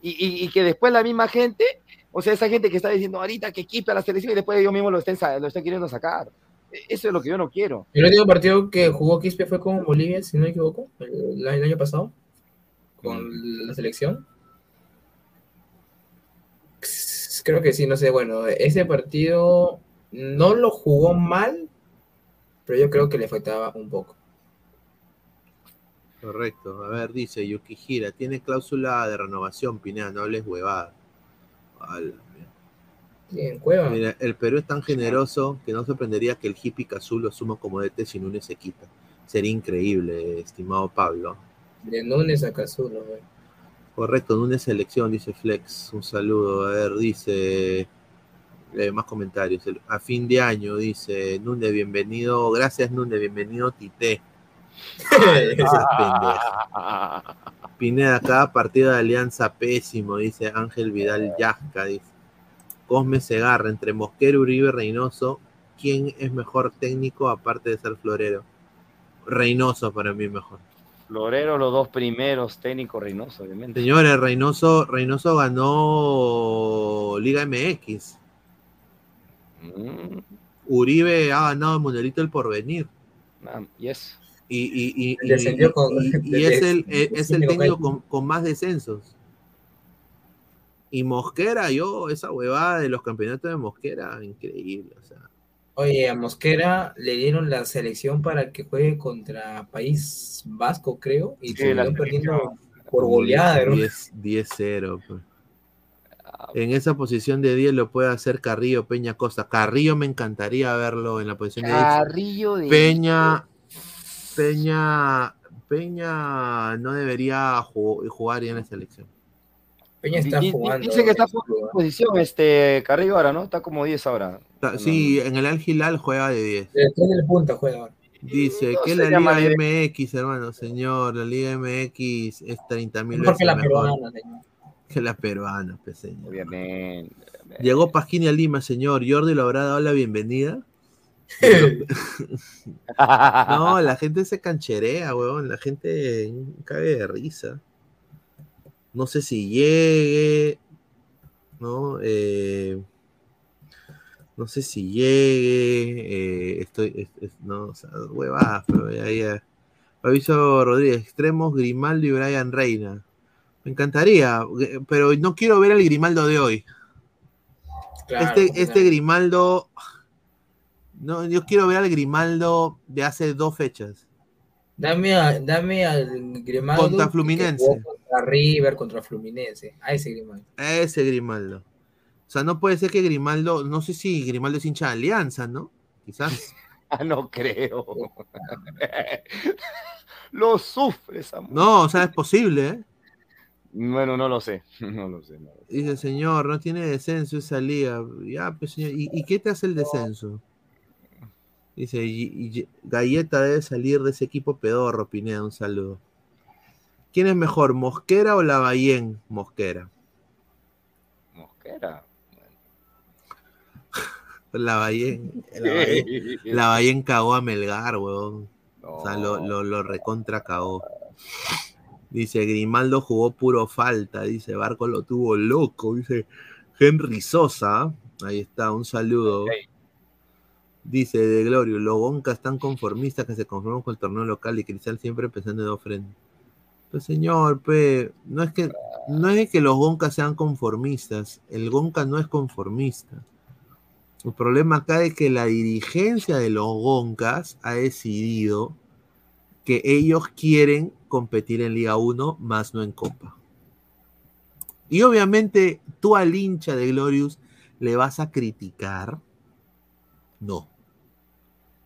Y, y- que después la misma gente, o sea, esa gente que está diciendo ahorita que Quispe a la selección y después ellos mismos lo estén, lo estén queriendo sacar. E- Eso es lo que yo no quiero. El último partido que jugó Quispe fue con Bolivia, si no me equivoco, el, el año pasado, con la selección. Creo que sí, no sé, bueno, ese partido no lo jugó mal, pero yo creo que le faltaba un poco. Correcto. A ver, dice Yukihira, tiene cláusula de renovación, Pineda, no hables huevada. Bien, Cueva. Mira, el Perú es tan generoso que no sorprendería que el hippie lo suma como DT si Núñez se quita. Sería increíble, estimado Pablo. De Núñez a güey. Correcto, Núñez selección, dice Flex. Un saludo. A ver, dice. Eh, más comentarios. A fin de año, dice Núñez, bienvenido. Gracias, Núñez, bienvenido, Tite. [LAUGHS] Seas pendejo. Pineda, cada partido de alianza pésimo, dice Ángel Vidal Yasca, dice. Cosme Segarra, entre Mosquero, Uribe, Reynoso, ¿quién es mejor técnico aparte de ser florero? Reynoso para mí mejor. Florero, los dos primeros, técnico Reynoso, obviamente. Señores, Reynoso, Reynoso ganó Liga MX. Mm, Uribe ha ganado el Mundialito del Porvenir. ah, y eso. Y, y- y- y- Descendió con- y- y es el, es el técnico con- con, más descensos. Y Mosquera, yo, esa huevada de los campeonatos de Mosquera, increíble. O sea, Oye, a Mosquera le dieron la selección para que juegue contra País Vasco, creo, y Sí, se la perdiendo por goleada, ¿no? 10 10-0. En esa posición de 10 lo puede hacer Carrillo Peña Costa. Carrillo me encantaría verlo en la posición de 10. Carrillo de Peña, Peña, Peña no debería ju- jugar ya en la selección. Peña está jugando. Dice que está jugando en posición este Carrillo ahora, ¿no? Está como 10 ahora. Sí, en el Al Hilal juega de 10. Detrás del punta juega ahora. Dice No que la Liga de- MX, hermano, señor, la Liga MX es 30 mil veces que la mejor peruana, señor. Que la peruana, pues, señor. Obviamente. Llegó Pasquini a Lima, señor. Jordi le habrá dado la bienvenida. [LAUGHS] No, la gente se cancherea, weón. La gente cague de risa. No sé si llegue. ¿No? Eh, no sé si llegue. eh, estoy. es- es- no, o sea, huevadas, pero ya, ya. Aviso Rodríguez, extremos, Grimaldo y Brian Reina. Me encantaría, eh, pero no quiero ver el Grimaldo de hoy. Claro, este, claro. este Grimaldo. No, yo quiero ver al Grimaldo de hace dos fechas. Dame, a- dame al Grimaldo. Contra Fluminense. Contra River, contra Fluminense. A ese Grimaldo. Ese Grimaldo. O sea, no puede ser que Grimaldo, no sé si Grimaldo es hincha de Alianza, ¿no? Quizás. [LAUGHS] Ah, no creo. [LAUGHS] Lo sufre esa mujer. No, o sea, es posible, ¿eh? Bueno, no lo sé. [LAUGHS] No lo sé. no lo sé. Dice, señor, no tiene descenso esa liga. Ya, pues, señor, ¿y, y qué te hace el descenso? Dice, y, y- Galleta debe salir de ese equipo pedorro, Pineda, un saludo. ¿Quién es mejor, Mosquera o Lavallén? Mosquera. Mosquera. [LAUGHS] Lavallén. Lavallén, [LAUGHS] Lavallén cagó a Melgar, weón. O sea, lo, lo, lo recontra cagó. Dice, Grimaldo jugó puro falta. Dice, Barco lo tuvo loco. Dice, Henry Sosa. Ahí está, un saludo. Dice, de Glorio, los Goncas tan conformistas que se conforman con el torneo local y Cristal siempre pensando de dos frentes. Pues señor, pe, no es que no es que los Goncas sean conformistas. El Gonca no es conformista. El problema acá es que la dirigencia de los Goncas ha decidido que ellos quieren competir en Liga 1, más no en Copa. Y obviamente tú al hincha de Glorious le vas a criticar. No.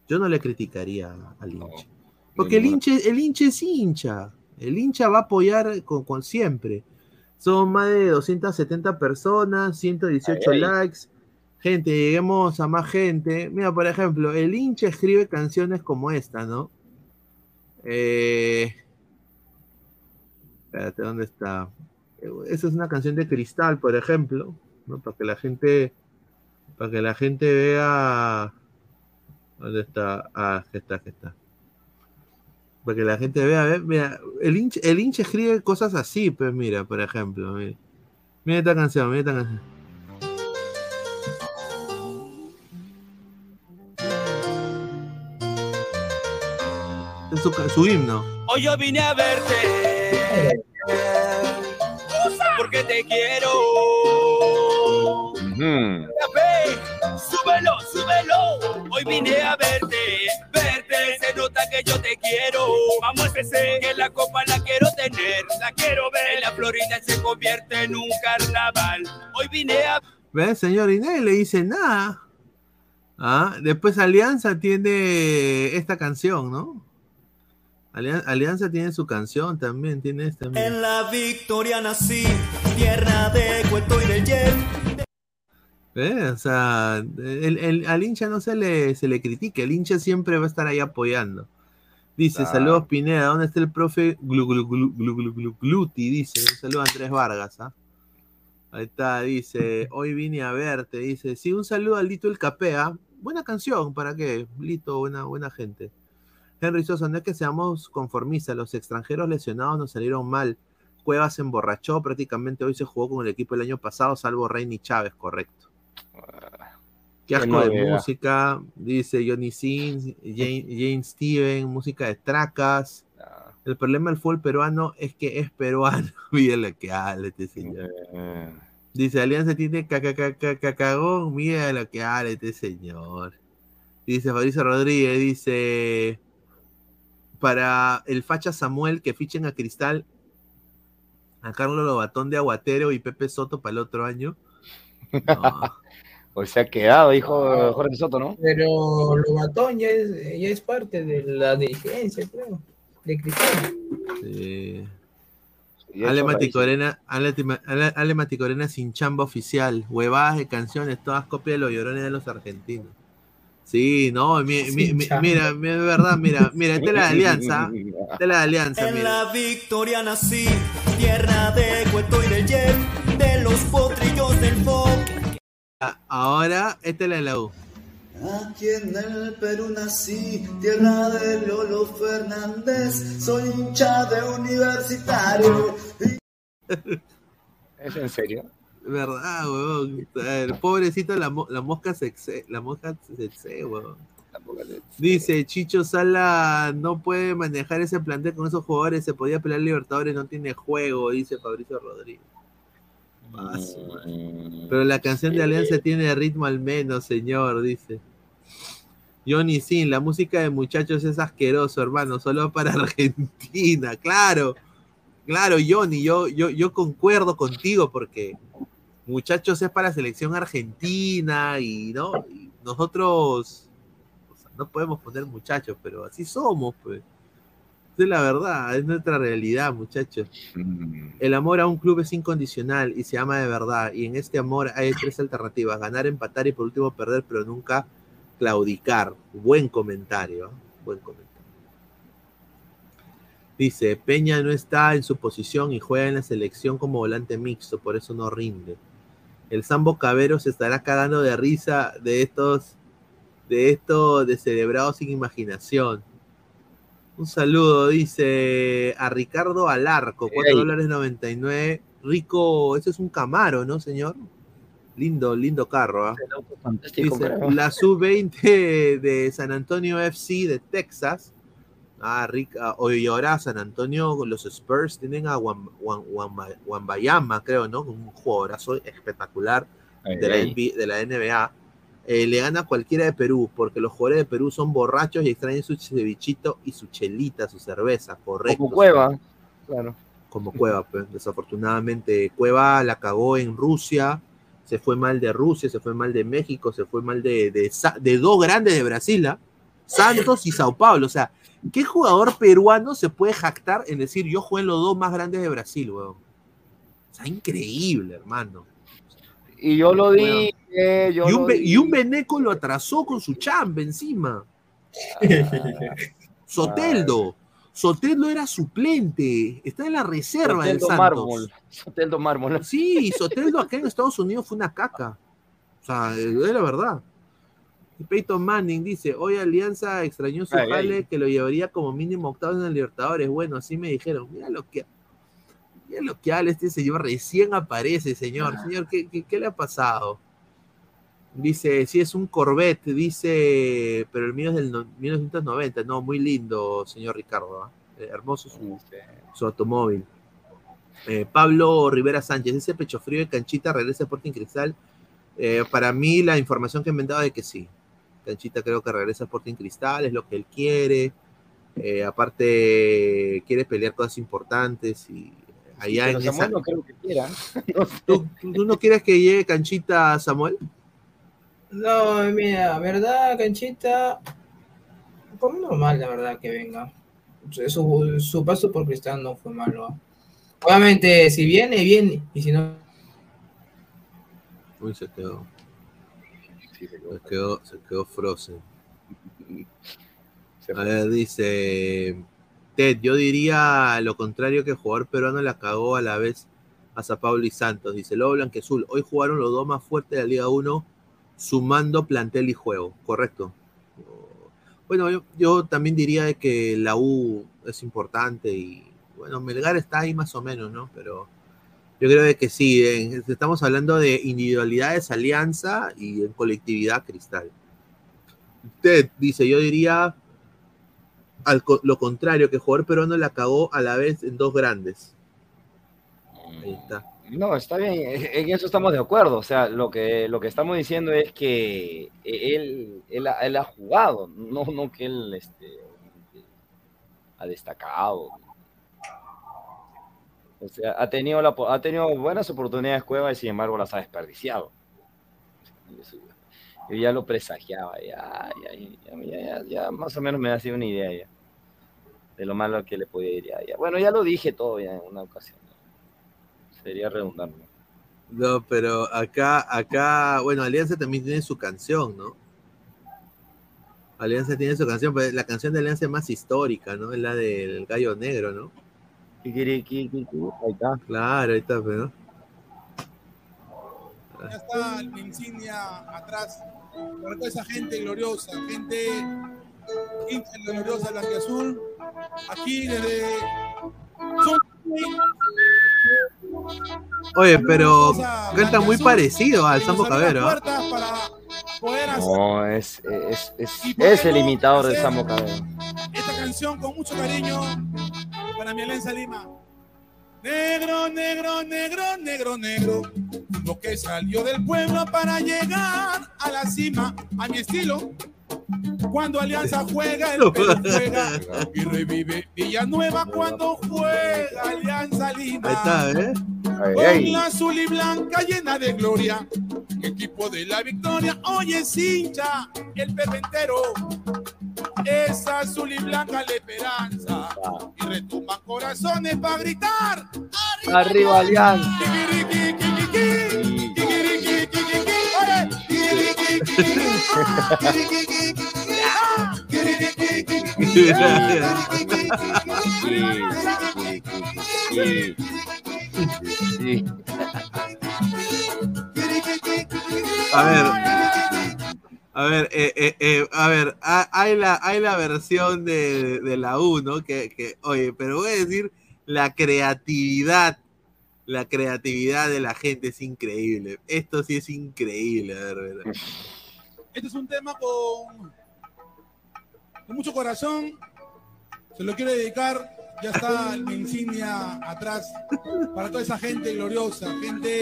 Yo no le criticaría al hincha. Porque el hincha, el hincha es hincha. El hincha va a apoyar con, con siempre. Son más de 270 personas, 118 Ay, ay. likes. Gente, lleguemos a más gente. Mira, por ejemplo, el hincha escribe canciones como esta, ¿no? Eh... Espérate, ¿dónde está? Esa es una canción de Cristal, por ejemplo, ¿no? Para que la gente, para que la gente vea. ¿Dónde está? Ah, que está, que está. Para que la gente vea, ve- mira, el hincha, el hincha escribe cosas así, pues mira, por ejemplo, mira. Mira esta canción, mira esta canción. Su, su himno. Hoy yo vine a verte porque te quiero. Café, súbelo, súbelo. Hoy vine a verte, verte. Se nota que yo te quiero. Vamos a ese, que la copa la quiero tener, la quiero ver. La Florida se convierte en un carnaval. Hoy vine a ¿Ves, señor? Y nadie le dice nada. Ah, después Alianza tiene esta canción, ¿no? Alian- Alianza tiene su canción también, tiene esta. mira. En la victoria nací, tierra de cuento y de yen. ¿Ves? O sea, el, el- al hincha no se le, se le critique, el hincha siempre va a estar ahí apoyando. Dice, Claro. saludos Pineda, ¿dónde está el profe Glu, glu, glu, glu, glu, glu, Gluti? Dice, un saludo a Andrés Vargas, ¿ah? Ahí está, dice, hoy vine a verte, dice, sí, un saludo a Lito el Capea, buena canción, ¿para qué? Lito, buena, buena gente. Henry Sosa, no es que seamos conformistas, los extranjeros lesionados nos salieron mal. Cuevas se emborrachó, prácticamente hoy se jugó con el equipo el año pasado, salvo Reini Chávez, correcto. Qué asco de música, dice Johnny Sins, Jane, Jane Steven, música de tracas. El problema del fútbol peruano es que es peruano. [LAUGHS] Mira lo que habla este señor. Dice, Alianza tiene caca- caca- cacagón, mira lo que habla este señor. Dice Fabricio Rodríguez, dice, para el facha Samuel que fichen a Cristal, a Carlos Lobatón de Aguatero y Pepe Soto para el otro año. [LAUGHS] O se ha quedado, dijo Jorge Soto, ¿no? Pero Lobatón ya es, ya es parte de la dirigencia, creo. De Cristal. Sí. Ale Maticorena, Ale, Ale- Ale Maticorena sin chamba oficial, huevadas de canciones, todas copias de los llorones de los argentinos. Sí, no, mi- [LAUGHS] mi- mi- mira, mi- de verdad, mira, mira, esta es la de [LAUGHS] alianza, [LAUGHS] esta es la de alianza, En mira. la victoria nací, tierra de Cueto y del Yem, de los potrillos del Foc. Ahora, esta es la de la U. Aquí en el Perú nací, tierra de Lolo Fernández, soy hincha de universitario. ¿Es en serio? Verdad, huevón. El pobrecito, la, mo- la mosca se exe- la mosca se huevón. Dice Chicho Sala no puede manejar ese plantel con esos jugadores, se podía pelear Libertadores, no tiene juego, dice Fabricio Rodríguez. Madre. Pero la canción de Alianza tiene ritmo al menos, señor, dice. Johnny Sin, la música de muchachos es asqueroso, hermano, solo para [LAUGHS] Argentina, claro. Claro, Johnny, yo, yo, yo concuerdo contigo porque muchachos es para la selección argentina y no, y nosotros o sea, no podemos poner muchachos, pero así somos, pues. Esa es la verdad, es nuestra realidad, muchachos. El amor a un club es incondicional y se ama de verdad. Y en este amor hay tres alternativas: ganar, empatar y por último perder, pero nunca claudicar. Buen comentario. ¿eh? Buen comentario. Dice: Peña no está en su posición y juega en la selección como volante mixto, por eso no rinde. El Sambo Cabero se estará cagando de risa de estos, de estos descerebrados sin imaginación. Un saludo, dice a Ricardo Alarco, 4 Ey. dólares 99. Rico, eso es un Camaro, ¿no, señor? Lindo, lindo carro, ¿ah? Dice, la sub-20 de San Antonio FC de Texas. Ah, Rick, ah, hoy ahora San Antonio, los Spurs tienen a Wambayama, creo, ¿no? Un jugadorazo espectacular Ay, de la. NBA de la NBA. Eh, le gana a cualquiera de Perú, porque los jugadores de Perú son borrachos y extrañan su cevichito y su chelita, su cerveza, correcto. Como Cueva, claro. Como Cueva, [LAUGHS] pues, desafortunadamente. Cueva la cagó en Rusia, se fue mal de Rusia, se fue mal de México, se fue mal de, de, dos grandes de Brasil, ¿ah? Santos y Sao Paulo. O sea, ¿qué jugador peruano se puede jactar en decir yo jugué en los dos más grandes de Brasil, weón? O sea, increíble, hermano. Y yo lo dije, yo y, un, lo Be- dije. y un Beneco lo atrasó con su chamba encima. Soteldo. Soteldo era suplente. Está en la reserva del Soteldo Santos. Mármol. Soteldo Mármol. Sí, Soteldo acá en Estados Unidos fue una caca. O sea, es la verdad. Y Peyton Manning dice, hoy Alianza extrañó su Ay, jale ay. que lo llevaría como mínimo octavos en el Libertadores. Bueno, así me dijeron. Mira lo que... Mira lo que habla este señor. Recién aparece, señor. Señor, ¿qué, qué, qué le ha pasado? Dice, sí es un Corvette, dice, pero el mío es del no- 1990. No, muy lindo, señor Ricardo. ¿ah? Eh, hermoso su, su automóvil. Eh, Pablo Rivera Sánchez, ese pecho frío de canchita regresa a Sporting Cristal. Eh, para mí, la información que me han dado es que sí. Canchita creo que regresa a Sporting Cristal, es lo que él quiere. Eh, aparte, quiere pelear cosas importantes y allá Pero en Samuel esa- no creo que quiera. ¿Tú, tú no quieres que llegue Canchita Samuel? No, mira, verdad, canchita. Por mí normal, la verdad, que venga. Su, su paso por Cristal no fue malo. Obviamente, si viene, viene. Y si no, Uy, se quedó. Se quedó, se quedó Frozen. [LAUGHS] A ver, dice Ted, yo diría lo contrario que el jugador peruano la cagó a la vez a Sao Paulo y Santos. Dice Lobo Blanquezul, hoy jugaron los dos más fuertes de la Liga 1 sumando plantel y juego, correcto. Bueno, yo, yo también diría de que la U es importante y bueno, Melgar está ahí más o menos, ¿no? Pero yo creo que sí, estamos hablando de individualidades, alianza y en colectividad cristal. Ted dice, yo diría lo contrario, que el jugador peruano la cagó a la vez en dos grandes. Ahí está. No, está bien, en eso estamos de acuerdo. O sea, lo que, lo que estamos diciendo es que él, él, ha, él ha jugado, no, no que él este, ha destacado. O sea, ha tenido, la, ha tenido buenas oportunidades Cueva y sin embargo las ha desperdiciado. Yo ya lo presagiaba, ya, ya, ya, ya, más o menos me ha sido una idea ya de lo malo que le podía ir ya. Bueno, ya lo dije todo en una ocasión. Sería redundante. No, pero acá, acá, bueno, Alianza también tiene su canción, ¿no? Alianza tiene su canción, pero la canción de Alianza es más histórica, ¿no? Es la del Gallo Negro, ¿no? Ahí está. Claro, ahí está, pero. Ya está la insignia atrás. Para toda esa gente gloriosa, gente hincha de la gloriosa blanquiazul. Aquí desde. Oye, pero canta muy parecido al Sambo Cabero. ¿ah? No, es, es, es, es el imitador de Sambo Cabero. Esta canción con mucho cariño para mi Alianza Lima. Negro, negro, negro, negro, negro. Lo que salió del pueblo para llegar a la cima, a mi estilo. Cuando Alianza juega, el Perú juega y revive Villanueva cuando juega Alianza Lima. Ahí está, ¿eh? Con la azul y blanca llena de gloria, equipo de la victoria, hoy es hincha el perventero. Es azul y blanca la esperanza. Y retumban corazones para gritar. Arriba Alianza. A ver, a ver, eh, eh, eh, a ver, ha- hay la, hay la versión de, de la U, ¿no? Que, que, oye, pero voy a decir, la creatividad, la creatividad de la gente es increíble. Esto sí es increíble, a ver, a ver. Este es un tema con mucho corazón. Se lo quiero dedicar. Ya está la insignia atrás para toda esa gente gloriosa, gente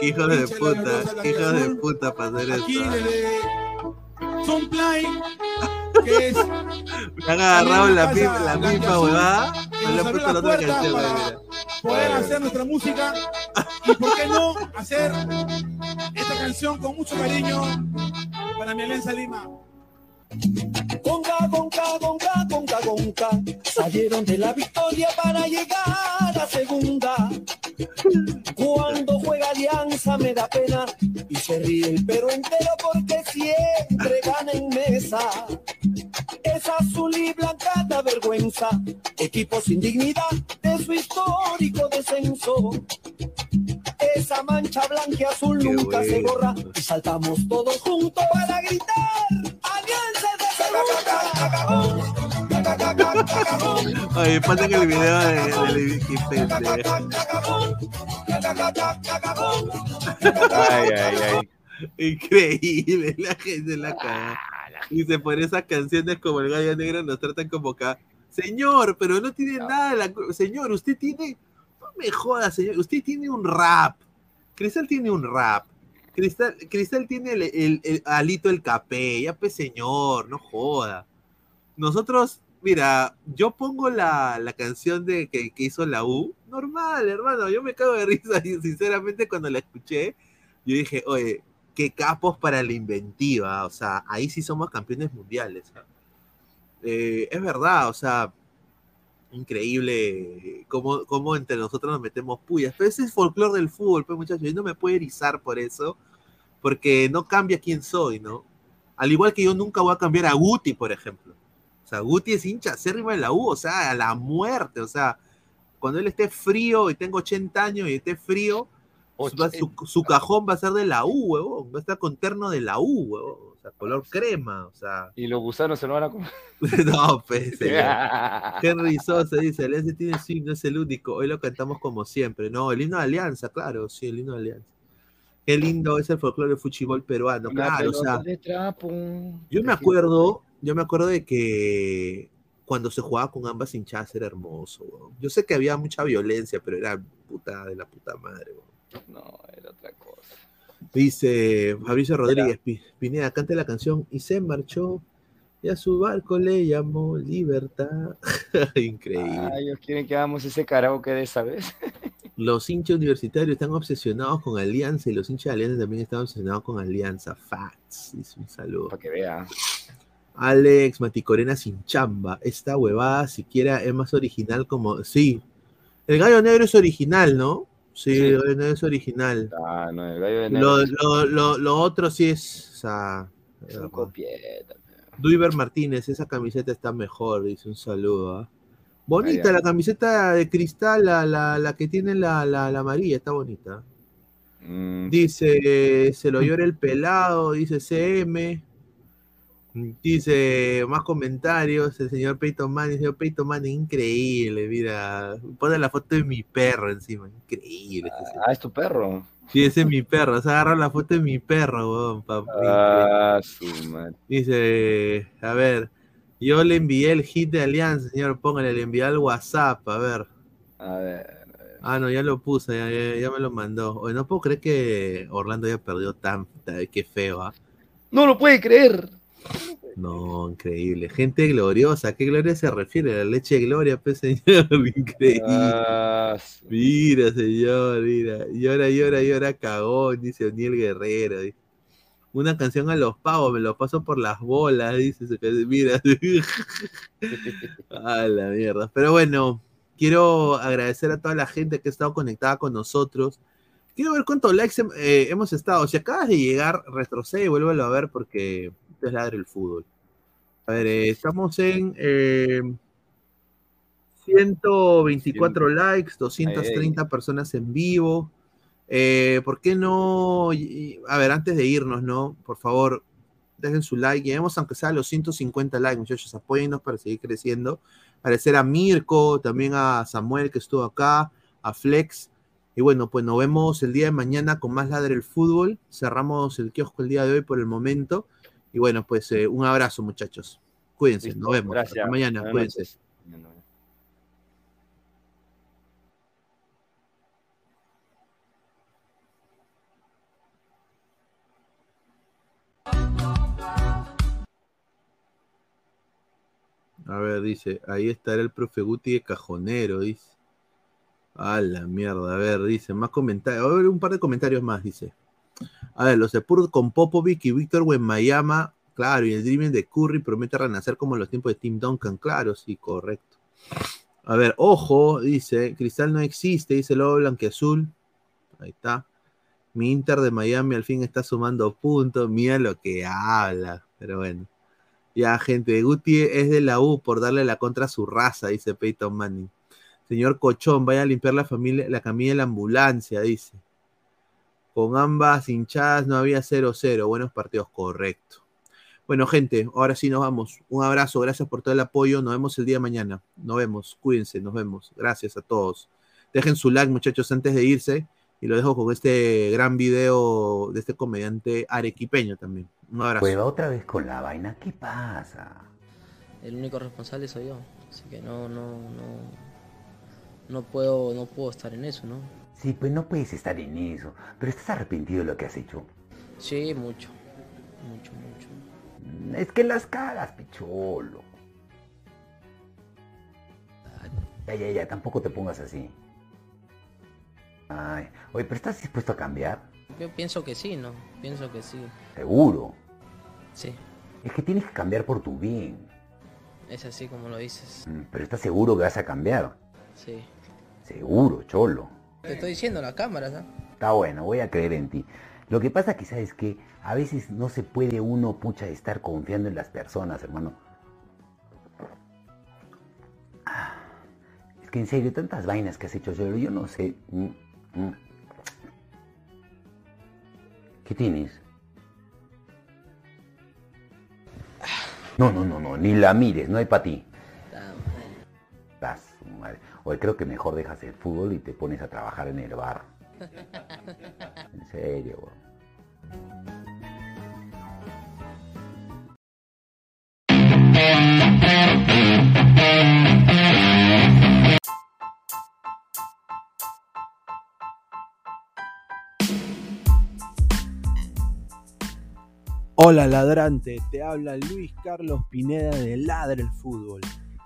Qué hijos de puta, qué hijos de puta para hacer aquí esto. desde Sunplay, que es Me han agarrado la, pi- la misma huevada, me le puesto la otra canción. para mira. poder hacer nuestra música y por qué no hacer esta canción con mucho cariño para mi Alianza Lima. Conga, conga, conga, conga. Salieron de la victoria para llegar a segunda. Cuando juega Alianza me da pena y se ríe el pero entero porque siempre gana en mesa. Es azul y blanca da vergüenza, equipo sin dignidad de su histórico descenso. Esa mancha blanca y azul nunca se borra y saltamos todos juntos para gritar. Alianza de segunda. Oye, pasen el video de, de Wikipedia. Ay, ay, ay. Increíble, la gente la caga. Dice, por esas canciones como el gallo negro nos tratan como acá. Señor, pero no tiene nada de la... Señor, usted tiene... No me joda, señor. Usted tiene un rap. Cristal tiene un rap. Cristal, Cristal tiene el, el- el alito el capé. Ya pues, señor, no joda. Nosotros, mira, yo pongo la, la canción de que, que hizo la U. Normal, hermano. Yo me cago de risa. [LAUGHS] Y sinceramente, cuando la escuché, yo dije, oye, qué capos para la inventiva. O sea, ahí sí somos campeones mundiales. Eh, es verdad, o sea, increíble cómo, cómo entre nosotros nos metemos puyas. Pero ese es folclore del fútbol, pues muchachos. Y no me puedo erizar por eso, porque no cambia quién soy, ¿no? Al igual que yo nunca voy a cambiar a Guti, por ejemplo. O sea, Guti es hincha acérrimo de la U, o sea, a la muerte. O sea, cuando él esté frío y tengo 80 años y esté frío, va- su, su cajón va a ser de la U, huevón. Va a estar con terno de la U, huevón. O sea, color crema, o sea. Y los gusanos se lo van a comer. [LAUGHS] no, pues. Henry [LAUGHS] Sosa dice, Alianza tiene swing, no es el único. Hoy lo cantamos como siempre. No, el himno de Alianza, claro, sí, el himno de Alianza. Qué lindo es el folclore del fútbol peruano, Una claro, o sea. de. Yo me acuerdo, yo me acuerdo de que cuando se jugaba con ambas hinchadas era hermoso. weón. Yo sé que había mucha violencia, pero era puta de la puta madre. weón. No, era otra cosa. Dice Fabricio Rodríguez, Pi- Pineda, cante la canción y se marchó y a su barco le llamó Libertad. [LAUGHS] Increíble. Ah, ellos quieren que hagamos ese karaoke de esa vez. [LAUGHS] Los hinchas universitarios están obsesionados con Alianza y los hinchas de Alianza también están obsesionados con Alianza. Facts. Dice un saludo. Para que vea. Alex Maticorena sin chamba. Esta huevada siquiera es más original como. Sí. El gallo negro es original, ¿no? Sí, Sí. el gallo negro es original. Ah, no, el gallo Lo, negro. lo, lo, lo otro sí es. O sea. Es. Duiver Martínez, esa camiseta está mejor, dice un saludo. ¿ah? Bonita la camiseta de cristal, la, la, la que tiene la, la, la amarilla, está bonita. Mm, Dice, se lo [LAUGHS] llora el pelado, dice CM. Dice, más comentarios, el señor Peyton Manning, el señor Peyton Manning, increíble, mira, pone la foto de mi perro encima, increíble. Ah, es tu perro. Sí, ese es mi perro, se agarra la foto de mi perro, weón, papá. Ah, su madre. Dice, a ver, yo le envié el hit de Alianza, señor, póngale, le envié al WhatsApp, a ver. A ver. Ah, no, ya lo puse, ya, ya- ya me lo mandó. Oye, no puedo creer que Orlando haya perdido tan, tan- qué feo, ¿ah? No lo puede creer. No, increíble. Gente gloriosa, ¿a qué gloria se refiere? La leche de gloria, pues, señor, [LAUGHS] increíble. Ah, Mira, señor, mira. Llora, llora, llora, cagón, dice O'Neill Guerrero. dice. Una canción a los pavos, me lo paso por las bolas, dice. Mira. [LAUGHS] a la mierda. Pero bueno, quiero agradecer a toda la gente que ha estado conectada con nosotros. Quiero ver cuántos likes eh, hemos estado. Si acabas de llegar, retrocede y vuélvelo a ver porque esto es ladre el fútbol. A ver, eh, estamos en eh, 124 likes, 230 personas en vivo. Eh, ¿Por qué no? A ver, antes de irnos, ¿no? Por favor, dejen su like. Lleguemos aunque sea a los 150 likes, muchachos. Apóyennos para seguir creciendo. Agradecer a Mirko, también a Samuel que estuvo acá, a Flex. Y bueno, pues nos vemos el día de mañana con más Ladre el Fútbol. Cerramos el kiosco el día de hoy por el momento. Y bueno, pues eh, un abrazo, muchachos. Cuídense, Listo, nos vemos. gracias. Hasta mañana, Buenas cuídense. noches. A ver, dice, ahí estará el profe Guti de cajonero, dice. A la mierda, a ver, dice, más comentarios. A ver, un par de comentarios más, dice. A ver, los Spurs con Popovic y Víctor Wembanyama, claro, y el Dreaming de Curry promete renacer como en los tiempos de Tim Duncan, claro, sí, correcto. A ver, ojo, dice, Cristal no existe, dice Lobo Blanqueazul. Ahí está. Mi Inter de Miami al fin está sumando puntos. Mira lo que habla. Pero bueno. Ya, gente, Guti es de la U por darle la contra a su raza, dice Peyton Manning. Señor Cochón, vaya a limpiar la familia, la camilla de la ambulancia, dice. Con ambas hinchadas no había 0-0. Buenos partidos, correcto. Bueno, gente, ahora sí nos vamos. Un abrazo, gracias por todo el apoyo. Nos vemos el día de mañana. Nos vemos, cuídense, nos vemos. Gracias a todos. Dejen su like, muchachos, antes de irse. Y lo dejo con este gran video de este comediante arequipeño también. Un abrazo. Prueba otra vez con la vaina. ¿Qué pasa? El único responsable soy yo, así que no, no, no, no puedo, no puedo estar en eso, ¿no? Sí, pues no puedes estar en eso. Pero estás arrepentido de lo que has hecho. Sí, mucho, mucho, mucho. Es que las cagas, picholo. Ya, ya, ya, tampoco te pongas así. Ay, oye, pero ¿estás dispuesto a cambiar? Yo pienso que sí, ¿no? Pienso que sí. Seguro. Sí, Es que tienes que cambiar por tu bien. es así como lo dices. Mm, Pero ¿estás seguro que vas a cambiar? Sí. Seguro, cholo. Te estoy diciendo la cámara, ¿no? Está bueno, voy a creer en ti. Lo que pasa que sabes que a veces no se puede uno, pucha, estar confiando en las personas, hermano. Ah, Es que en serio, tantas vainas que has hecho, yo, yo no sé. Mm, mm. ¿Qué tienes? No, no, no, no, ni la mires, no hay para ti. Madre. Oye, creo que mejor dejas el fútbol y te pones a trabajar en el bar. [LAUGHS] en serio, weón. Hola ladrante, te habla Luis Carlos Pineda de Ladre el Fútbol.